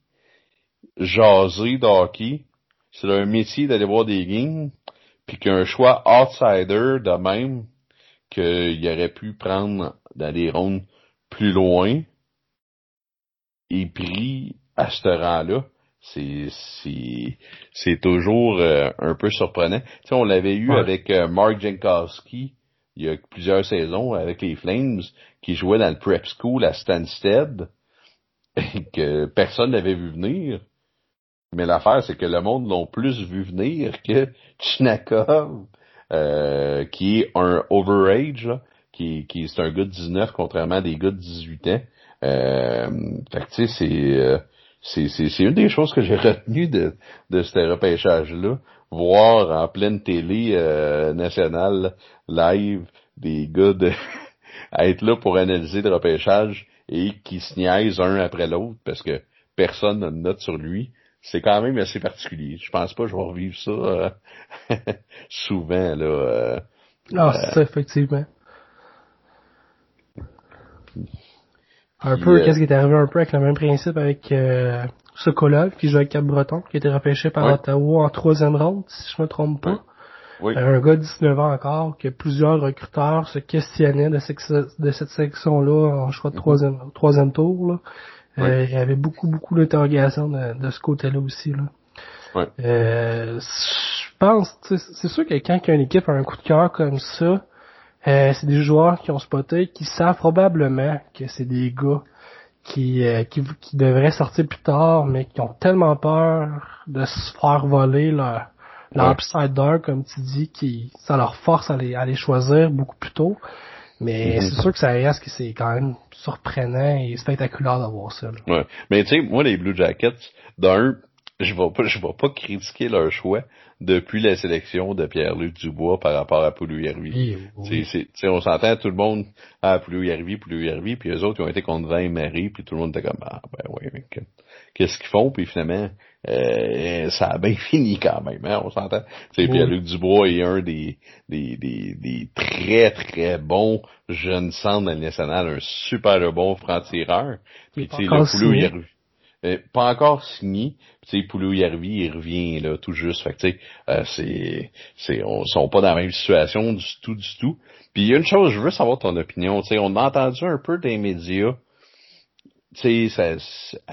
Speaker 2: jaser d'hockey, c'est leur métier d'aller voir des games, puis qu'un choix outsider de même, qu'il aurait pu prendre dans des rondes plus loin, et pris à ce rang-là, c'est c'est c'est toujours euh, un peu surprenant. Tu sais, on l'avait eu avec euh, Mark Jankowski il y a plusieurs saisons avec les Flames qui jouait dans le prep school à Stansted et que personne n'avait vu venir. Mais l'affaire, c'est que le monde l'ont plus vu venir que Chinakov, euh, qui est un overage, qui, qui c'est un gars de 19 contrairement à des gars de 18 ans. Euh, fait que tu sais, c'est, euh, c'est, c'est, c'est une des choses que j'ai retenues de, de ce repêchage-là. Voir en pleine télé euh, nationale live des gars de être là pour analyser le repêchage et qui se niaisent un après l'autre parce que personne n'a de note sur lui. C'est quand même assez particulier. Je pense pas que je vais revivre ça euh, souvent là. Euh,
Speaker 1: ah, c'est ça, effectivement. Un peu, euh, qu'est-ce qui est arrivé un peu avec le même principe avec euh, Sokolov, qui joue avec Cap-Breton, qui a été repêché par Ottawa en troisième ronde, si je me trompe pas. Oui. Euh, un gars de 19 ans encore, que plusieurs recruteurs se questionnaient de, de cette section-là en choix de mm-hmm. troisième, troisième tour. Là. Euh, il y avait beaucoup, beaucoup d'interrogations de, de, ce côté-là aussi. Là. Ouais. Euh, je pense, c'est sûr que quand une équipe a un coup de cœur comme ça, euh, c'est des joueurs qui ont spoté, qui savent probablement que c'est des gars qui, euh, qui, qui, devraient sortir plus tard, mais qui ont tellement peur de se faire voler leur, leur upside comme tu dis, qui ça leur force à les, à les choisir beaucoup plus tôt. Mais mhm. c'est sûr que ça reste que c'est quand même surprenant et spectaculaire d'avoir ça.
Speaker 2: Ouais. Mais tu sais, moi les Blue Jackets, d'un, je vais pas, je vais pas critiquer leur choix depuis la sélection de Pierre-Luc Dubois par rapport à Poulou Yervi. on s'entend tout le monde à Poulou Yervi, Poulou Yervi, puis eux autres ils ont été contre 20 Marie, puis tout le monde était comme ah ben oui, mais qu'est-ce qu'ils font, puis finalement euh, ça a bien fini quand même, hein, on s'entend. Pierre-Luc Dubois est un des, des, des, des très très bons jeunes centres dans le national, un super bon franc-tireur. Puis tu sais, le Poulou Yervi euh, pas encore signé. Tu sais, Poulou Yervi, il revient là tout juste. Fait que tu sais, euh, c'est, c'est, on sont pas dans la même situation du tout, du tout. Puis il y a une chose, je veux savoir ton opinion. Tu sais, on a entendu un peu des médias. Tu sais,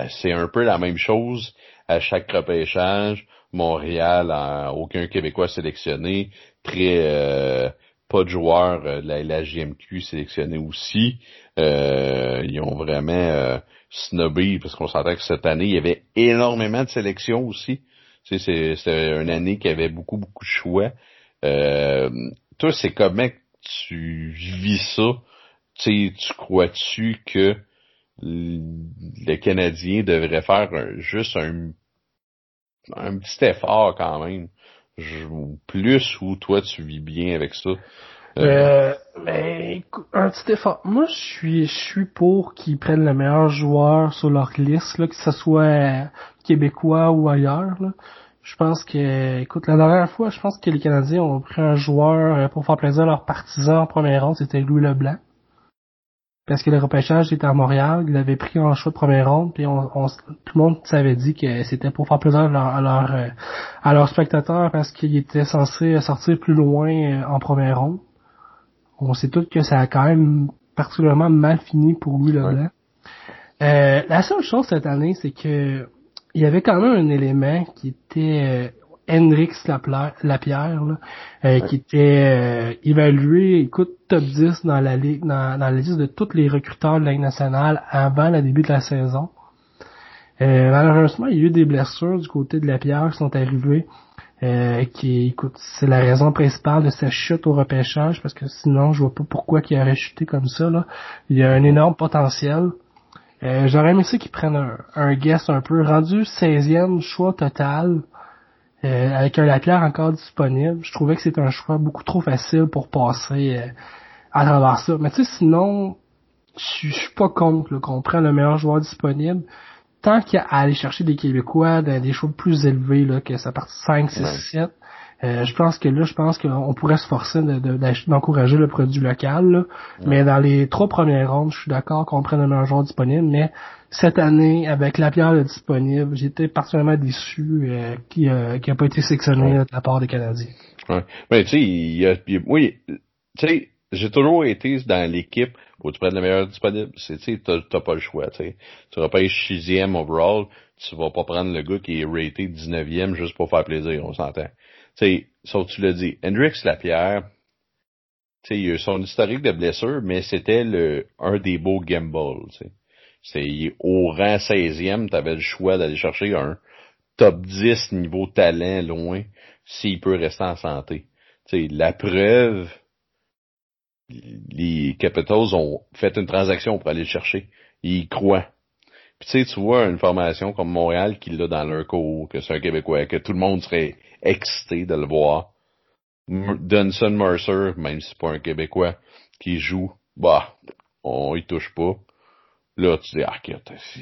Speaker 2: c'est un peu la même chose à chaque repêchage. Montréal, aucun Québécois sélectionné, très euh, pas de joueurs de la, la GMQ sélectionnés aussi. ils ont vraiment snobby, parce qu'on sentait que cette année, il y avait énormément de sélections aussi. Tu sais, c'était une année qui avait beaucoup, beaucoup de choix. Euh, toi, c'est comment tu vis ça? Tu sais, tu crois-tu que les Canadiens devraient faire juste un, un petit effort quand même? plus ou toi tu vis bien avec ça?
Speaker 1: Euh, ben, un petit effort. Moi, je suis, je suis pour qu'ils prennent le meilleur joueur sur leur liste, là, que ce soit québécois ou ailleurs. Je pense que, écoute, la dernière fois, je pense que les Canadiens ont pris un joueur euh, pour faire plaisir à leurs partisans en première ronde, c'était Louis Leblanc. Parce que le repêchage était à Montréal, il l'avait pris en choix de première ronde, puis on, tout le monde s'avait dit que c'était pour faire plaisir à leurs à à leurs spectateurs parce qu'il était censé sortir plus loin euh, en première ronde on sait tous que ça a quand même particulièrement mal fini pour Louis Leblanc. Euh, la seule chose cette année, c'est que il y avait quand même un élément qui était euh, Hendrix Lapierre, là, euh, qui était euh, évalué, écoute, top 10 dans la ligue, dans, la liste de tous les recruteurs de la Ligue nationale avant le début de la saison. malheureusement, il y a eu des blessures du côté de Lapierre qui sont arrivées. Euh, qui écoute, c'est la raison principale de sa chute au repêchage, parce que sinon, je vois pas pourquoi il aurait chuté comme ça. Là. Il y a un énorme potentiel. Euh, J'aurais aimé ça qu'ils prennent un, un guest un peu rendu 16e choix total. Euh, avec un Lapierre encore disponible, je trouvais que c'était un choix beaucoup trop facile pour passer euh, à travers ça. Mais tu sais, sinon, je suis pas contre qu'on prenne le meilleur joueur disponible. Tant qu'il y a à aller chercher des Québécois dans des choix plus élevés, là, que ça part 5, 6, 7, je pense que là, je pense qu'on pourrait se forcer d'encourager le produit local. Mais dans les trois premières rondes, je suis d'accord qu'on prenne le meilleur joueur disponible, mais cette année, avec la pierre disponible, j'étais particulièrement déçu euh, qui n'a a pas été sélectionné de la part des Canadiens.
Speaker 2: Ouais. Mais tu sais, il y a, oui, tu sais, j'ai toujours été dans l'équipe où tu prends le meilleur disponible. C'est, tu sais, t'as pas le choix, tu sais. Tu repêches sixième overall, tu vas pas prendre le gars qui est raté 19e juste pour faire plaisir, on s'entend. Tu sais, sauf tu l'as dit, Hendrix Lapierre, tu sais, il a son historique de blessure, mais c'était le un des beaux gambles, tu sais. C'est au rang 16e, tu avais le choix d'aller chercher un top 10 niveau talent loin s'il peut rester en santé. sais, la preuve, les Capitals ont fait une transaction pour aller le chercher. Ils croient. Puis tu vois une formation comme Montréal qui l'a dans leur cours, que c'est un Québécois, que tout le monde serait excité de le voir. Dunson Mercer, même si c'est pas un Québécois, qui joue, bah, on y touche pas. Là, tu dis, ah,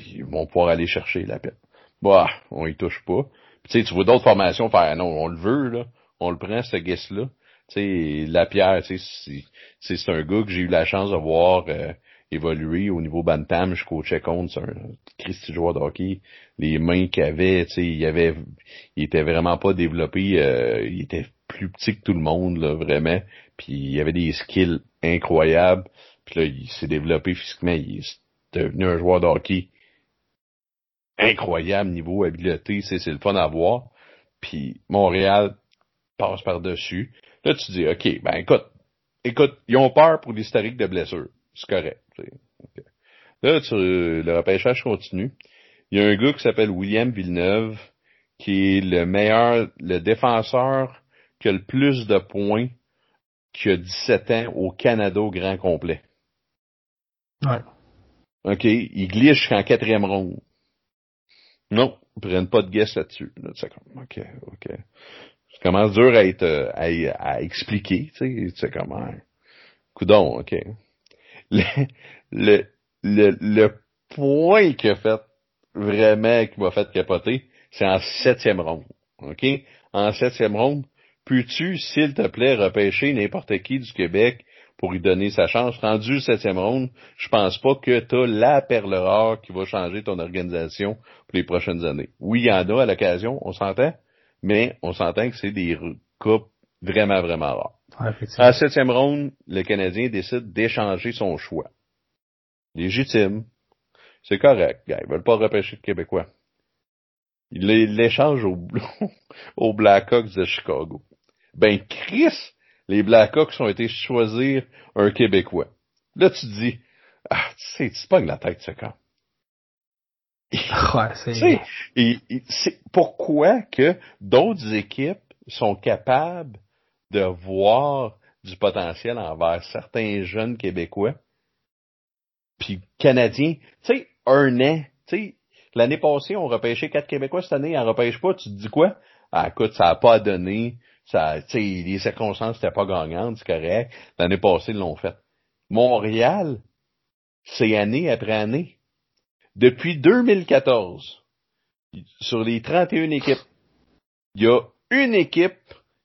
Speaker 2: ils vont pouvoir aller chercher la peine. Bah, on y touche pas. tu sais, tu vois d'autres formations faire, ah non, on le veut, là. On le prend, ce guest-là. Tu sais, la pierre, tu sais, c'est un gars que j'ai eu la chance de voir euh, évoluer au niveau Bantam. Je coachais contre, c'est un Christy joueur de hockey. Les mains qu'il avait, tu sais, il avait, il était vraiment pas développé. Euh, il était plus petit que tout le monde, là, vraiment. Puis il avait des skills incroyables. Puis là, il s'est développé physiquement. Il, devenu un joueur de hockey incroyable niveau habileté, c'est le fun à voir. Puis Montréal passe par-dessus. Là, tu dis, OK, ben écoute, écoute, ils ont peur pour l'historique de blessure. C'est correct. Là, tu, le repêchage continue. Il y a un gars qui s'appelle William Villeneuve, qui est le meilleur, le défenseur qui a le plus de points, qui a 17 ans au Canada au grand complet.
Speaker 1: Ouais.
Speaker 2: OK, ils glissent jusqu'en quatrième ronde. Non, ils prennent pas de guess là-dessus. OK, OK. Ça commence dur à être à, à expliquer, tu sais, comment. Coudon, OK. Le, le, le, le point qui a fait vraiment, qui m'a fait capoter, c'est en septième ronde. OK? En septième ronde, peux-tu, s'il te plaît, repêcher n'importe qui du Québec pour lui donner sa chance. Rendu le septième ronde, je pense pas que tu as la perle rare qui va changer ton organisation pour les prochaines années. Oui, il y en a à l'occasion, on s'entend, mais on s'entend que c'est des coupes vraiment, vraiment rares. à la septième ronde, le Canadien décide d'échanger son choix. Légitime. C'est correct. Ils veulent pas repêcher le Québécois. Il l'échange au, au Blackhawks de Chicago. Ben, Chris, les Blackhawks ont été choisir un Québécois. Là, tu te dis, ah, tu sais, tu pas la tête, ce camp.
Speaker 1: Ouais, c'est...
Speaker 2: c'est pourquoi que d'autres équipes sont capables de voir du potentiel envers certains jeunes Québécois, puis Canadiens, tu sais, un an, tu sais, l'année passée, on repêchait quatre Québécois, cette année, on repêche pas, tu te dis quoi? Ah, écoute, ça a pas donné, ça, les circonstances n'étaient pas gagnantes, c'est correct. L'année passée, ils l'ont fait. Montréal, c'est année après année. Depuis 2014, sur les 31 équipes, il y a une équipe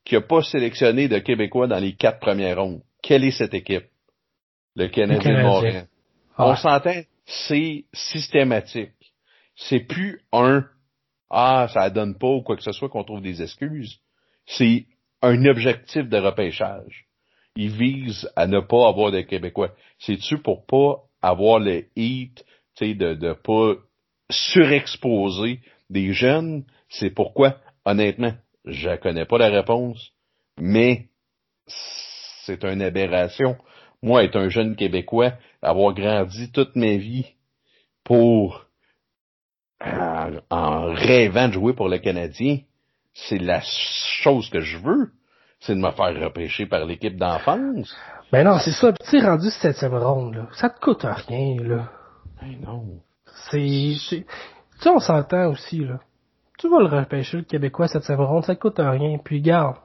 Speaker 2: qui n'a pas sélectionné de Québécois dans les quatre premières rondes. Quelle est cette équipe? Le Canadien de Montréal. On s'entend, c'est systématique. C'est plus un Ah, ça donne pas ou quoi que ce soit qu'on trouve des excuses c'est un objectif de repêchage. Ils visent à ne pas avoir de Québécois. C'est-tu pour pas avoir le hit, tu sais, de, de pas surexposer des jeunes? C'est pourquoi, honnêtement, je connais pas la réponse, mais c'est une aberration. Moi, être un jeune Québécois, avoir grandi toute ma vie pour en rêvant de jouer pour le Canadien, c'est la chose que je veux, c'est de me faire repêcher par l'équipe d'enfance.
Speaker 1: Ben non, c'est ça. Tu rendu septième ronde, là. Ça te coûte rien, là.
Speaker 2: Ben non.
Speaker 1: C'est, tu sais, on s'entend aussi, là. Tu vas le repêcher, le Québécois, cette ronde, ça coûte rien. Puis garde,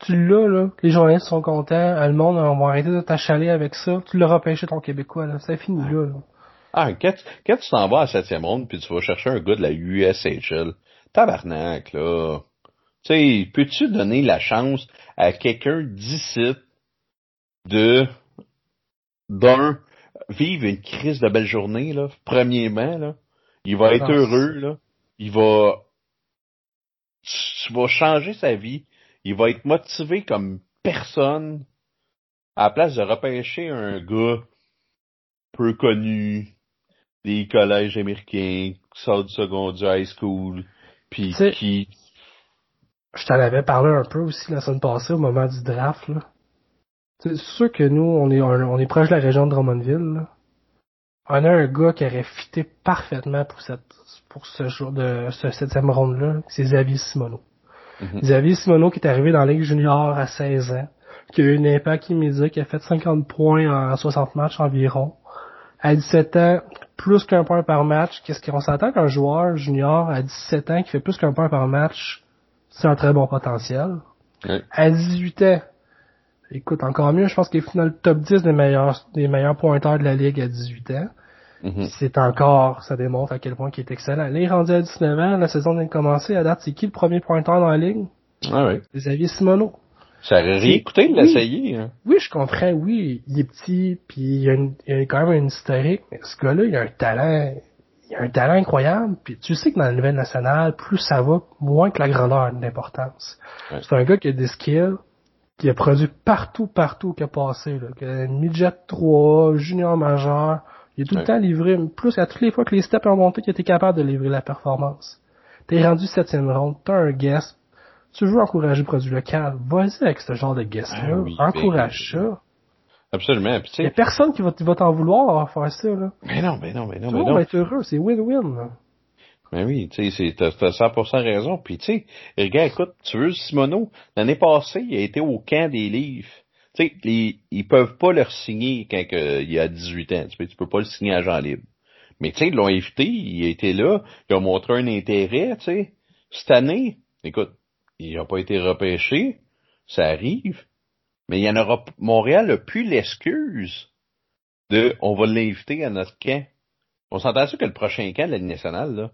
Speaker 1: tu l'as, là, les journalistes sont contents, le monde va arrêter de t'achaler avec ça, tu l'as repêché ton Québécois, là. C'est fini, là, là.
Speaker 2: Ah, quand, quand tu t'en vas à septième ronde, puis tu vas chercher un gars de la USHL, tabarnak, là. Tu sais, peux-tu donner la chance à quelqu'un d'ici de, d'un, vivre une crise de belle journée, là, premièrement, là? Il va être heureux, là. Il va, tu vas changer sa vie. Il va être motivé comme personne à la place de repêcher un gars peu connu des collèges américains, qui sort du secondaire high school, puis qui...
Speaker 1: Je t'en avais parlé un peu aussi la semaine passée au moment du draft, là. C'est sûr que nous, on est, on est proche de la région de Drummondville, là. On a un gars qui aurait fité parfaitement pour cette, pour ce jour de, ce septième ronde-là, c'est Xavier Simoneau. Mm-hmm. Xavier Simoneau qui est arrivé dans la Ligue junior à 16 ans, qui a eu un impact immédiat, qui a fait 50 points en 60 matchs environ. À 17 ans, plus qu'un point par match. Qu'est-ce qu'on s'entend qu'un joueur junior à 17 ans qui fait plus qu'un point par match, c'est un très bon potentiel. À 18 ans, écoute, encore mieux, je pense qu'il est dans le top 10 des meilleurs, des meilleurs pointeurs de la ligue à 18 ans. Mm-hmm. C'est encore, ça démontre à quel point il est excellent. Là, il est rendu à 19 ans, la saison vient de commencer. À date, c'est qui le premier pointeur dans la ligue?
Speaker 2: Ah oui.
Speaker 1: Xavier Simoneau.
Speaker 2: Ça aurait rien coûté de l'essayer. Hein.
Speaker 1: Oui, je comprends, oui. Il est petit, puis il, a a quand même une historique, mais ce gars-là, il a un talent, il a un talent incroyable. Puis tu sais que dans la nouvelle nationale, plus ça va, moins que la grandeur a d'importance. C'est un gars qui a des skills, qui a produit partout, partout qu'il a passé. Là. Midget 3, junior majeur, il a tout le temps livré, plus à toutes les fois que les steps ont monté, qu'il était capable de livrer la performance. T'es rendu septième ronde, t'as un guest, tu veux encourager le produit local, vas-y avec ce genre de guest-là, ah encourage ça.
Speaker 2: Absolument.
Speaker 1: Il y a personne qui va, t'en vouloir à faire ça, là.
Speaker 2: Mais non, mais non, mais non,
Speaker 1: mais
Speaker 2: non.
Speaker 1: va être heureux, c'est win-win,
Speaker 2: Mais oui, tu sais, t'as 100% raison. Puis tu sais, regarde, écoute, tu veux Simono, l'année passée, il a été au camp des livres. Tu sais, ils peuvent pas leur signer quand il a 18 ans. Tu peux, tu peux pas le signer à Jean Libre. Mais tu sais, ils l'ont invité, il a été là, il a montré un intérêt, tu sais. Cette année, écoute, il n'a pas été repêché, ça arrive, mais il y en aura, Montréal n'a plus l'excuse de, on va l'inviter à notre camp. On s'entend sûr que le prochain camp de la nationale, là,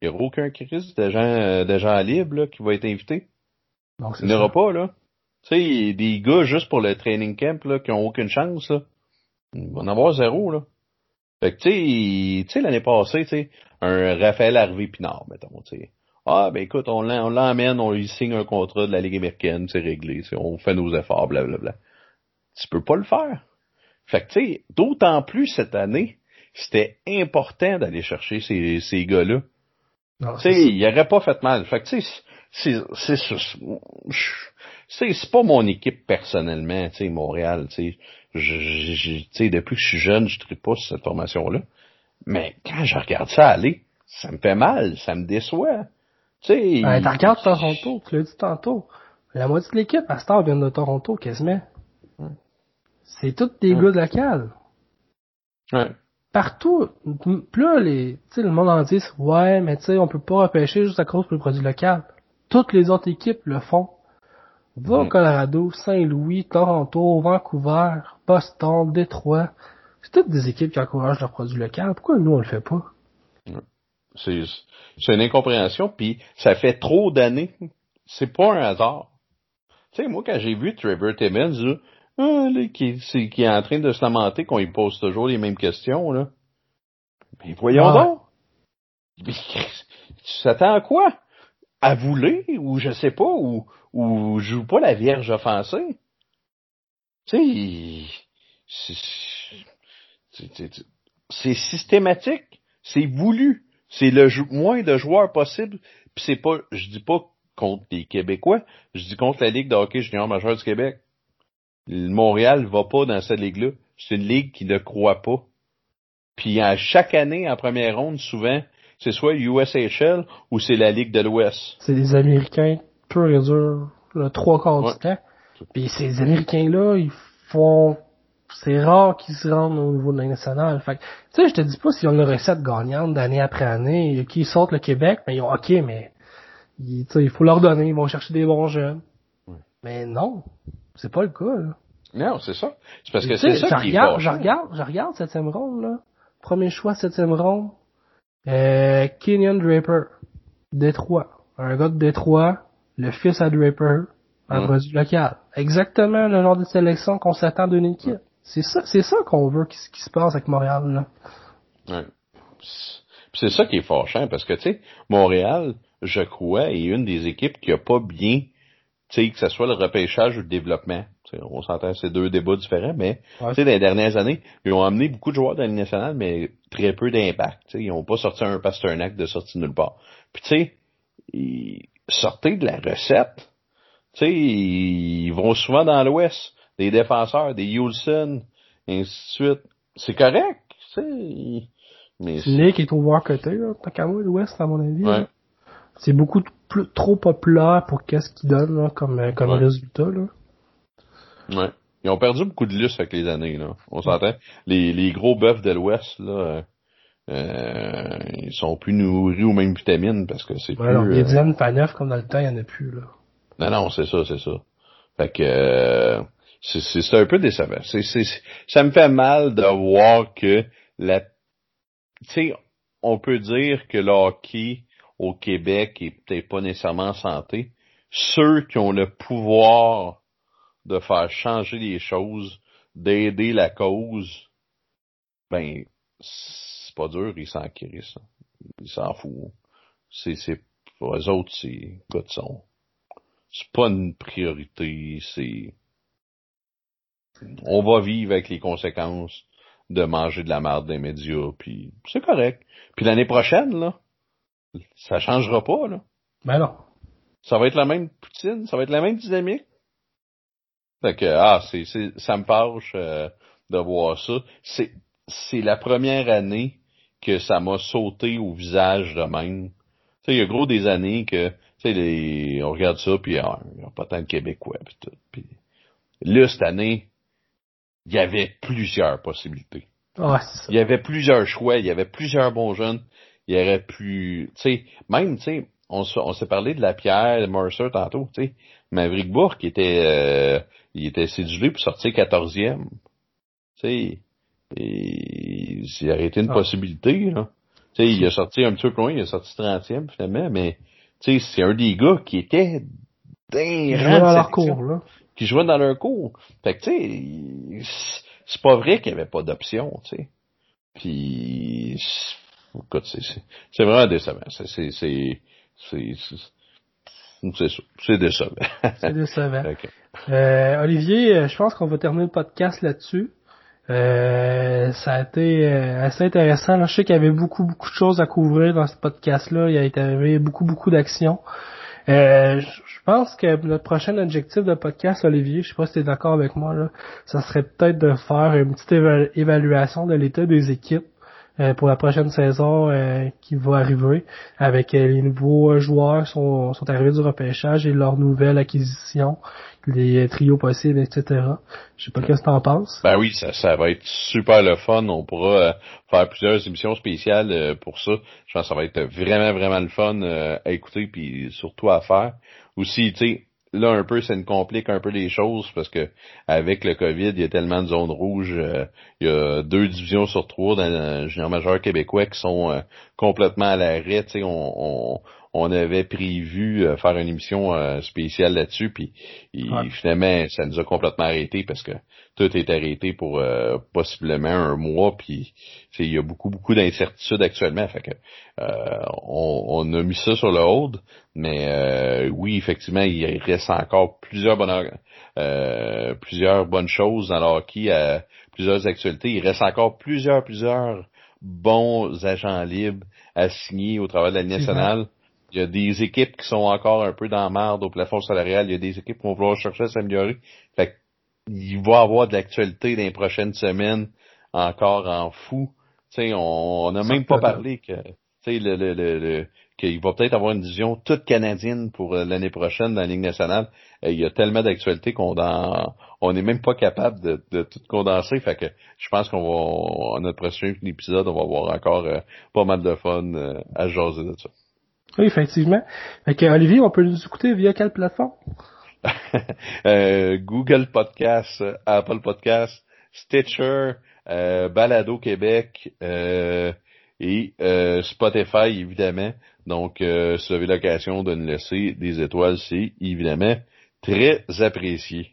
Speaker 2: il n'y aura aucun crise de gens, de gens libres, là, qui va être invité? il n'y aura pas, là. Tu sais, des gars juste pour le training camp, là, qui ont aucune chance, là. Il va en avoir zéro, là. Fait que, tu sais, l'année passée, tu sais, un Raphaël Harvey Pinard, mettons, tu sais. Ah, ben écoute, on l'emmène, on lui signe un contrat de la Ligue américaine, c'est réglé, on fait nos efforts, blablabla. Tu peux pas le faire. Fait que, tu sais, d'autant plus cette année, c'était important d'aller chercher ces, ces gars-là. Tu sais, il aurait pas fait mal. Fait que, tu sais, c'est, c'est, pas mon équipe personnellement, tu sais, Montréal, tu sais. depuis que je suis jeune, je ne pas cette formation-là. Mais quand je regarde ça aller, ça me fait mal, ça me déçoit. Tu sais.
Speaker 1: Ben, regardes Toronto, tu l'as dit tantôt. La moitié de l'équipe, à Star vient de Toronto, quasiment. C'est tous des gars de la cale.
Speaker 2: Ouais.
Speaker 1: Partout, plus là, les, tu sais, le monde en dit, ouais, mais tu sais, on peut pas repêcher juste à cause du produit local. Toutes les autres équipes le font. Va au Colorado, Saint-Louis, Toronto, Vancouver, Boston, Détroit. C'est toutes des équipes qui encouragent leur produit local. Pourquoi nous, on le fait pas?
Speaker 2: C'est, une incompréhension, puis ça fait trop d'années. C'est pas un hasard. Tu sais, moi, quand j'ai vu Trevor Timmons, ah, qui, qui, est en train de se lamenter qu'on lui pose toujours les mêmes questions, là. Mais voyons ah. donc. tu t'attends à quoi? À vouler, ou je sais pas, ou, ou joue pas la Vierge offensée? Tu sais, c'est systématique, c'est voulu. C'est le moins de joueurs possible. Puis c'est pas, je dis pas contre les Québécois, je dis contre la Ligue de hockey junior majeur du Québec. Le Montréal va pas dans cette ligue-là. C'est une ligue qui ne croit pas. Puis à chaque année, en première ronde, souvent, c'est soit USHL ou c'est la Ligue de l'Ouest.
Speaker 1: C'est des Américains peu et le trois quarts du temps. Puis ces Américains-là, ils font c'est rare qu'ils se rendent au niveau de la nationale. Fait tu sais, je te dis pas s'ils ont une recette gagnante d'année après année, qu'ils sortent le Québec, mais ils ont, ok, mais, il, il faut leur donner, ils vont chercher des bons jeunes. Mais non, c'est pas le cas, là.
Speaker 2: Non, c'est ça. C'est parce que c'est ça
Speaker 1: qui regarde, est Je regarde, je regarde septième ronde, là. Premier choix, septième ronde. Euh, Kenyon Draper. Détroit. Un gars de Détroit, le fils à Draper, un mm. produit local. Exactement le genre de sélection qu'on s'attend d'une équipe. C'est ça, c'est ça qu'on veut qui, qui, se passe avec Montréal, là.
Speaker 2: Ouais. C'est ça qui est fâchant, parce que, tu sais, Montréal, je crois, est une des équipes qui a pas bien sais, que ce soit le repêchage ou le développement. on s'entend, c'est deux débats différents, mais tu sais, dans les dernières années, ils ont amené beaucoup de joueurs dans la nationale, mais très peu d'impact. Ils n'ont pas sorti un Pasternak de sortie nulle part. Puis tu sais, ils sortaient de la recette. Tu sais, ils vont souvent dans l'Ouest, des défenseurs, des Yulson, et ainsi de suite. C'est correct, tu sais.
Speaker 1: Mais qui est au voir côté, là, l'Ouest, à mon avis. C'est beaucoup plus, trop populaire pour qu'est-ce qu'ils donnent comme, euh, résultat. Là.
Speaker 2: Ouais. Ils ont perdu beaucoup de lustre avec les années, là. On s'entend. Les, les gros bœufs de l'Ouest, là, euh, ils sont plus nourris aux mêmes vitamines parce que c'est
Speaker 1: ouais, plus... Alors, les dizaines pas neuf comme dans le temps, il n'y en a plus, là.
Speaker 2: Non, non, c'est ça, c'est ça. Fait que euh, c'est un peu décevant. C'est, c'est, ça me fait mal de voir que la... Tu on peut dire que le au Québec et peut-être pas nécessairement en santé, ceux qui ont le pouvoir de faire changer les choses, d'aider la cause, ben, c'est pas dur, ils s'en crissent. Ils s'en foutent. C'est, c'est, pour eux autres, c'est. C'est pas une priorité, c'est, on va vivre avec les conséquences de manger de la merde des médias, puis c'est correct. Puis l'année prochaine, là, ça changera pas, là.
Speaker 1: Ben non.
Speaker 2: Ça va être la même poutine, ça va être la même dynamique. Fait que, ah, c'est, c'est, ça me fâche euh, de voir ça. C'est, c'est la première année que ça m'a sauté au visage de même. Tu sais, il y a gros des années que, tu sais, les, on regarde ça, puis ah, il n'y a pas tant de Québécois, puis tout. Puis, là, cette année, il y avait plusieurs possibilités.
Speaker 1: Ouais,
Speaker 2: il y avait plusieurs choix, il y avait plusieurs bons jeunes il aurait pu, tu sais, même, tu sais, on, s'est parlé de la pierre de Mercer tantôt, tu sais, Maverick Bourque était, euh, il était sédulé pour sortir quatorzième, tu sais, et il aurait été une ah. possibilité, là. Tu sais, il a sorti un petit peu plus loin, il a sorti 30e finalement, mais tu sais, c'est un des gars qui était
Speaker 1: qui jouait dans leur cours, là.
Speaker 2: Qui jouait dans leur cours. Fait que tu sais, c'est pas vrai qu'il y avait pas d'option, tu sais. Puis Écoute, c'est vraiment décevant. C'est c'est c'est c'est décevant.
Speaker 1: c'est décevant. euh, Olivier, je pense qu'on va terminer le podcast là-dessus. Euh, ça a été euh, assez intéressant. je sais qu'il y avait beaucoup, beaucoup de choses à couvrir dans ce podcast-là. Il y a été beaucoup, beaucoup d'actions. Euh, je pense que notre prochain objectif de podcast, Olivier, je sais pas si tu es d'accord avec moi, là, ça serait peut-être de faire une petite évaluation de l'état des équipes euh, pour la prochaine saison euh, qui va arriver avec euh, les nouveaux joueurs sont, sont arrivés du repêchage et leurs nouvelles acquisitions, les trios possibles, etc. Je sais pas qu'est-ce que t'en penses.
Speaker 2: Ben oui, ça, ça va être super le fun. On pourra faire plusieurs émissions spéciales pour ça. Je pense que ça va être vraiment, vraiment le fun à écouter puis surtout à faire. Aussi, tu sais, là un peu ça nous complique un peu les choses parce que avec le Covid, il y a tellement de zones rouges. Euh, il y a deux divisions sur trois dans le junior majeur québécois qui sont euh, complètement à l'arrêt. On, on, on avait prévu euh, faire une émission spéciale là-dessus, puis finalement ça nous a complètement arrêté parce que tout est arrêté pour possiblement un mois, puis il y a beaucoup beaucoup d'incertitudes actuellement. Fait que on, on, a mis ça sur le hold, mais euh, oui, effectivement, il reste encore plusieurs bonnes, euh, plusieurs bonnes choses dans le hockey, euh, plusieurs actualités. Il reste encore plusieurs, plusieurs bons agents libres à signer au travail de la nationale. Il y a des équipes qui sont encore un peu dans la merde au plafond salarial. Il y a des équipes qui vont vouloir chercher à s'améliorer. Il va y avoir de l'actualité dans les prochaines semaines encore en fou. sais, on n'a même pas parlé que le, le, le, qu'il va peut-être avoir une vision toute canadienne pour euh, l'année prochaine dans la Ligue nationale il y a tellement d'actualités qu'on on n'est même pas capable de, de, tout condenser. Fait que je pense qu'on va, à notre prochain épisode, on va avoir encore pas mal de fun à jaser de ça.
Speaker 1: Oui, effectivement. Fait que, Olivier, on peut nous écouter via quelle plateforme?
Speaker 2: Google Podcast, Apple Podcast, Stitcher, Balado Québec, et euh, Spotify, évidemment. Donc, euh, si vous avez l'occasion de nous laisser des étoiles, c'est évidemment très apprécié.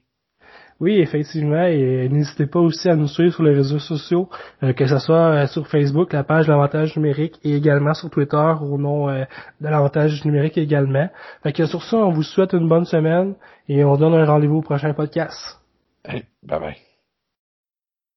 Speaker 1: Oui, effectivement, et n'hésitez pas aussi à nous suivre sur les réseaux sociaux, euh, que ce soit sur Facebook, la page L'Avantage numérique, et également sur Twitter au nom de l'Avantage numérique également. Fait que sur ça, on vous souhaite une bonne semaine et on donne un rendez-vous au prochain podcast.
Speaker 2: bye bye.